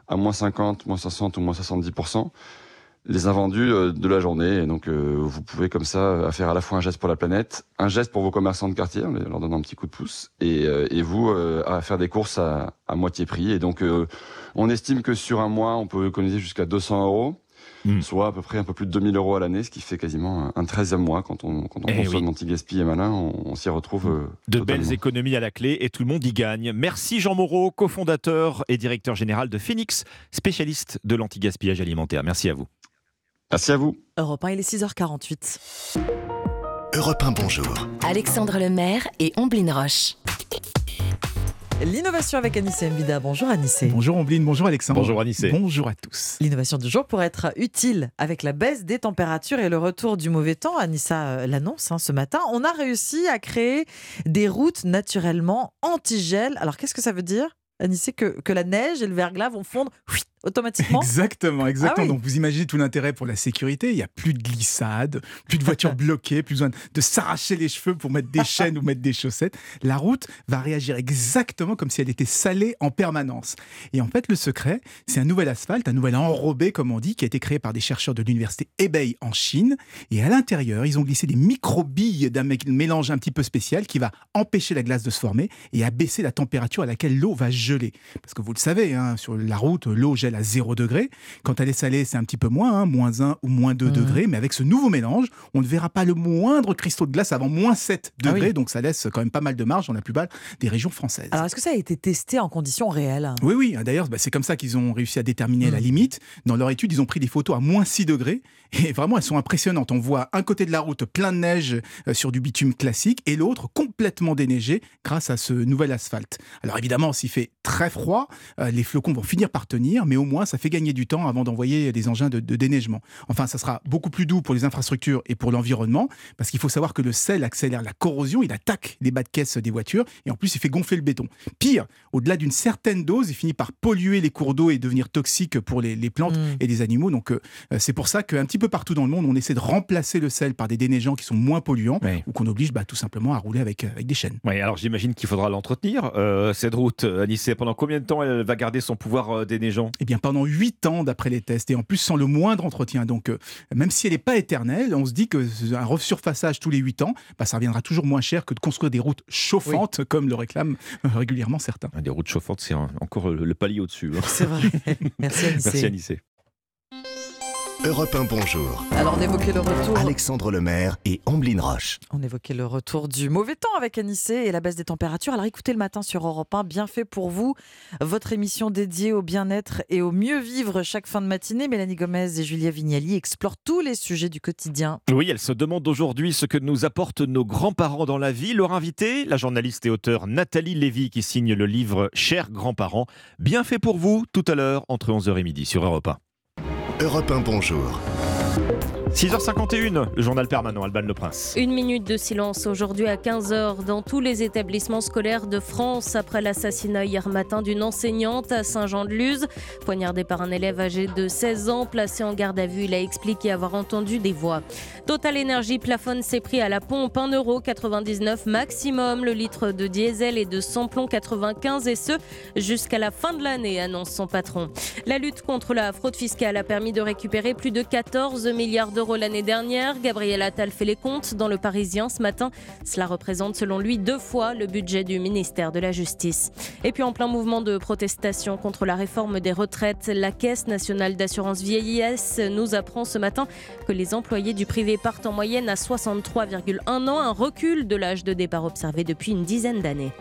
S75: à moins 50, moins 60 ou moins 70% les invendus euh, de la journée. Et donc, euh, vous pouvez comme ça euh, faire à la fois un geste pour la planète, un geste pour vos commerçants de quartier, en leur donnant un petit coup de pouce, et, euh, et vous euh, à faire des courses à, à moitié prix. Et donc, on estime que sur un mois, on peut économiser jusqu'à 200 euros. Soit à peu près un peu plus de 2000 euros à l'année, ce qui fait quasiment un- un 13e mois. Quand on, quand on
S1: Eh
S75: consomme
S1: oui.
S75: anti-gaspi et malin, on, on s'y retrouve. euh,
S1: De
S75: totalement.
S1: belles économies à la clé et tout le monde y gagne. Merci Jean Moreau, cofondateur et directeur général de Phoenix, spécialiste de l'anti-gaspillage alimentaire. Merci à vous.
S75: Merci à vous.
S17: Europe 1, il est 6h48.
S3: Europe 1, bonjour.
S2: Alexandre Lemaire et Omblin Roche.
S17: L'innovation avec Anissé Mbida. Bonjour Anissé.
S76: Bonjour Ombline, bonjour Alexandre.
S1: Bonjour Anissé.
S76: Bonjour à tous.
S17: L'innovation du jour pourrait être utile avec la baisse des températures et le retour du mauvais temps. Anissa euh, l'annonce hein, ce matin. On a réussi à créer des routes naturellement anti-gel. Alors qu'est-ce que ça veut dire Anissé que, que la neige et le verglas vont fondre automatiquement?
S76: Exactement, exactement.
S17: Ah oui.
S76: Donc vous imaginez tout l'intérêt pour la sécurité. Il n'y a plus de glissade, plus de voitures bloquées, plus besoin de s'arracher les cheveux pour mettre des chaînes ou mettre des chaussettes. La route va réagir exactement comme si elle était salée en permanence. Et en fait, le secret, c'est un nouvel asphalte, un nouvel enrobé, comme on dit, qui a été créé par des chercheurs de l'université Hebei en Chine. Et à l'intérieur, ils ont glissé des micro-billes d'un mé- mélange un petit peu spécial qui va empêcher la glace de se former et abaisser la température à laquelle l'eau va geler. Parce que vous le savez, hein, sur la route, l'eau gèle à 0 degré. Quand elle est salée, c'est un petit peu moins, hein, moins 1 ou moins 2 degrés. Mais avec ce nouveau mélange, on ne verra pas le moindre cristaux de glace avant moins 7
S17: Ah
S76: degrés.
S17: oui.
S76: Donc ça laisse quand même pas mal de marge dans la plupart des régions françaises.
S17: Alors est-ce que ça a été testé en conditions réelles?
S76: Oui, oui. D'ailleurs, bah, c'est comme ça qu'ils ont réussi à déterminer
S17: Mm.
S76: la limite. Dans leur étude, ils ont pris des photos à moins 6 degrés. Et vraiment, elles sont impressionnantes. On voit un côté de la route plein de neige euh, sur du bitume classique et l'autre complètement déneigé grâce à ce nouvel asphalte. Alors évidemment, s'il fait très froid, euh, les flocons vont finir par tenir, mais au moins, ça fait gagner du temps avant d'envoyer des engins de, de déneigement. Enfin, ça sera beaucoup plus doux pour les infrastructures et pour l'environnement, parce qu'il faut savoir que le sel accélère la corrosion, il attaque les bas de caisse des voitures, et en plus, il fait gonfler le béton. Pire, au-delà d'une certaine dose, il finit par polluer les cours d'eau et devenir toxique pour les, les plantes
S17: Mm.
S76: et les animaux. Donc, euh, c'est pour ça qu'un petit peu partout dans le monde, on essaie de remplacer le sel par des déneigeants qui sont moins polluants, ou qu'on oblige bah, tout simplement à rouler avec, euh, avec des chaînes.
S1: Oui, alors j'imagine qu'il faudra l'entretenir, euh, cette route, Anissé. Pendant combien de temps elle va garder son pouvoir euh, déneigeant
S76: Eh bien, pendant 8 ans d'après les tests, et en plus sans le moindre entretien. Donc, euh, même si elle n'est pas éternelle, on se dit que un resurfaçage tous les 8 ans, bah, ça reviendra toujours moins cher que de construire des routes chauffantes, comme le réclament euh, régulièrement certains.
S1: Des routes chauffantes, c'est encore le, le palier au-dessus. hein.
S17: C'est vrai. Merci Anissé.
S1: Merci Anissé.
S3: Europe 1, bonjour.
S17: Alors on évoquait le retour.
S3: Alexandre Lemaire et Amblin Roche.
S17: On évoquait le retour du mauvais temps avec Anissé et la baisse des températures. Alors écoutez le matin sur Europe 1, bien fait pour vous. Votre émission dédiée au bien-être et au mieux vivre chaque fin de matinée. Mélanie Gomez et Julia Vignali explorent tous les sujets du quotidien.
S1: Oui, elle se demande aujourd'hui ce que nous apportent nos grands-parents dans la vie. Leur invitée, la journaliste et auteure Nathalie Lévy, qui signe le livre Chers grands-parents. Bien fait pour vous, tout à l'heure, entre 11h et midi sur Europe 1.
S3: Europe 1, bonjour.
S1: 6h51, le journal permanent, Alban Le Prince.
S77: Une minute de silence aujourd'hui à 15h dans tous les établissements scolaires de France après l'assassinat hier matin d'une enseignante à Saint-Jean-de-Luz. Poignardé par un élève âgé de 16 ans placé en garde à vue, il a expliqué avoir entendu des voix. Total Énergie plafonne ses prix à la pompe 1,99€ maximum le litre de diesel et de samplon 95 et ce jusqu'à la fin de l'année, annonce son patron. La lutte contre la fraude fiscale a permis de récupérer plus de 14 milliards d'euros
S4: l'année dernière. Gabriel Attal fait les comptes dans le Parisien ce matin. Cela représente selon lui deux fois le budget du ministère de la Justice. Et puis en plein mouvement de protestation contre la réforme des retraites, la Caisse nationale d'assurance vieillesse nous apprend ce matin que les employés du privé partent en moyenne à 63,1 ans, un recul de l'âge de départ observé depuis une dizaine d'années.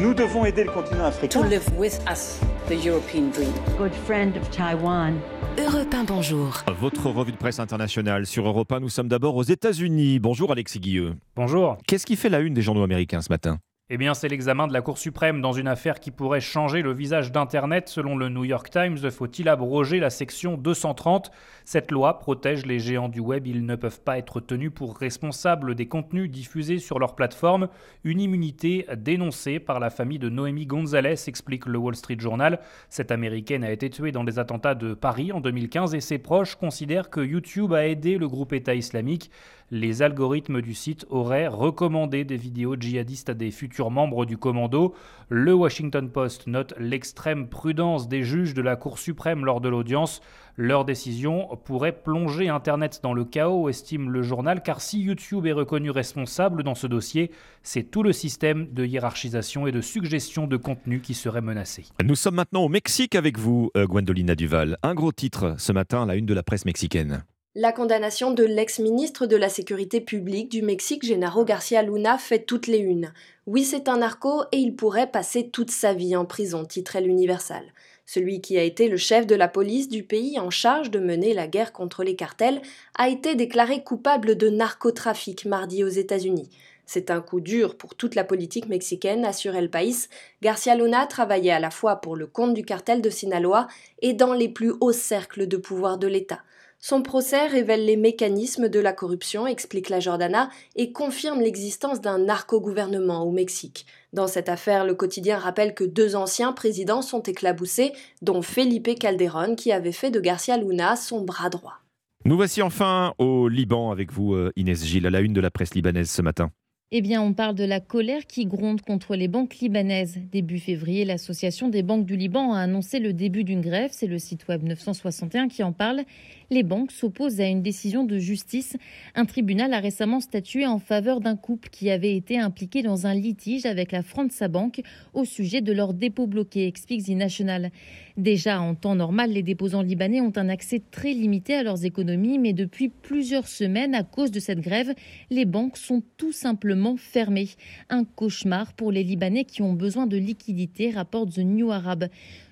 S78: Nous devons aider le continent africain.
S79: To live with us the European dream.
S80: Good friend of Taiwan.
S2: Europe 1, bonjour.
S1: Votre revue de presse internationale sur Europe 1, nous sommes d'abord aux États-Unis. Bonjour Alexis Guilleux.
S81: Bonjour.
S1: Qu'est-ce qui fait la une des journaux américains ce matin?
S81: Eh bien, c'est l'examen de la Cour suprême dans une affaire qui pourrait changer le visage d'Internet. Selon le New York Times, faut-il abroger la section 230 Cette loi protège les géants du web. Ils ne peuvent pas être tenus pour responsables des contenus diffusés sur leur plateforme. Une immunité dénoncée par la famille de Noémie Gonzalez, explique le Wall Street Journal. Cette américaine a été tuée dans les attentats de Paris en 2015 et ses proches considèrent que YouTube a aidé le groupe État islamique. Les algorithmes du site auraient recommandé des vidéos djihadistes à des futurs membres du commando. Le Washington Post note l'extrême prudence des juges de la Cour suprême lors de l'audience. Leur décision pourrait plonger Internet dans le chaos, estime le journal, car si YouTube est reconnu responsable dans ce dossier, c'est tout le système de hiérarchisation et de suggestion de contenu qui serait menacé.
S1: Nous sommes maintenant au Mexique avec vous, euh, Gwendolina Duval. Un gros titre ce matin la une de la presse mexicaine.
S51: La condamnation de l'ex-ministre de la Sécurité publique du Mexique, Genaro Garcia Luna, fait toutes les unes. Oui, c'est un narco et il pourrait passer toute sa vie en prison, titrait l'Universal. Celui qui a été le chef de la police du pays en charge de mener la guerre contre les cartels a été déclaré coupable de narcotrafic mardi aux États-Unis. C'est un coup dur pour toute la politique mexicaine, assurait le País. Garcia Luna travaillait à la fois pour le compte du cartel de Sinaloa et dans les plus hauts cercles de pouvoir de l'État. Son procès révèle les mécanismes de la corruption, explique la Jordana, et confirme l'existence d'un narco-gouvernement au Mexique. Dans cette affaire, le quotidien rappelle que deux anciens présidents sont éclaboussés, dont Felipe Calderón, qui avait fait de Garcia Luna son bras droit.
S1: Nous voici enfin au Liban avec vous, euh, Inès Gilles, à la une de la presse libanaise ce matin.
S82: Eh bien, on parle de la colère qui gronde contre les banques libanaises. Début février, l'Association des banques du Liban a annoncé le début d'une grève. C'est le site web 961 qui en parle. Les banques s'opposent à une décision de justice. Un tribunal a récemment statué en faveur d'un couple qui avait été impliqué dans un litige avec la France Bank au sujet de leurs dépôts bloqués, explique The National. Déjà, en temps normal, les déposants libanais ont un accès très limité à leurs économies, mais depuis plusieurs semaines, à cause de cette grève, les banques sont tout simplement fermées. Un cauchemar pour les Libanais qui ont besoin de liquidités, rapporte The New Arab.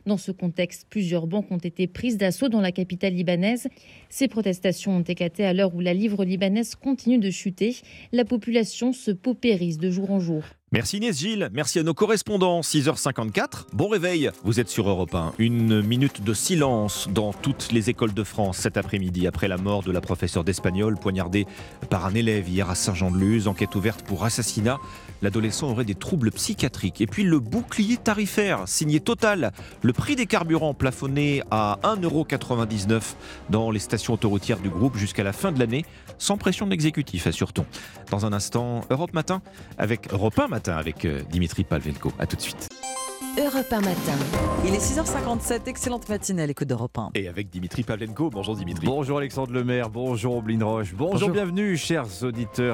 S82: Dans ce contexte, plusieurs banques ont été prises d'assaut dans la capitale libanaise. Ces protestations ont éclaté à l'heure où la livre libanaise continue de chuter. La population se paupérise de jour en jour.
S1: Merci Inès Gilles, merci à nos correspondants. 6h54, bon réveil, vous êtes sur Europe 1. Une minute de silence dans toutes les écoles de France cet après-midi après la mort de la professeure d'espagnol poignardée par un élève hier à Saint-Jean-de-Luz. Enquête ouverte pour assassinat. L'adolescent aurait des troubles psychiatriques. Et puis le bouclier tarifaire signé Total. Le prix des carburants plafonné à 1,99€ dans les stations autoroutières du groupe jusqu'à la fin de l'année, sans pression de l'exécutif, assure-t-on. Dans un instant, Europe Matin avec Europe 1 Matin avec euh, Dimitri Palvenko. A tout de suite.
S2: Europe 1 matin.
S17: Il est 6h57, excellente matinée à l'écoute d'Europe 1.
S1: Et avec Dimitri Pavlenko. Bonjour Dimitri.
S83: Bonjour Alexandre Lemaire, bonjour Oblin Roche, bonjour,
S17: Bonjour.
S83: bienvenue chers auditeurs.